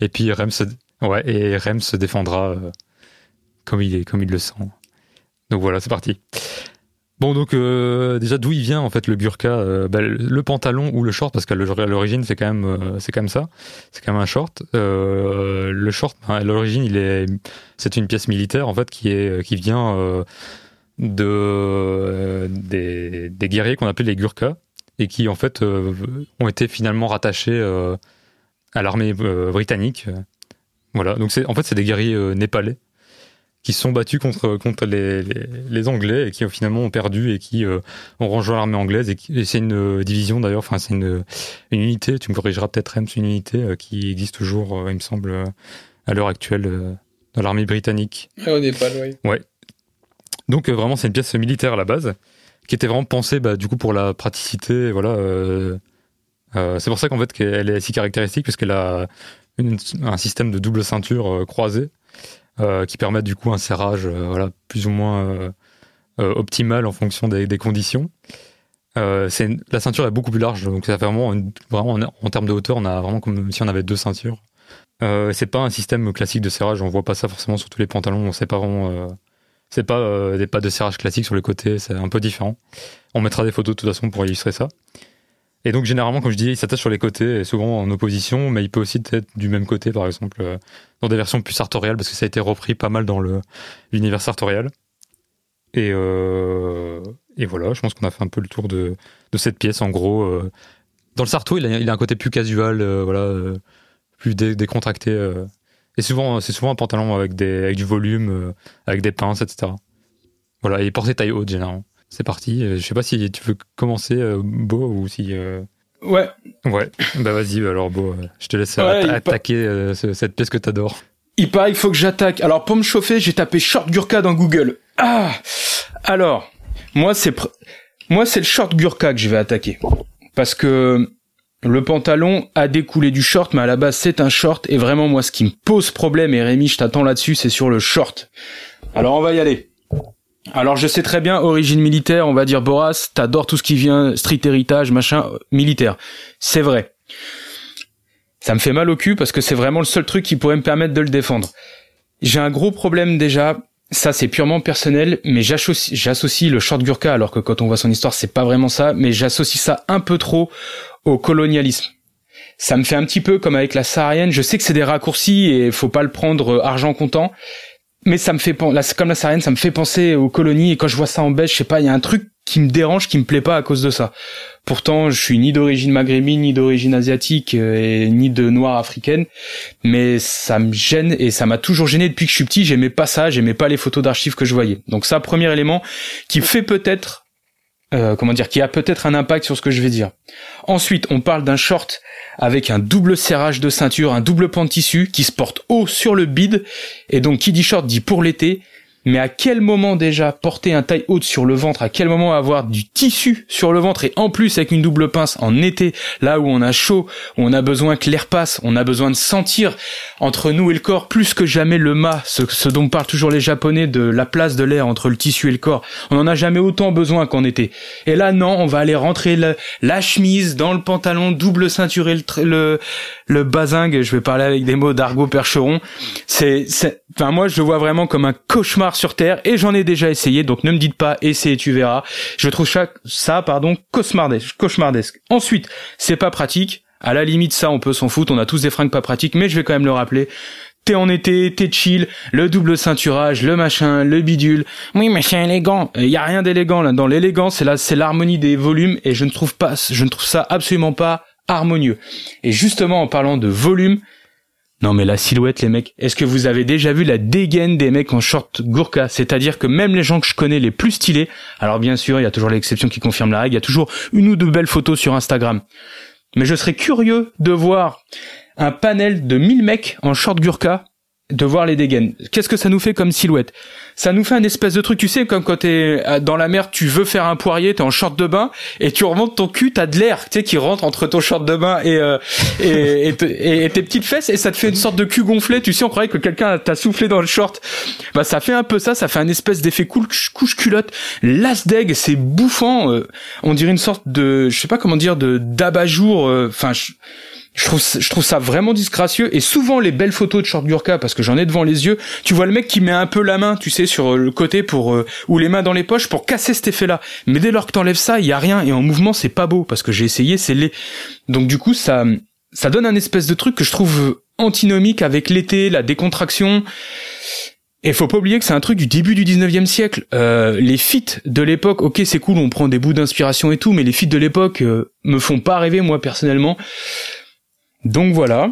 Speaker 2: et puis Rem se, ouais, et Rem se défendra comme il est, comme il le sent. Donc voilà, c'est parti. Bon, donc euh, déjà d'où il vient en fait le burqa, euh, bah, le pantalon ou le short, parce qu'à l'origine c'est quand même euh, ça, c'est quand même un short. le short, à l'origine il est c'est une pièce militaire en fait qui est qui vient de des, guerriers qu'on appelle les gurkhas et qui en fait ont été finalement rattachés à l'armée britannique. Voilà, donc c'est en fait c'est des guerriers népalais qui se sont battus contre contre les, les, Anglais et qui finalement ont perdu et qui euh, ont rejoint l'armée anglaise et, c'est une euh, division d'ailleurs, enfin c'est une, une unité. Tu me corrigeras peut-être Rem, c'est une unité euh, qui existe toujours, il me semble, à l'heure actuelle dans l'armée britannique.
Speaker 4: Ah, au Népal, oui.
Speaker 2: Ouais. Donc vraiment c'est une pièce militaire à la base qui était vraiment pensée bah, du coup pour la praticité, voilà. c'est pour ça qu'en fait qu'elle est si caractéristique parce qu'elle a un système de double ceinture croisée euh, qui permettent du coup un serrage euh, voilà, plus ou moins euh, optimal en fonction des, conditions. c'est la ceinture est beaucoup plus large, donc ça vraiment, vraiment en, termes de hauteur, on a vraiment comme si on avait deux ceintures. c'est pas un système classique de serrage, on voit pas ça forcément sur tous les pantalons, c'est pas vraiment, c'est pas des pas de serrage classiques sur les côtés, c'est un peu différent. On mettra des photos de toute façon pour illustrer ça. Et donc généralement, comme je disais, il s'attache sur les côtés, souvent en opposition, mais il peut aussi être du même côté, par exemple, dans des versions plus sartoriales, parce que ça a été repris pas mal dans l'univers sartorial. Et, euh, et voilà, je pense qu'on a fait un peu le tour de, de cette pièce. En gros, euh, dans le sarto, il a, il a un côté plus casual, voilà, plus décontracté. et souvent, c'est souvent un pantalon avec, des, avec du volume, avec des pinces, etc. Voilà, et porté taille haute généralement c'est parti. Euh, je sais pas si tu veux commencer, euh, Beau, ou si. Euh,
Speaker 3: ouais.
Speaker 2: Ouais, bah vas-y, alors Beau, je te laisse attaquer cette pièce que t'adores.
Speaker 3: Il paraît qu'il faut que j'attaque. Alors pour me chauffer, j'ai tapé short Gurkha dans Google. Ah Alors, moi c'est moi c'est le short Gurkha que je vais attaquer. Parce que le pantalon a découlé du short, mais à la base c'est un short. Et vraiment moi ce qui me pose problème, et Rémi je t'attends là-dessus, c'est sur le short. Alors on va y aller. Alors je sais très bien, origine militaire, on va dire Boras, t'adores tout ce qui vient street héritage, machin, militaire. C'est vrai. Ça me fait mal au cul parce que c'est vraiment le seul truc qui pourrait me permettre de le défendre. J'ai un gros problème déjà, ça c'est purement personnel, mais j'associe le short Gurkha alors que quand on voit son histoire c'est pas vraiment ça, mais j'associe ça un peu trop au colonialisme. Ça me fait un petit peu comme avec la saharienne, je sais que c'est des raccourcis et faut pas le prendre euh, argent comptant, mais ça me fait comme la Saharienne, ça me fait penser aux colonies et quand je vois ça en belge, je sais pas, il y a un truc qui me dérange, qui me plaît pas à cause de ça. Pourtant, je suis ni d'origine maghrébine, ni d'origine asiatique, euh, ni de noire africaine, mais ça me gêne et ça m'a toujours gêné depuis que je suis petit. J'aimais pas ça, j'aimais pas les photos d'archives que je voyais. Donc ça, premier élément qui fait peut-être, euh, comment dire, qui a peut-être un impact sur ce que je vais dire. Ensuite, on parle d'un short avec un double serrage de ceinture, un double pan de tissu qui se porte haut sur le bide. Et donc qui dit short dit pour l'été mais à quel moment déjà porter un taille haute sur le ventre, à quel moment avoir du tissu sur le ventre? Et en plus avec une double pince en été, là où on a chaud, où on a besoin que l'air passe, on a besoin de sentir entre nous et le corps plus que jamais le mât, ce, dont parlent toujours les japonais de la place de l'air entre le tissu et le corps. On en a jamais autant besoin qu'en été. Et là non, on va aller rentrer la chemise dans le pantalon, double ceinturer le, le, le bazingue, je vais parler avec des mots d'argot percheron. C'est, enfin moi je le vois vraiment comme un cauchemar sur terre et j'en ai déjà essayé donc ne me dites pas essaye tu verras. Je trouve ça pardon cauchemardesque, cauchemardesque. Ensuite, c'est pas pratique. À la limite ça on peut s'en foutre, on a tous des fringues pas pratiques mais je vais quand même le rappeler. T'es en été, t'es chill, le double ceinturage, le machin, le bidule. Oui, c'est élégant. Il y a rien d'élégant là. Dans l'élégance, c'est là, c'est l'harmonie des volumes et je ne trouve pas, je ne trouve ça absolument pas harmonieux. Et justement, en parlant de volume, non mais la silhouette les mecs, est-ce que vous avez déjà vu la dégaine des mecs en short Gurkha C'est-à-dire que même les gens que je connais les plus stylés, alors bien sûr il y a toujours l'exception qui confirme la règle, il y a toujours une ou deux belles photos sur Instagram. Mais je serais curieux de voir un panel de 1000 mecs en short Gurkha de voir les dégaines. Qu'est-ce que ça nous fait comme silhouette? Ça nous fait un espèce de truc, tu sais, comme quand t'es euh, dans la mer, tu veux faire un poirier, t'es en short de bain et tu remontes ton cul, t'as de l'air, tu sais, qui rentre entre ton short de bain et, euh, et, et, tes petites fesses et ça te fait une sorte de cul gonflé. Tu sais, on croyait que quelqu'un t'a soufflé dans le short. Bah ça fait un peu ça, ça fait un espèce d'effet couche, culotte. L'asdeg, c'est bouffant. Euh, on dirait une sorte de, je sais pas comment dire, de d'abat-jour. Enfin Je trouve, je trouve ça vraiment disgracieux et souvent les belles photos de short Gurkha parce que j'en ai devant les yeux, tu vois le mec qui met un peu la main, tu sais, sur le côté pour euh, ou les mains dans les poches pour casser cet effet-là. Mais dès lors que t'enlèves ça, il y a rien et en mouvement c'est pas beau parce que j'ai essayé, c'est laid. Donc du coup ça ça donne un espèce de truc que je trouve antinomique avec l'été, la décontraction. Et faut pas oublier que c'est un truc du début du 19e siècle. Euh, les feats de l'époque, ok c'est cool, on prend des bouts d'inspiration et tout, mais les feats de l'époque euh, me font pas rêver moi personnellement. Donc voilà.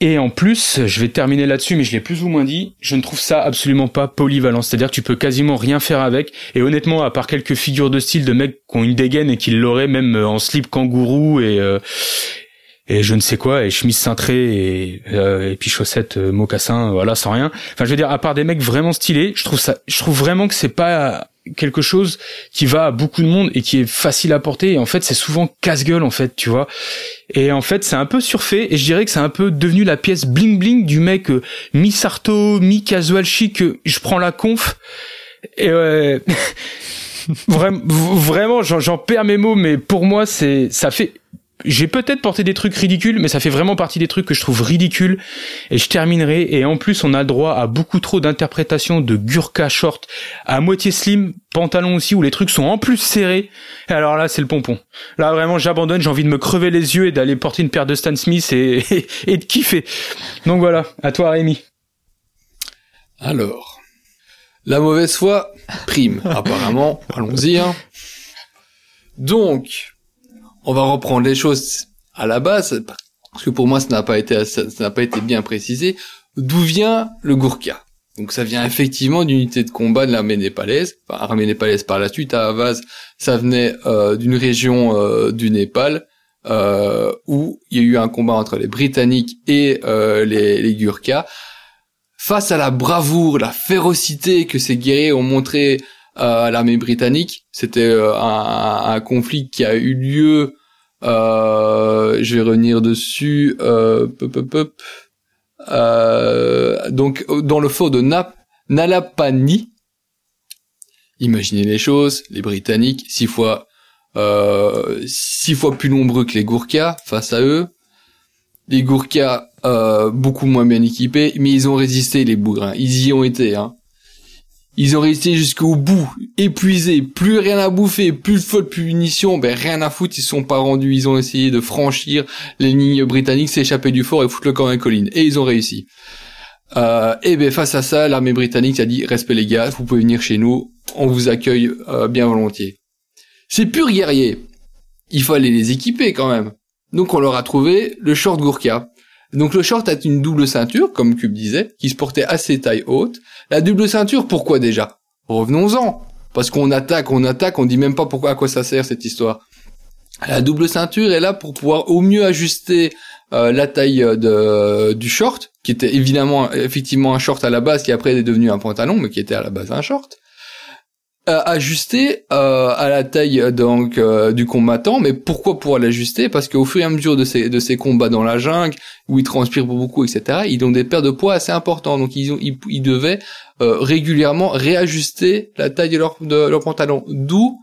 Speaker 3: Et en plus, je vais terminer là-dessus, mais je l'ai plus ou moins dit, je ne trouve ça absolument pas polyvalent. C'est-à-dire que tu peux quasiment rien faire avec. Et honnêtement, à part quelques figures de style de mecs qui ont une dégaine et qui l'auraient même en slip kangourou et, euh, et je ne sais quoi, et chemise cintrée et, euh, et puis chaussettes euh, mocassins, voilà, sans rien. Enfin, je veux dire, à part des mecs vraiment stylés, je trouve ça, je trouve vraiment que c'est pas quelque chose qui va à beaucoup de monde et qui est facile à porter. Et en fait c'est souvent casse-gueule en fait tu vois. Et en fait c'est un peu surfait et je dirais que c'est un peu devenu la pièce bling bling du mec euh, mi sarto mi casual chic euh, je prends la conf. Et ouais <laughs> vraiment vraiment j'en perds mes mots mais pour moi c'est ça fait j'ai peut-être porté des trucs ridicules, mais ça fait vraiment partie des trucs que je trouve ridicules. Et je terminerai. Et en plus, on a droit à beaucoup trop d'interprétations de Gurkha short à moitié slim, pantalon aussi, où les trucs sont en plus serrés. Et alors là, c'est le pompon. Là, vraiment, j'abandonne. J'ai envie de me crever les yeux et d'aller porter une paire de Stan Smith et, <laughs> et, de kiffer. Donc voilà. À toi, Rémi.
Speaker 4: Alors. La mauvaise foi prime, apparemment. <laughs> Allons-y, hein. Donc, on va reprendre les choses à la base, parce que pour moi, ça n'a pas été, ça n'a pas été bien précisé. D'où vient le Gurkha? Donc, ça vient effectivement d'une unité de combat de l'armée népalaise. Enfin, armée népalaise par la suite, à Avaz, ça venait euh, d'une région euh, du Népal, euh, où il y a eu un combat entre les Britanniques et les, les Gurkhas. Face à la bravoure, la férocité que ces guerriers ont montré à l'armée britannique. C'était euh, un, un, conflit qui a eu lieu. Euh, je vais revenir dessus. Euh, euh, donc dans le fort de Nap Nalapani. Imaginez les choses, les Britanniques six fois euh, six fois plus nombreux que les Gourkas face à eux. Les Gourkas euh, beaucoup moins bien équipés, mais ils ont résisté les bourrins. Ils y ont été. Hein. Ils ont résisté jusqu'au bout, épuisés, plus rien à bouffer, plus de faute, plus munitions, ben rien à foutre, ils sont pas rendus, ils ont essayé de franchir les lignes britanniques, s'échapper du fort et foutre le camp les collines. Et ils ont réussi. Euh, et ben face à ça, l'armée britannique a dit respect les gars, vous pouvez venir chez nous, on vous accueille euh, bien volontiers. C'est pur guerrier. Il fallait les équiper quand même. Donc on leur a trouvé le short Gurkha. Donc le short a une double ceinture, comme Cube disait, qui se portait assez taille haute, la double ceinture, pourquoi déjà? Revenons-en. Parce qu'on attaque, on attaque, on dit même pas pourquoi à quoi ça sert cette histoire. La double ceinture est là pour pouvoir au mieux ajuster euh, la taille euh, du short, qui était évidemment effectivement un short à la base, qui après est devenu un pantalon, mais qui était à la base un short. Euh, ajuster euh, à la taille donc euh, du combattant mais pourquoi pour l'ajuster? Parce qu'au fur et à mesure de ces de ces combats dans la jungle où ils transpirent beaucoup etc ils ont des pertes de poids assez importantes. Donc ils ont ils, devaient régulièrement réajuster la taille de leur de leur pantalon. D'où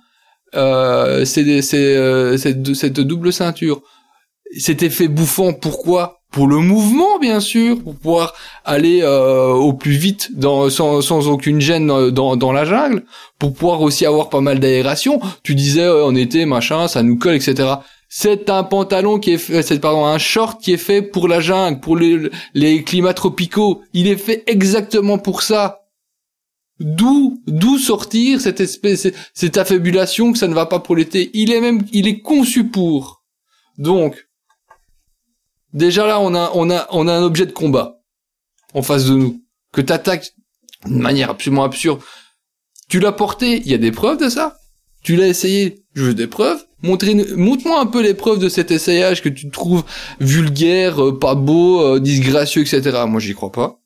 Speaker 4: euh, c'est cette, cette double ceinture. Cet effet bouffant. Pourquoi? Pour le mouvement bien sûr, pour pouvoir aller euh, au plus vite dans, sans, sans aucune gêne dans, dans la jungle, pour pouvoir aussi avoir pas mal d'aération. Tu disais en été machin, ça nous colle, etc. C'est un pantalon qui est fait, c'est pardon un short qui est fait pour la jungle, pour les, les climats tropicaux. Il est fait exactement pour ça. D'où, d'où sortir cette espèce, cette affabulation que ça ne va pas pour l'été. Il est même, il est conçu pour. Donc, Déjà là, on a, on a, on a un objet de combat en face de nous que t'attaques de manière absolument absurde. Tu l'as porté, il y a des preuves de ça? Tu l'as essayé, je veux des preuves. montre-moi un peu les preuves de cet essayage que tu trouves vulgaire, euh, pas beau, euh, disgracieux, etc. Moi, j'y crois pas.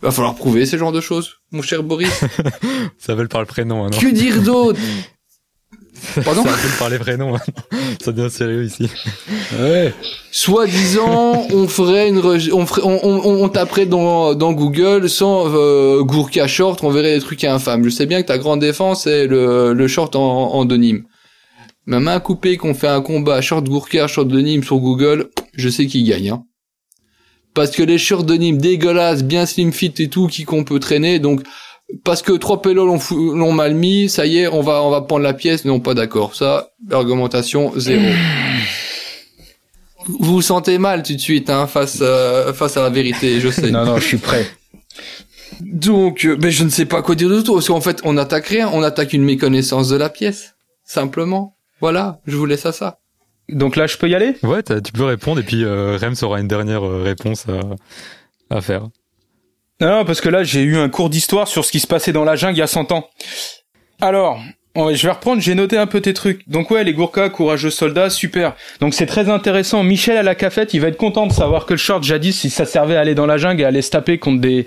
Speaker 4: Va falloir prouver ce genre de choses, mon cher Boris. <laughs>
Speaker 2: ça veut par le prénom, hein, non?
Speaker 4: Que dire d'autre? <laughs> <laughs>
Speaker 2: Pardon Ça me parler vrai nom. Hein. <laughs> Ça devient sérieux ici.
Speaker 4: Ouais. Soit disant, on ferait une, on ferait, on, on, on taperait dans, dans Google sans euh, Gourka short, on verrait des trucs infâmes. Je sais bien que ta grande défense est le, le short en, en denim. ma main coupée qu'on fait un combat short Gurkha, short de Nîmes sur Google, je sais qui gagne. Hein. Parce que les shorts de Nîmes dégueulasses, bien slim fit et tout, qui qu'on peut traîner, donc parce que trois pélos l'ont mal mis, ça y est, on va on va prendre la pièce, non pas d'accord. Ça, argumentation zéro. <laughs> vous vous sentez mal tout de suite hein, face euh, face à la vérité, je sais.
Speaker 3: non non, je suis prêt.
Speaker 4: Donc, euh, ben je ne sais pas quoi dire de tout, parce qu'en fait, on attaque rien, on attaque une méconnaissance de la pièce, simplement. Voilà, je vous laisse à ça.
Speaker 3: Donc là, je peux y aller?
Speaker 2: Ouais, tu peux répondre, et puis euh, Rems aura une dernière euh, réponse à, à faire.
Speaker 3: Non, parce que là, j'ai eu un cours d'histoire sur ce qui se passait dans la jungle il y a 100 ans. Alors, je vais reprendre, j'ai noté un peu tes trucs. Donc ouais, les Gourkas, courageux soldats, super. Donc c'est très intéressant. Michel à la cafette, il va être content de savoir que le short jadis, si ça servait à aller dans la jungle et à aller se taper contre des,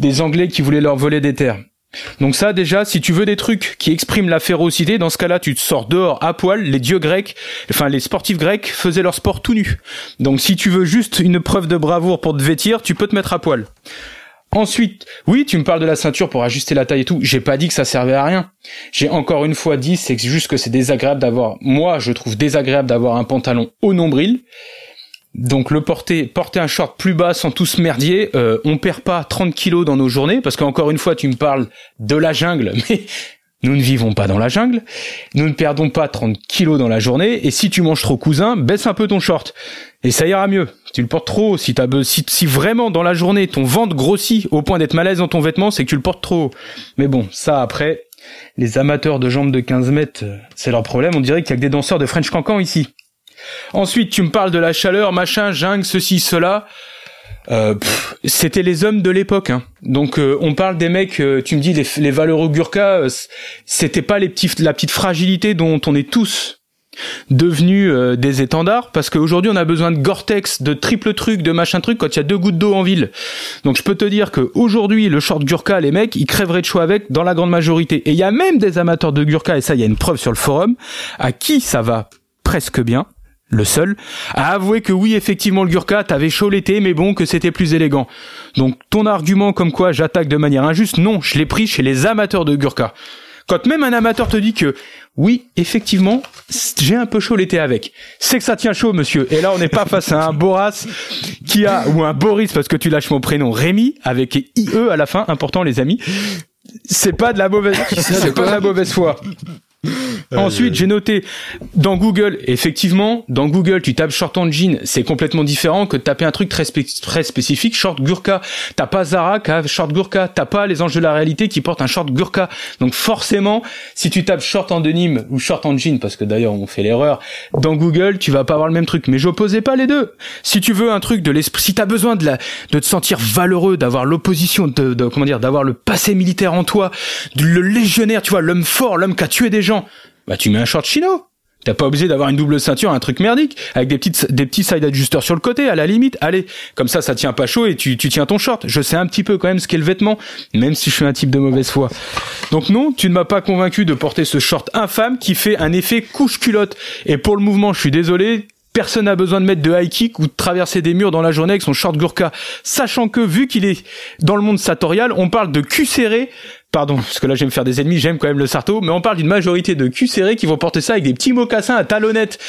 Speaker 3: des Anglais qui voulaient leur voler des terres. Donc ça déjà, si tu veux des trucs qui expriment la férocité, dans ce cas-là, tu te sors dehors à poil. Les dieux grecs, enfin les sportifs grecs faisaient leur sport tout nu. Donc si tu veux juste une preuve de bravoure pour te vêtir, tu peux te mettre à poil. Ensuite, oui, tu me parles de la ceinture pour ajuster la taille et tout. J'ai pas dit que ça servait à rien. J'ai encore une fois dit, c'est juste que c'est désagréable d'avoir, moi, je trouve désagréable d'avoir un pantalon au nombril. Donc le porter, porter un short plus bas sans tout se merdier, euh, on perd pas 30 kilos dans nos journées, parce qu'encore une fois, tu me parles de la jungle, <laughs> mais nous ne vivons pas dans la jungle. Nous ne perdons pas 30 kilos dans la journée. Et si tu manges trop cousin, baisse un peu ton short. Et ça ira mieux. Tu le portes trop. Si, t'as, si, si vraiment dans la journée ton ventre grossit au point d'être malaise dans ton vêtement, c'est que tu le portes trop. Mais bon, ça après, les amateurs de jambes de 15 mètres, euh, c'est leur problème. On dirait qu'il y a que des danseurs de French Cancan ici. Ensuite, tu me parles de la chaleur, machin, jungle, ceci, cela. Euh, c'était les hommes de l'époque. Hein. Donc euh, on parle des mecs, tu me dis les, valeureux Gurkha, c'était pas les petits, la petite fragilité dont on est tous devenus euh, des étendards parce qu'aujourd'hui on a besoin de Gore-Tex, de triple truc, de machin truc quand il y a deux gouttes d'eau en ville. Donc je peux te dire que aujourd'hui le short Gurkha, les mecs, ils crèveraient de choix avec dans la grande majorité. Et il y a même des amateurs de Gurkha, et ça il y a une preuve sur le forum, à qui ça va presque bien le seul, à avouer que oui, effectivement, le Gurkha, t'avais chaud l'été, mais bon, que c'était plus élégant. Donc, ton argument comme quoi j'attaque de manière injuste, non, je l'ai pris chez les amateurs de Gurkha. Quand même un amateur te dit que oui, effectivement, j'ai un peu chaud l'été avec. C'est que ça tient chaud, monsieur. Et là, on n'est pas face à un <laughs> Boras qui a, ou un Boris, parce que tu lâches mon prénom, Rémi, avec IE à la fin, important les amis. C'est pas de la mauvaise, <laughs> c'est pas de la mauvaise foi. Euh, Ensuite, j'ai noté dans Google, effectivement, dans Google, tu tapes short en jean, c'est complètement différent que de taper un truc très, spécifique, short Gurkha. T'as pas Zara qui a short Gurkha, t'as pas les anges de la réalité qui portent un short Gurkha. Donc forcément, si tu tapes short en denim ou short en jean, parce que d'ailleurs on fait l'erreur, dans Google, tu vas pas avoir le même truc. Mais j'opposais pas les deux. Si tu veux un truc de l'esprit, si t'as besoin de la, de te sentir valeureux, d'avoir l'opposition, de, de, comment dire, d'avoir le passé militaire en toi, le légionnaire, tu vois, l'homme fort, l'homme qui a tué des gens, bah tu mets un short chino. T'as pas obligé d'avoir une double ceinture, un truc merdique, avec des petites, des petits side adjusters sur le côté, à la limite. Allez, comme ça, ça tient pas chaud et tu, tu tiens ton short. Je sais un petit peu quand même ce qu'est le vêtement, même si je suis un type de mauvaise foi. Donc non, tu ne m'as pas convaincu de porter ce short infâme qui fait un effet couche culotte. Et pour le mouvement, je suis désolé, Personne n'a besoin de mettre de high kick ou de traverser des murs dans la journée avec son short Gurkha. Sachant que, vu qu'il est dans le monde sartorial, on parle de cul serré pardon, parce que là j'aime faire des ennemis, j'aime quand même le sarto, mais on parle d'une majorité de cul serrés qui vont porter ça avec des petits mocassins à talonnettes.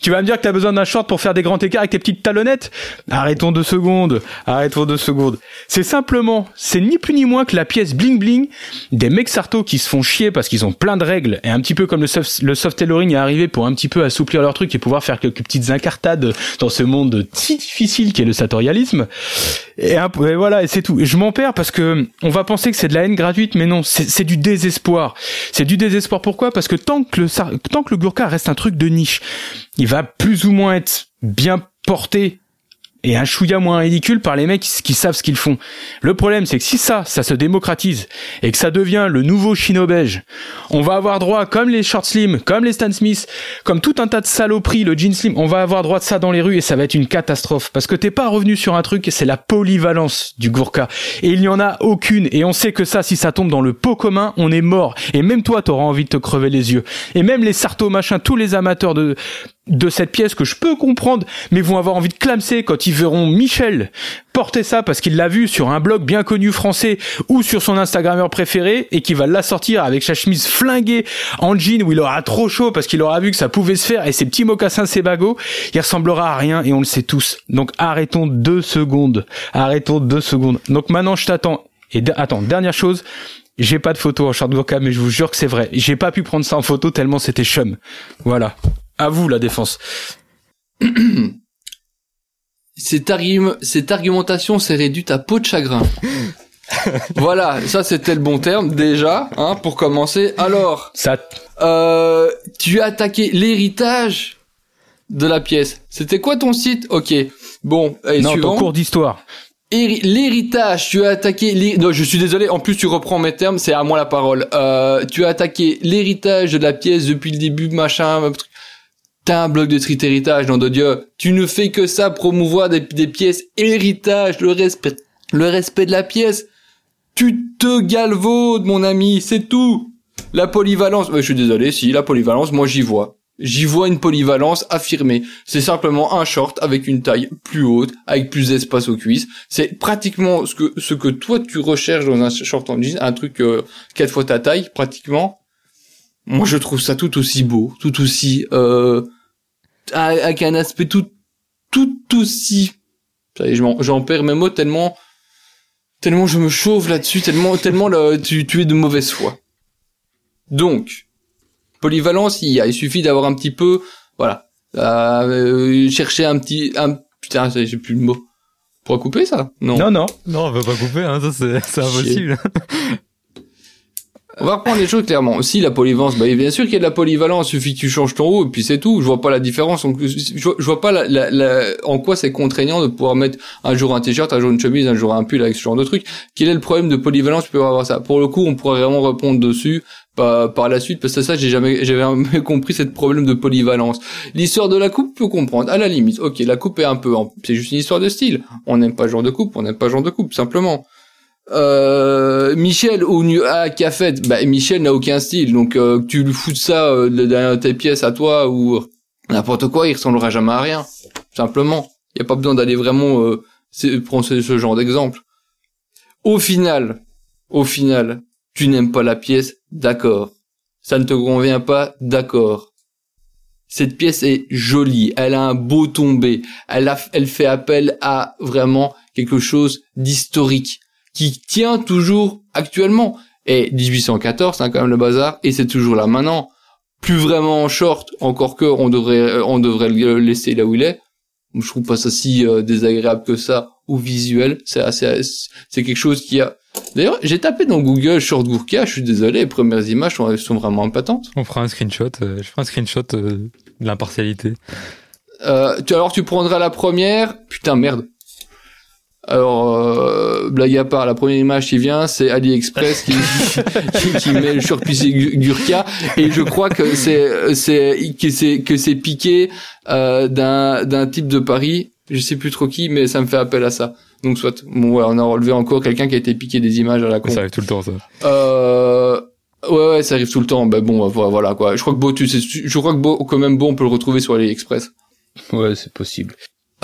Speaker 3: Tu vas me dire que t'as besoin d'un short pour faire des grands écarts avec tes petites talonnettes? Arrêtons deux secondes, arrêtons deux secondes. C'est simplement, c'est ni plus ni moins que la pièce bling bling des mecs sarto qui se font chier parce qu'ils ont plein de règles, et un petit peu comme le soft, le soft tailoring est arrivé pour un petit peu assouplir leur truc et pouvoir faire quelques petites incartades dans ce monde si difficile qu'est le sartorialisme. Et, voilà, et c'est tout. Et je m'en perds parce que on va penser que c'est de la haine gratuite, mais non, c'est du désespoir. C'est du désespoir. Pourquoi? Parce que tant que le tant que le Gurkha reste un truc de niche, il va plus ou moins être bien porté et un chouïa moins ridicule par les mecs qui, savent ce qu'ils font. Le problème, c'est que si ça, ça se démocratise et que ça devient le nouveau chino beige, on va avoir droit, comme les short slim, comme les Stan Smith, comme tout un tas de saloperies, le jean slim, on va avoir droit de ça dans les rues et ça va être une catastrophe. Parce que t'es pas revenu sur un truc, c'est la polyvalence du Gourka. Et il n'y en a aucune. Et on sait que ça, si ça tombe dans le pot commun, on est mort. Et même toi, t'auras envie de te crever les yeux. Et même les sartos machin, tous les amateurs de de cette pièce que je peux comprendre, mais vont avoir envie de clamser quand ils verront Michel porter ça parce qu'il l'a vu sur un blog bien connu français ou sur son Instagrammeur préféré et qui va la sortir avec sa chemise flinguée en jean où il aura trop chaud parce qu'il aura vu que ça pouvait se faire et ses petits mocassins, ses bagots, il ressemblera à rien et on le sait tous. Donc arrêtons deux secondes. Arrêtons deux secondes. Donc maintenant je t'attends. Et attends, dernière chose, j'ai pas de photo en short burqa, mais je vous jure que c'est vrai. J'ai pas pu prendre ça en photo tellement c'était chum. Voilà. À vous la défense. <clears throat>
Speaker 4: cette, cette argumentation s'est réduite à peau de chagrin. <laughs> voilà, ça c'était le bon terme déjà, hein, pour commencer. Alors,
Speaker 3: ça,
Speaker 4: euh, tu as attaqué l'héritage de la pièce. C'était quoi ton site? Ok. Bon,
Speaker 3: et non, ton cours d'histoire.
Speaker 4: L'héritage, tu as attaqué. Non, je suis désolé. En plus, tu reprends mes termes. C'est à moi la parole. Euh, tu as attaqué l'héritage de la pièce depuis le début, machin. T'as un bloc de street héritage, de Dieu. Tu ne fais que ça, promouvoir des, pièces héritage, le respect, le respect de la pièce. Tu te galvaudes, mon ami, c'est tout. La polyvalence, je suis désolé, si, la polyvalence, moi j'y vois. J'y vois une polyvalence affirmée. C'est simplement un short avec une taille plus haute, avec plus d'espace aux cuisses. C'est pratiquement ce que, ce que toi tu recherches dans un short en jeans, un truc euh, quatre fois ta taille, pratiquement. Moi, je trouve ça tout aussi beau, tout aussi euh, avec un aspect tout tout aussi. J'en perds mes mots tellement tellement je me chauffe là-dessus, tellement tellement tu, tu es de mauvaise foi. Donc polyvalence, il, y a, il suffit d'avoir un petit peu, voilà, euh, chercher un petit, un putain, j'ai plus le mot. Pour couper ça?
Speaker 3: Non. Non, non.
Speaker 2: Non, on peut pas couper, hein, ça c'est impossible.
Speaker 4: On va reprendre les choses clairement. Si la polyvalence, bah bien sûr qu'il y a de la polyvalence, il suffit que tu changes ton haut et puis c'est tout. Je vois pas la différence. Je, vois pas la, la, en quoi c'est contraignant de pouvoir mettre un jour un t-shirt, un jour une chemise, un jour un pull avec ce genre de truc. Quel est le problème de polyvalence Tu peux avoir ça? Pour le coup, on pourrait vraiment répondre dessus par, par la suite parce que ça j'ai jamais j'avais jamais <laughs> compris cette problème de polyvalence. L'histoire de la coupe peut comprendre à la limite. OK, la coupe est un peu c'est juste une histoire de style. On n'aime pas ce genre de coupe, on n'aime pas ce genre de coupe simplement euh, Michel ou à Cafet, bah Michel n'a aucun style, donc euh, tu lui fous de ça euh, derrière tes pièces à toi ou n'importe quoi, il ressemblera jamais à rien. Simplement, il y a pas besoin d'aller vraiment euh, prendre ce, ce genre d'exemple. Au final, au final, tu n'aimes pas la pièce, d'accord. Ça ne te convient pas, d'accord. Cette pièce est jolie, elle a un beau tombé, elle elle fait appel à vraiment quelque chose d'historique qui tient toujours actuellement. Et 1814, c'est quand même le bazar, et c'est toujours là maintenant. Plus vraiment en short, encore que on devrait, euh, on devrait le laisser là où il est. Je trouve pas ça si euh, désagréable que ça ou visuel. C'est assez, c'est quelque chose qui a. D'ailleurs, j'ai tapé dans Google short Gurkha. Je suis désolé, les premières images sont, sont vraiment impatentes.
Speaker 2: On fera un screenshot. Euh, je ferai un screenshot de l'impartialité.
Speaker 4: Euh, tu, alors tu prendras la première. Putain merde. Alors, euh, blague à part, la première image qui vient, c'est AliExpress qui, qui, qui, met le surpissé Gurka, et je crois que c'est c'est que c'est que c'est piqué euh, d'un d'un type de Paris, je sais plus trop qui, mais ça me fait appel à ça. Donc soit, bon, ouais, on a relevé encore quelqu'un qui a été piqué des images à la con.
Speaker 2: Ça arrive tout le temps, ça.
Speaker 4: Euh, ouais, ouais, ça arrive tout le temps. Ben bon, voilà quoi. Je crois que Beau, tu sais, je crois que Beau, quand même Beau, on peut le retrouver sur AliExpress.
Speaker 3: Ouais, c'est possible.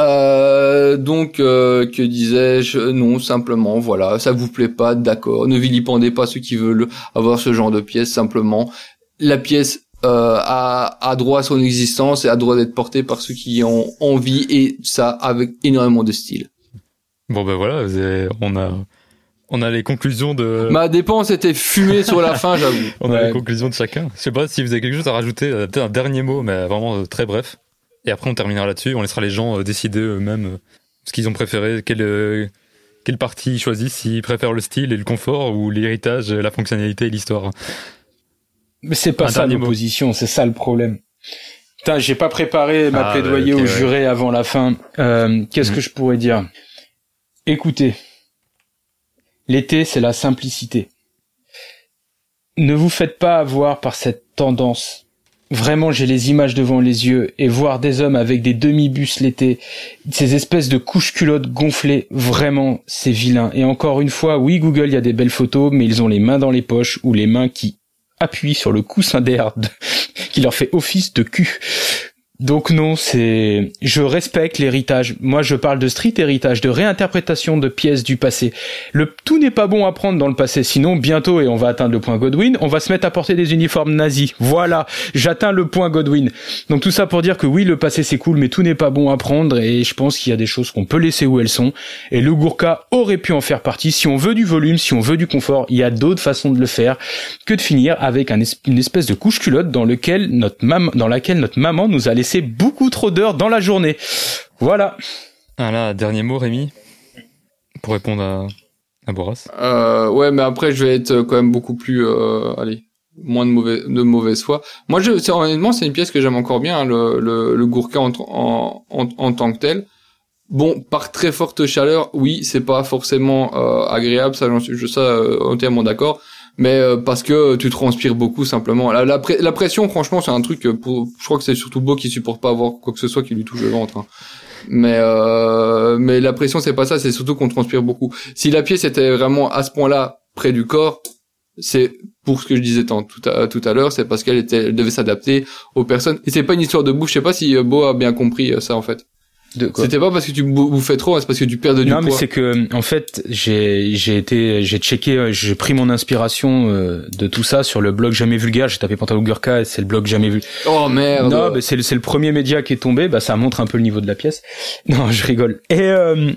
Speaker 4: Euh, donc, euh, que disais-je? Non, simplement, voilà, ça vous plaît pas, d'accord. Ne vilipendez pas ceux qui veulent avoir ce genre de pièce, simplement. La pièce euh, a, a, droit à son existence et a droit d'être portée par ceux qui ont envie, et ça avec énormément de style.
Speaker 2: Bon ben voilà, on a... On a les conclusions de.
Speaker 4: Ma dépense était fumée sur la fin, j'avoue. <laughs>
Speaker 2: On a les conclusions de chacun. Je sais pas si vous avez quelque chose à rajouter, peut-être un dernier mot, mais vraiment très bref. Et après, on terminera là-dessus. On laissera les gens euh, décider eux-mêmes euh, ce qu'ils ont préféré, quelle, euh, quelle partie ils choisissent, s'ils préfèrent le style et le confort ou l'héritage, la fonctionnalité et l'histoire.
Speaker 3: Mais c'est pas ça l'opposition, c'est ça le problème. Putain, j'ai pas préparé ma ah, plaidoyer au juré avant la fin. Euh, Qu'est-ce mhm. que je pourrais dire? Écoutez, l'été, c'est la simplicité. Ne vous faites pas avoir par cette tendance Vraiment, j'ai les images devant les yeux et voir des hommes avec des demi-bus l'été, ces espèces de couches culottes gonflées, vraiment, c'est vilain. Et encore une fois, oui, Google, il y a des belles photos, mais ils ont les mains dans les poches ou les mains qui appuient sur le coussin d'air <laughs> qui leur fait office de cul. Donc non, c'est je respecte l'héritage. Moi, je parle de street héritage, de réinterprétation de pièces du passé. Le tout n'est pas bon à prendre dans le passé, sinon bientôt et on va atteindre le point Godwin, on va se mettre à porter des uniformes nazis. Voilà, j'atteins le point Godwin. Donc tout ça pour dire que oui, le passé c'est cool, mais tout n'est pas bon à prendre et je pense qu'il y a des choses qu'on peut laisser où elles sont. Et le Gurkha aurait pu en faire partie. Si on veut du volume, si on veut du confort, il y a d'autres façons de le faire que de finir avec une espèce de couche culotte dans laquelle notre maman nous a laissé beaucoup trop d'heures dans la journée. Voilà.
Speaker 2: Ah dernier mot, Rémi, pour répondre à, à Boras.
Speaker 4: Euh, ouais, mais après, je vais être quand même beaucoup plus, euh, allez, moins de mauvais, de mauvaise foi. Moi, je, honnêtement, c'est une pièce que j'aime encore bien, hein, le, le, le Gourka en, en, en, tant que tel. Bon, par très forte chaleur, oui, c'est pas forcément euh, agréable, ça, j'en suis, je ça, entièrement d'accord mais euh, parce que tu transpires beaucoup simplement. La, pression, franchement, c'est un truc pour, je crois que c'est surtout Beau qui supporte pas avoir quoi que ce soit qui lui touche le ventre. Hein. Mais euh, mais la pression, c'est pas ça, c'est surtout qu'on transpire beaucoup. Si la pièce était vraiment à ce point-là près du corps, c'est pour ce que je disais tant, tout à, tout à l'heure, c'est parce qu'elle était, elle devait s'adapter aux personnes. Et c'est pas une histoire de bouche. Je sais pas si euh, Beau a bien compris ça en fait. C'était pas parce que tu bouffais trop, c'est parce que tu perds de du
Speaker 3: poids. Non, mais c'est que en fait, j'ai j'ai été j'ai checké, euh, j'ai pris mon inspiration euh, de tout ça sur le blog Jamais Vulgaire. J'ai tapé Pantalon Gurka, c'est le blog Jamais Vu.
Speaker 4: Oh merde.
Speaker 3: Non, mais c'est le c'est le premier média qui est tombé. Bah ça montre un peu le niveau de la pièce. <laughs> Non, je rigole. Et euh,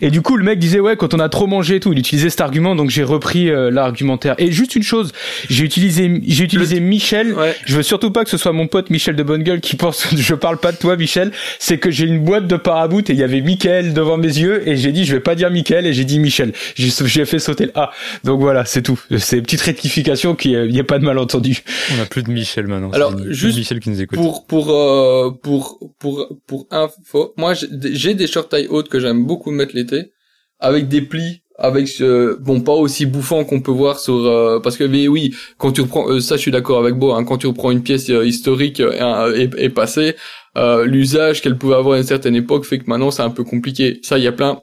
Speaker 3: et du coup, le mec disait ouais, quand on a trop mangé et tout, il utilisait cet argument, donc j'ai repris l'argumentaire. Et juste une chose, j'ai utilisé j'ai utilisé Michel. Je veux surtout pas que ce soit mon pote Michel de Bonne Gueule qui pense. <laughs> je parle pas de toi, Michel. C'est que j'ai une boîte de parabout et il y avait Michael devant mes yeux et j'ai dit je vais pas dire Michael et j'ai dit Michel. J'ai fait sauter le A. Donc voilà, c'est tout. C'est une petite rectification qui il n'y a pas de malentendu.
Speaker 2: On a plus de Michel maintenant.
Speaker 4: Alors juste Michel qui nous écoute. Pour pour euh, pour pour pour info, moi j'ai des short taille hautes que j'aime beaucoup mettre l'été avec des plis avec ce bon pas aussi bouffant qu'on peut voir sur euh, parce que mais oui quand tu reprends euh, ça je suis d'accord avec Beau hein, quand tu reprends une pièce historique et, et, passée euh, l'usage qu'elle pouvait avoir à une certaine époque fait que maintenant c'est un peu compliqué. Ça, il y a plein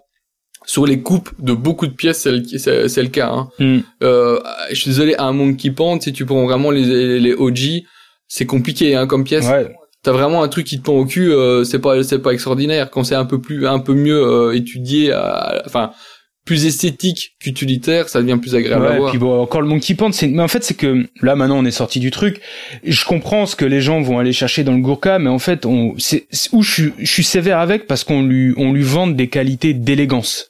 Speaker 4: sur les coupes de beaucoup de pièces, c'est, c'est le cas. Hein. Hmm. Euh, je suis désolé, un Monkey Pond, si tu prends vraiment les, les OG, c'est compliqué hein, comme pièce. Ouais. T'as vraiment un truc qui te pend au cul, euh, c'est pas c'est pas extraordinaire. Quand c'est un peu plus un peu mieux euh, étudié, enfin plus esthétique qu'utilitaire, ça devient plus agréable à voir.
Speaker 3: Puis bon, encore le Monkey Pond, c'est, mais en fait, c'est que là maintenant on est sorti du truc. Je comprends ce que les gens vont aller chercher dans le Gurkha, mais en fait, on, c'est où je suis, je suis sévère avec parce qu'on lui, on lui vend des qualités d'élégance.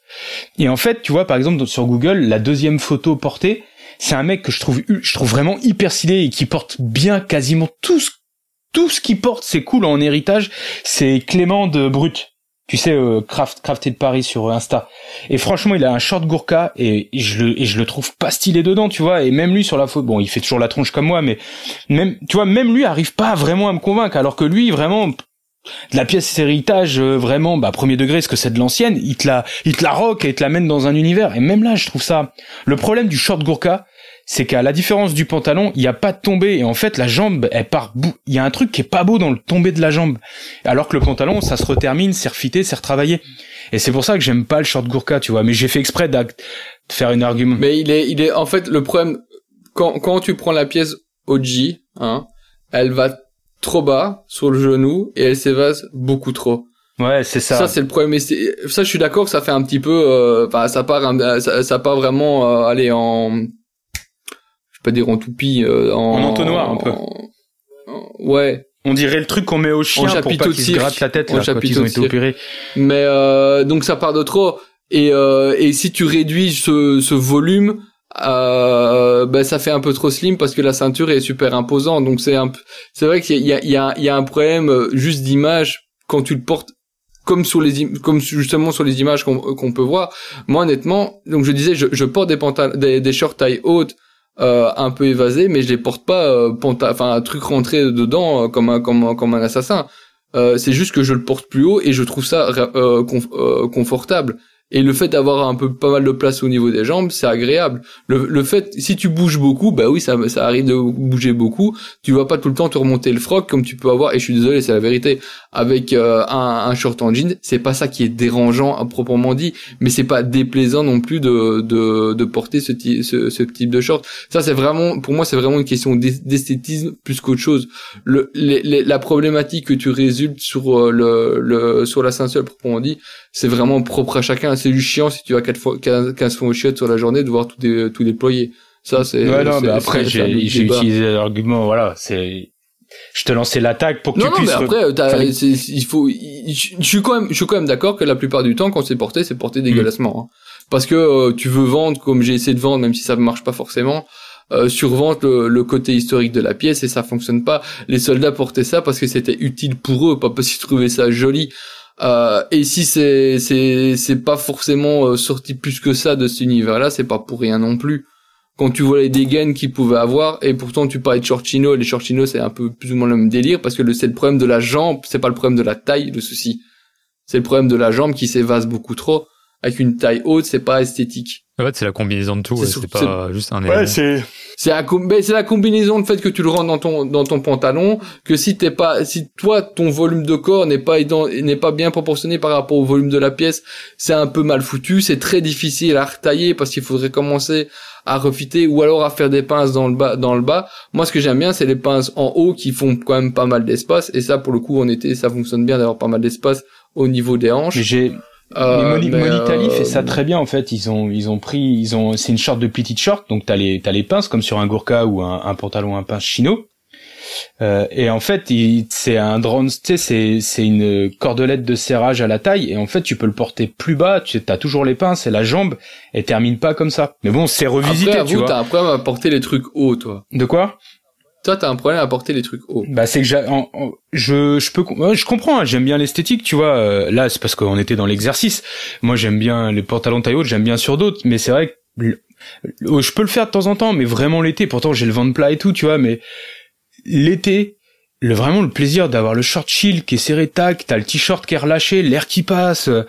Speaker 3: Et en fait, tu vois, par exemple sur Google, la deuxième photo portée, c'est un mec que je trouve, je trouve vraiment hyper stylé et qui porte bien quasiment tout ce, tout ce qu'il porte, c'est cool en héritage. C'est Clément de Brut tu sais euh, craft crafté de Paris sur Insta. Et franchement il a un short gourka et je le et je le trouve pas stylé dedans tu vois. Et même lui sur la photo bon il fait toujours la tronche comme moi mais même tu vois même lui arrive pas vraiment à me convaincre. Alors que lui vraiment de la pièce héritage euh, vraiment bah premier degré ce que c'est de l'ancienne il te la il te la rock et te l'amène dans un univers. Et même là je trouve ça le problème du short gourka c'est qu'à la différence du pantalon, il n'y a pas de tombée et en fait la jambe elle part il y a un truc qui est pas beau dans le tombé de la jambe alors que le pantalon ça se retermine, c'est refité, c'est retravaillé. Et c'est pour ça que j'aime pas le short Gurkha, tu vois, mais j'ai fait exprès de faire une argument.
Speaker 4: Mais il est il est en fait le problème quand quand tu prends la pièce OG, hein, elle va trop bas sur le genou et elle s'évase beaucoup trop.
Speaker 3: Ouais, c'est ça.
Speaker 4: Ça c'est le problème. ça, je suis d'accord que ça fait un petit peu, euh, enfin, ça part, ça, ça part vraiment, euh, aller en, pas dire en toupie, euh, en,
Speaker 3: en entonnoir un peu.
Speaker 4: ouais.
Speaker 3: On dirait le truc qu'on met au chien pour pas qu'il se gratte la tête là, quand ils ont été opérés.
Speaker 4: Mais euh, donc ça part de trop. Et, euh, et si tu réduis ce, ce volume, euh, ben ça fait un peu trop slim parce que la ceinture est super imposante. Donc c'est un, c'est vrai qu'il y a, il y a, il y a un problème euh, juste d'image quand tu le portes comme sur les comme justement sur les images qu'on peut voir. Moi honnêtement, donc je disais, je, je porte des pantalons, des, des shorts taille haute euh, un peu évasé, mais je les porte pas, euh, enfin un truc rentré dedans euh, comme un comme comme un assassin. Euh, c'est juste que je le porte plus haut et je trouve ça confortable. Et le fait d'avoir un peu pas mal de place au niveau des jambes, c'est agréable. Le, le fait, si tu bouges beaucoup, bah oui, ça, ça arrive de bouger beaucoup. Tu vas pas tout le temps te remonter le froc comme tu peux avoir. Et je suis désolé, c'est la vérité. Avec euh, un, un, short en jean, c'est pas ça qui est dérangeant à proprement dit, mais c'est pas déplaisant non plus de de, de porter ce, ce, ce type de short. Ça, c'est vraiment, pour moi, c'est vraiment une question d'esthétisme plus qu'autre chose. Le, les, la problématique que tu résultes sur euh, le, le sur la ceinture proprement dit, c'est vraiment propre à chacun. C'est du chiant si tu as 4 fois, 15 fois au chiottes sur la journée de voir tout, dé, tout déployer. Ça, c'est.
Speaker 3: Ouais, non, mais après, j'ai utilisé l'argument, voilà, c'est, je te lançais l'attaque pour que
Speaker 4: non,
Speaker 3: tu
Speaker 4: non,
Speaker 3: puisses.
Speaker 4: mais après, il faut, je suis quand même, je suis quand même d'accord que la plupart du temps, quand c'est porté, c'est porté dégueulassement. Hein. Parce que euh, tu veux vendre comme j'ai essayé de vendre, même si ça ne marche pas forcément. Euh, survente le, le, côté historique de la pièce et ça fonctionne pas. Les soldats portaient ça parce que c'était utile pour eux, pas parce qu'ils trouvaient ça joli. Euh, et si c'est c'est c'est pas forcément euh, sorti plus que ça de cet univers-là, c'est pas pour rien non plus. Quand tu vois les dégaines qu'ils pouvaient avoir, et pourtant tu parlais de shortino, les shortino c'est un peu plus ou moins le même délire parce que le, c'est le problème de la jambe, c'est pas le problème de la taille le souci. C'est le problème de la jambe qui s'évase beaucoup trop. Avec une taille haute, c'est pas esthétique.
Speaker 2: En fait, c'est la combinaison de tout, c'est, ouais, pas juste un
Speaker 3: élément. Ouais, c'est
Speaker 4: c'est la, c'est la combinaison de fait que tu le rentres dans ton dans ton pantalon que si t'es pas si toi ton volume de corps n'est pas n'est pas bien proportionné par rapport au volume de la pièce c'est un peu mal foutu c'est très difficile à retailler parce qu'il faudrait commencer à refiter ou alors à faire des pinces dans le bas dans le bas moi ce que j'aime bien c'est les pinces en haut qui font quand même pas mal d'espace et ça pour le coup en été ça fonctionne bien d'avoir pas mal d'espace au niveau des hanches
Speaker 3: j'ai euh, mais Monitali fait ça très bien en fait. Ils ont ils ont pris ils ont c'est une short de petite short donc t'as les t'as les pinces comme sur un Gurkha ou un, un pantalon un pince chino. Euh, et en fait, c'est un drone, tu sais, c'est c'est une cordelette de serrage à la taille et en fait, tu peux le porter plus bas. Tu as toujours les pinces et la jambe, elle termine pas comme ça. Mais bon, c'est revisité,
Speaker 4: Après,
Speaker 3: tu vois.
Speaker 4: T'as un problème à porter les trucs hauts, toi.
Speaker 3: De quoi?
Speaker 4: Toi, t'as un problème à porter les trucs hauts.
Speaker 3: Bah, c'est que j'ai, je, je peux, je comprends. Hein, j'aime bien l'esthétique, tu vois. Euh, là, c'est parce qu'on était dans l'exercice. Moi, j'aime bien les pantalons taille haute, j'aime bien sur d'autres, mais c'est vrai que je peux le faire de temps en temps, mais vraiment l'été. Pourtant, j'ai le ventre plat et tout, tu vois. Mais l'été, le vraiment le plaisir d'avoir le short chill qui est serré tac, t'as le t-shirt qui est relâché, l'air qui passe. Euh,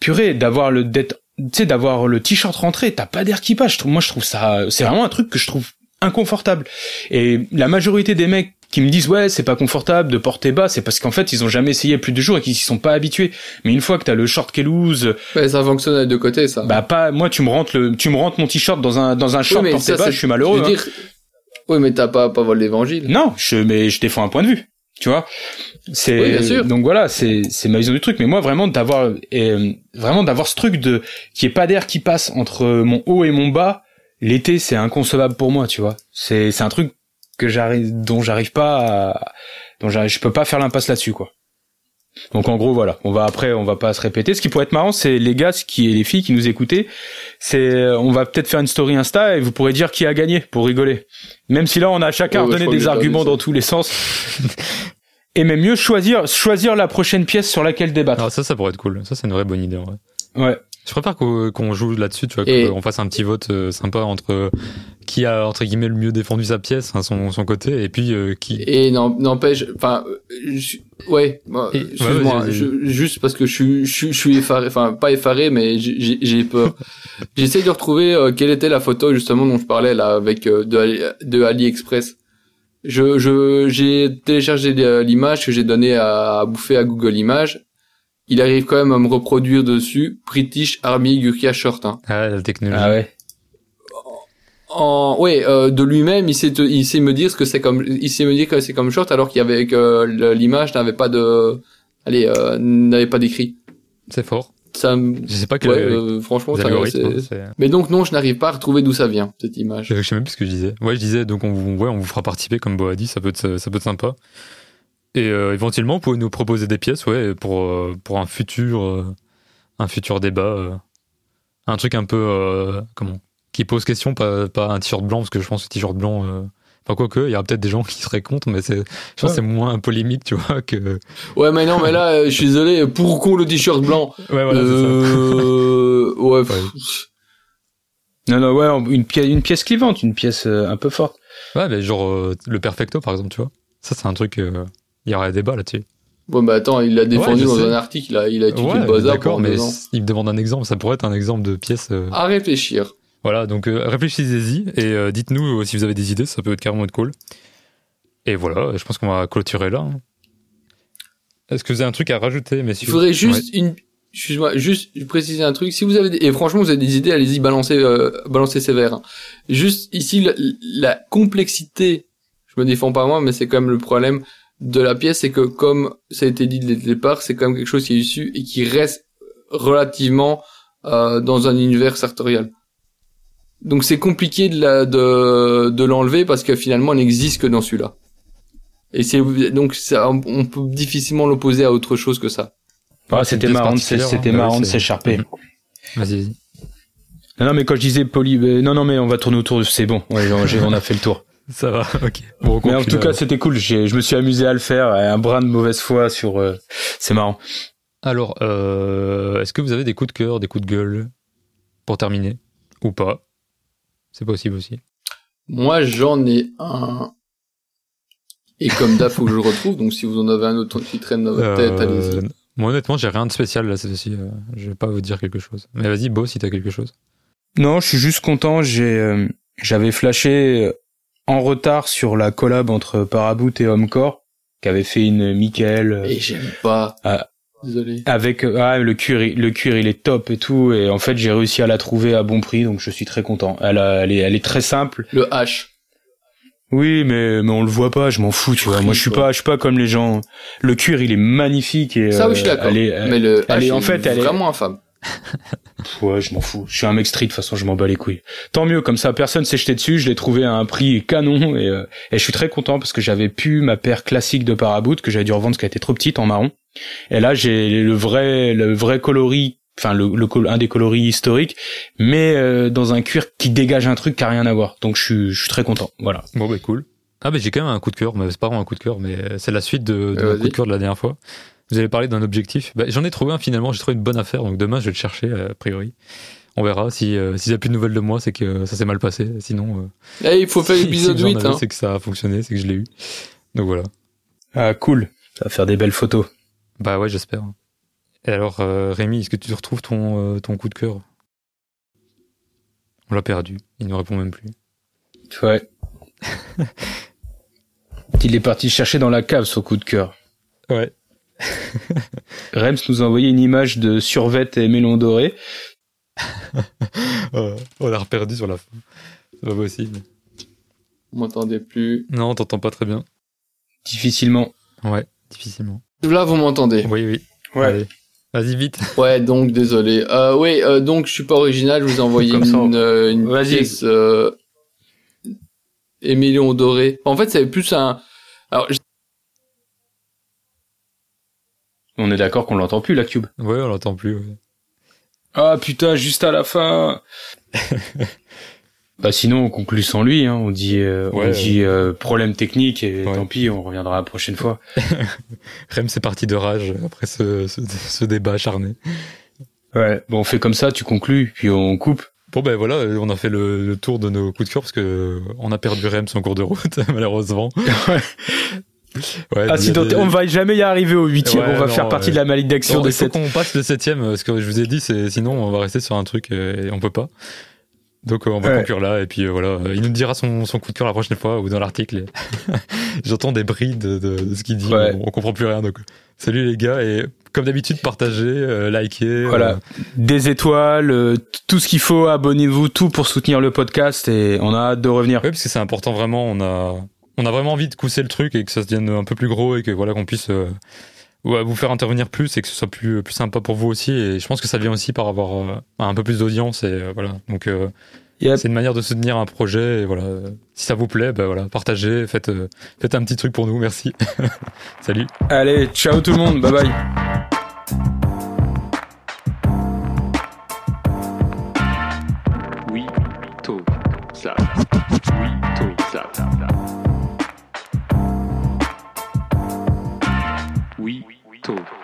Speaker 3: purée, d'avoir le d'être tu sais d'avoir le t-shirt rentré, t'as pas d'air qui passe. Je trouve, moi, je trouve ça, c'est vraiment un truc que je trouve inconfortable. Et la majorité des mecs qui me disent ouais c'est pas confortable de porter bas c'est parce qu'en fait ils ont jamais essayé plus de jours et qu'ils s'y sont pas habitués mais une fois que t'as le short loose
Speaker 4: ouais, ça fonctionne des deux côtés ça
Speaker 3: bah pas moi tu me rentres le tu me rentres mon t-shirt dans un dans un short oui, porté bas je suis malheureux je
Speaker 4: hein. dire... oui mais t'as pas pas volé l'évangile
Speaker 3: non je mais je défends un point de vue tu vois c'est
Speaker 4: oui, bien sûr.
Speaker 3: donc voilà c'est c'est ma vision du truc mais moi vraiment d'avoir euh, vraiment d'avoir ce truc de qui est pas d'air qui passe entre mon haut et mon bas l'été c'est inconcevable pour moi tu vois. C'est c'est un truc que j'arrive dont j'arrive pas à, dont je peux pas faire l'impasse là-dessus quoi. Donc en gros voilà. On va après on va pas se répéter. Ce qui pourrait être marrant c'est les gars qui et les filles qui nous écoutaient c'est on va peut-être faire une story insta et vous pourrez dire qui a gagné pour rigoler. Même si là on a chacun
Speaker 4: ouais,
Speaker 3: donné des arguments dans tous les sens. <laughs> et même mieux choisir choisir la prochaine pièce sur laquelle débattre.
Speaker 2: Ah, ça ça pourrait être cool. Ça c'est une vraie bonne idée en vrai.
Speaker 3: Ouais
Speaker 2: je préfère qu'on joue là-dessus, tu vois, qu'on fasse un petit vote euh, sympa entre qui a entre guillemets le mieux défendu sa pièce, hein, son, son côté, et puis euh, qui.
Speaker 4: Et n'empêche, enfin, ouais, excuse-moi, juste parce que je suis, je, suis effaré, enfin pas effaré, mais j'ai peur. <laughs> J'essaie de retrouver euh, quelle était la photo justement dont je parlais là avec de, de AliExpress. Je je j'ai téléchargé l'image que j'ai donnée à, à bouffer à Google Images il arrive quand même à me reproduire dessus British Army Gurkha Short. Hein.
Speaker 2: Ah, la technologie.
Speaker 3: Ah ouais.
Speaker 4: En, ouais, euh, de lui-même, il sait, il sait me dire ce que c'est comme, il sait me dire que c'est comme short, alors qu'il y avait que l'image n'avait pas de, allez, euh, n'avait pas d'écrit.
Speaker 2: C'est fort.
Speaker 4: Ça,
Speaker 2: je sais pas que.
Speaker 4: Ouais, euh, franchement, ça, Mais donc non, je n'arrive pas à retrouver d'où ça vient cette image.
Speaker 2: Je sais même plus ce que je disais. Ouais, je disais donc on, ouais, on vous fera participer comme Bo a dit, ça peut être, ça peut être sympa. Et euh, éventuellement, vous pouvez nous proposer des pièces, ouais, pour euh, pour un futur euh, un futur débat, un truc un peu comment qui pose question, pas pas un t-shirt blanc parce que je pense que t-shirt blanc. Enfin, quoi que, il y aura peut-être des gens <laughs> qui seraient contre, mais c'est, je pense que c'est moins polémique, tu vois, que.
Speaker 4: Ouais, mais non, mais là, je suis désolé, pour con le t-shirt blanc.
Speaker 2: Ouais, voilà,
Speaker 4: euh... ouais. ouais.
Speaker 3: Non, non, ouais, une pièce, une pièce clivante, une pièce un peu forte.
Speaker 2: Ouais, mais genre, le perfecto, par exemple, tu vois. Ça, c'est un truc, il y aurait débat là-dessus.
Speaker 4: Bon, bah attends, il l'a défendu dans
Speaker 2: sais.
Speaker 4: un article, il a, il a étudié
Speaker 2: Ouais,
Speaker 4: le bazar
Speaker 2: d'accord, mais il me demande un exemple. Ça pourrait être un exemple de pièce. euh,
Speaker 4: À réfléchir.
Speaker 2: Voilà, donc euh, réfléchissez-y et euh, dites-nous si vous avez des idées, ça peut être carrément être cool. Et voilà, je pense qu'on va clôturer là. hein. Est-ce que vous avez un truc à rajouter,
Speaker 4: Il
Speaker 2: messieurs
Speaker 4: faudrait juste une, excuse-moi, juste préciser un truc. Si vous avez des, et franchement, vous avez des idées, allez-y, balancez, balancez sévère. hein. Juste ici, la, la complexité, je me défends pas moi, mais c'est quand même le problème de la pièce, c'est que comme ça a été dit dès le départ, c'est quand même quelque chose qui est issu et qui reste relativement euh, dans un univers sartorial. Donc c'est compliqué de la, de, de l'enlever parce que finalement, elle n'existe que dans celui-là. Et c'est donc ça, on peut difficilement l'opposer à autre chose que ça.
Speaker 3: Ah, c'était marrant, de c'était
Speaker 2: hein.
Speaker 3: marrant
Speaker 2: Ouais,
Speaker 3: de
Speaker 2: c'est-
Speaker 3: s'écharper.
Speaker 2: Mhm. Vas-y, vas-y.
Speaker 3: Non, non, mais quand je disais poly, euh, non, non, mais on va tourner autour de, c'est bon, ouais, on a fait le tour.
Speaker 2: Ça va, <laughs> ok. Bon, on
Speaker 3: Mais en tout cas, c'était cool. J'ai, je me suis amusé à le faire. Un brin de mauvaise foi sur, euh, c'est marrant.
Speaker 2: Alors, euh, est-ce que vous avez des coups de cœur, des coups de gueule pour terminer Ou pas? C'est possible aussi.
Speaker 4: Moi, j'en ai un. Et comme d'hab, faut que je le retrouve. Donc, si vous en avez un autre qui traîne dans votre tête,
Speaker 2: Euh,
Speaker 4: allez-y.
Speaker 2: Moi, honnêtement, j'ai rien de spécial là cette fois-ci. euh, Je vais pas vous dire quelque chose. Mais vas-y, Beau, si t'as quelque chose.
Speaker 3: Non, je suis juste content. J'ai, euh, j'avais flashé euh, en retard sur la collab entre Paraboot et Homecore, qu'avait fait une Michael. euh,
Speaker 4: Et j'aime pas.
Speaker 3: Ah.
Speaker 4: Désolé.
Speaker 3: avec euh, ah, le cuir, il- le cuir il est top et tout et en fait j'ai réussi à la trouver à bon prix donc je suis très content. Elle, a- elle est, elle est très simple.
Speaker 4: Le H.
Speaker 3: Oui mais mais on le voit pas, je m'en fous tu vois. Moi je suis
Speaker 4: quoi.
Speaker 3: pas je suis pas comme les gens. Le cuir il est magnifique et
Speaker 4: Ça,
Speaker 3: euh,
Speaker 4: oui, je suis d'accord.
Speaker 3: est- elle-
Speaker 4: Mais le H,
Speaker 3: est- en fait, elle est-
Speaker 4: vraiment infâme.
Speaker 3: Ouais, je m'en fous. Je suis un mec street, de toute façon, je m'en bats les couilles. Tant mieux, comme ça, personne s'est jeté dessus. Je l'ai trouvé à un prix canon et, euh, et je suis très content parce que j'avais pu ma paire classique de Paraboot que j'avais dû revendre parce qu'elle était trop petite en marron. Et là, j'ai le vrai, le vrai coloris, enfin le, le col- un des coloris historiques, mais euh, dans un cuir qui dégage un truc qui a rien à voir. Donc je suis, je suis très content. Voilà.
Speaker 2: Bon, bah cool. Ah, bah j'ai quand même un coup de cœur, mais c'est pas vraiment un coup de cœur, mais c'est la suite de, de
Speaker 4: Euh,
Speaker 2: mon coup de cœur de la dernière fois. Vous avez parlé d'un objectif. Bah, J'en ai trouvé un finalement, j'ai trouvé une bonne affaire, donc demain je vais le chercher, euh, a priori. On verra si euh, s'il y a plus de nouvelles de moi, c'est que ça s'est mal passé. Sinon, euh,
Speaker 4: Eh, il faut faire l'épisode <laughs>
Speaker 2: si vous en
Speaker 4: 8,
Speaker 2: avez,
Speaker 4: hein.
Speaker 2: c'est que ça a fonctionné, c'est que je l'ai eu. Donc voilà.
Speaker 3: Ah cool. Ça va faire des belles photos.
Speaker 2: Bah ouais, j'espère. Et alors, euh, Rémi, est-ce que tu retrouves ton, euh, ton coup de cœur? On l'a perdu, il ne répond même plus.
Speaker 3: Ouais. <laughs> il est parti chercher dans la cave son coup de cœur.
Speaker 2: Ouais. <laughs>
Speaker 3: Rems nous a envoyé une image de survette et melon doré. <laughs>
Speaker 2: Euh, on l'a reperdu sur la fin. C'est pas possible.
Speaker 4: Vous m'entendez plus.
Speaker 2: Non, on t'entend pas très bien.
Speaker 3: Difficilement.
Speaker 2: Ouais, difficilement.
Speaker 4: Là, vous m'entendez.
Speaker 2: Oui, oui.
Speaker 3: Ouais.
Speaker 2: Allez. Vas-y, vite. <laughs>
Speaker 4: Ouais, donc désolé. Euh, oui, euh, donc je suis pas original. Je vous ai envoyé une, euh, une
Speaker 3: Vas-y.
Speaker 4: pièce euh, Émilion doré. En fait, c'est plus un. Alors, je-
Speaker 3: On est d'accord qu'on l'entend plus, la cube.
Speaker 2: Ouais, on l'entend plus. ouais.
Speaker 3: Ah putain, juste à la fin. <laughs> bah sinon, on conclut sans lui. Hein. On dit, euh, on dit euh, problème technique et
Speaker 2: Ouais.
Speaker 3: tant pis, on reviendra la prochaine fois. <laughs>
Speaker 2: Rem, c'est parti de rage après ce, ce, ce débat acharné.
Speaker 3: Ouais. Bon, on fait comme ça, tu conclus, puis on coupe.
Speaker 2: Bon, ben voilà, on a fait le, le tour de nos coups de cœur parce que euh, on a perdu Rem en cours de route, <laughs> malheureusement. Ouais, des-
Speaker 3: Ah, On va jamais y arriver au huitième.
Speaker 2: Ouais,
Speaker 3: on va
Speaker 2: non,
Speaker 3: faire partie
Speaker 2: ouais.
Speaker 3: de la malédiction
Speaker 2: Bon,
Speaker 3: de
Speaker 2: il faut
Speaker 3: cette.
Speaker 2: qu'on passe le septième, euh, ce que je vous ai dit, c'est sinon on va rester sur un truc euh, et on peut pas. Donc euh, on va
Speaker 3: Ouais.
Speaker 2: conclure là et puis euh, voilà, il nous dira son, son coup de cœur la prochaine fois ou dans l'article. et- <laughs> J'entends des brides de, de- de ce qu'il dit,
Speaker 3: Ouais.
Speaker 2: on, on comprend plus rien. Donc salut les gars et comme d'habitude partagez, euh, likez.
Speaker 3: Voilà.
Speaker 2: euh,
Speaker 3: Des étoiles, euh, tout ce qu'il faut. Abonnez-vous, tout pour soutenir le podcast et on a hâte de revenir.
Speaker 2: Ouais, parce que c'est important vraiment. On a, on a vraiment envie de pousser le truc et que ça se devienne un peu plus gros et que voilà qu'on puisse euh, ouais, vous faire intervenir plus et que ce soit plus, plus sympa pour vous aussi. Et je pense que ça vient aussi par avoir euh, un peu plus d'audience et euh, voilà. Donc euh,
Speaker 3: Yep.
Speaker 2: c'est une manière de soutenir un projet et voilà. Si ça vous plaît, bah voilà, partagez, faites, euh, faites un petit truc pour nous. Merci. <laughs> Salut.
Speaker 3: Allez, ciao tout le monde. Bye bye.
Speaker 1: Oui, tôt, Oui, tôt, ça.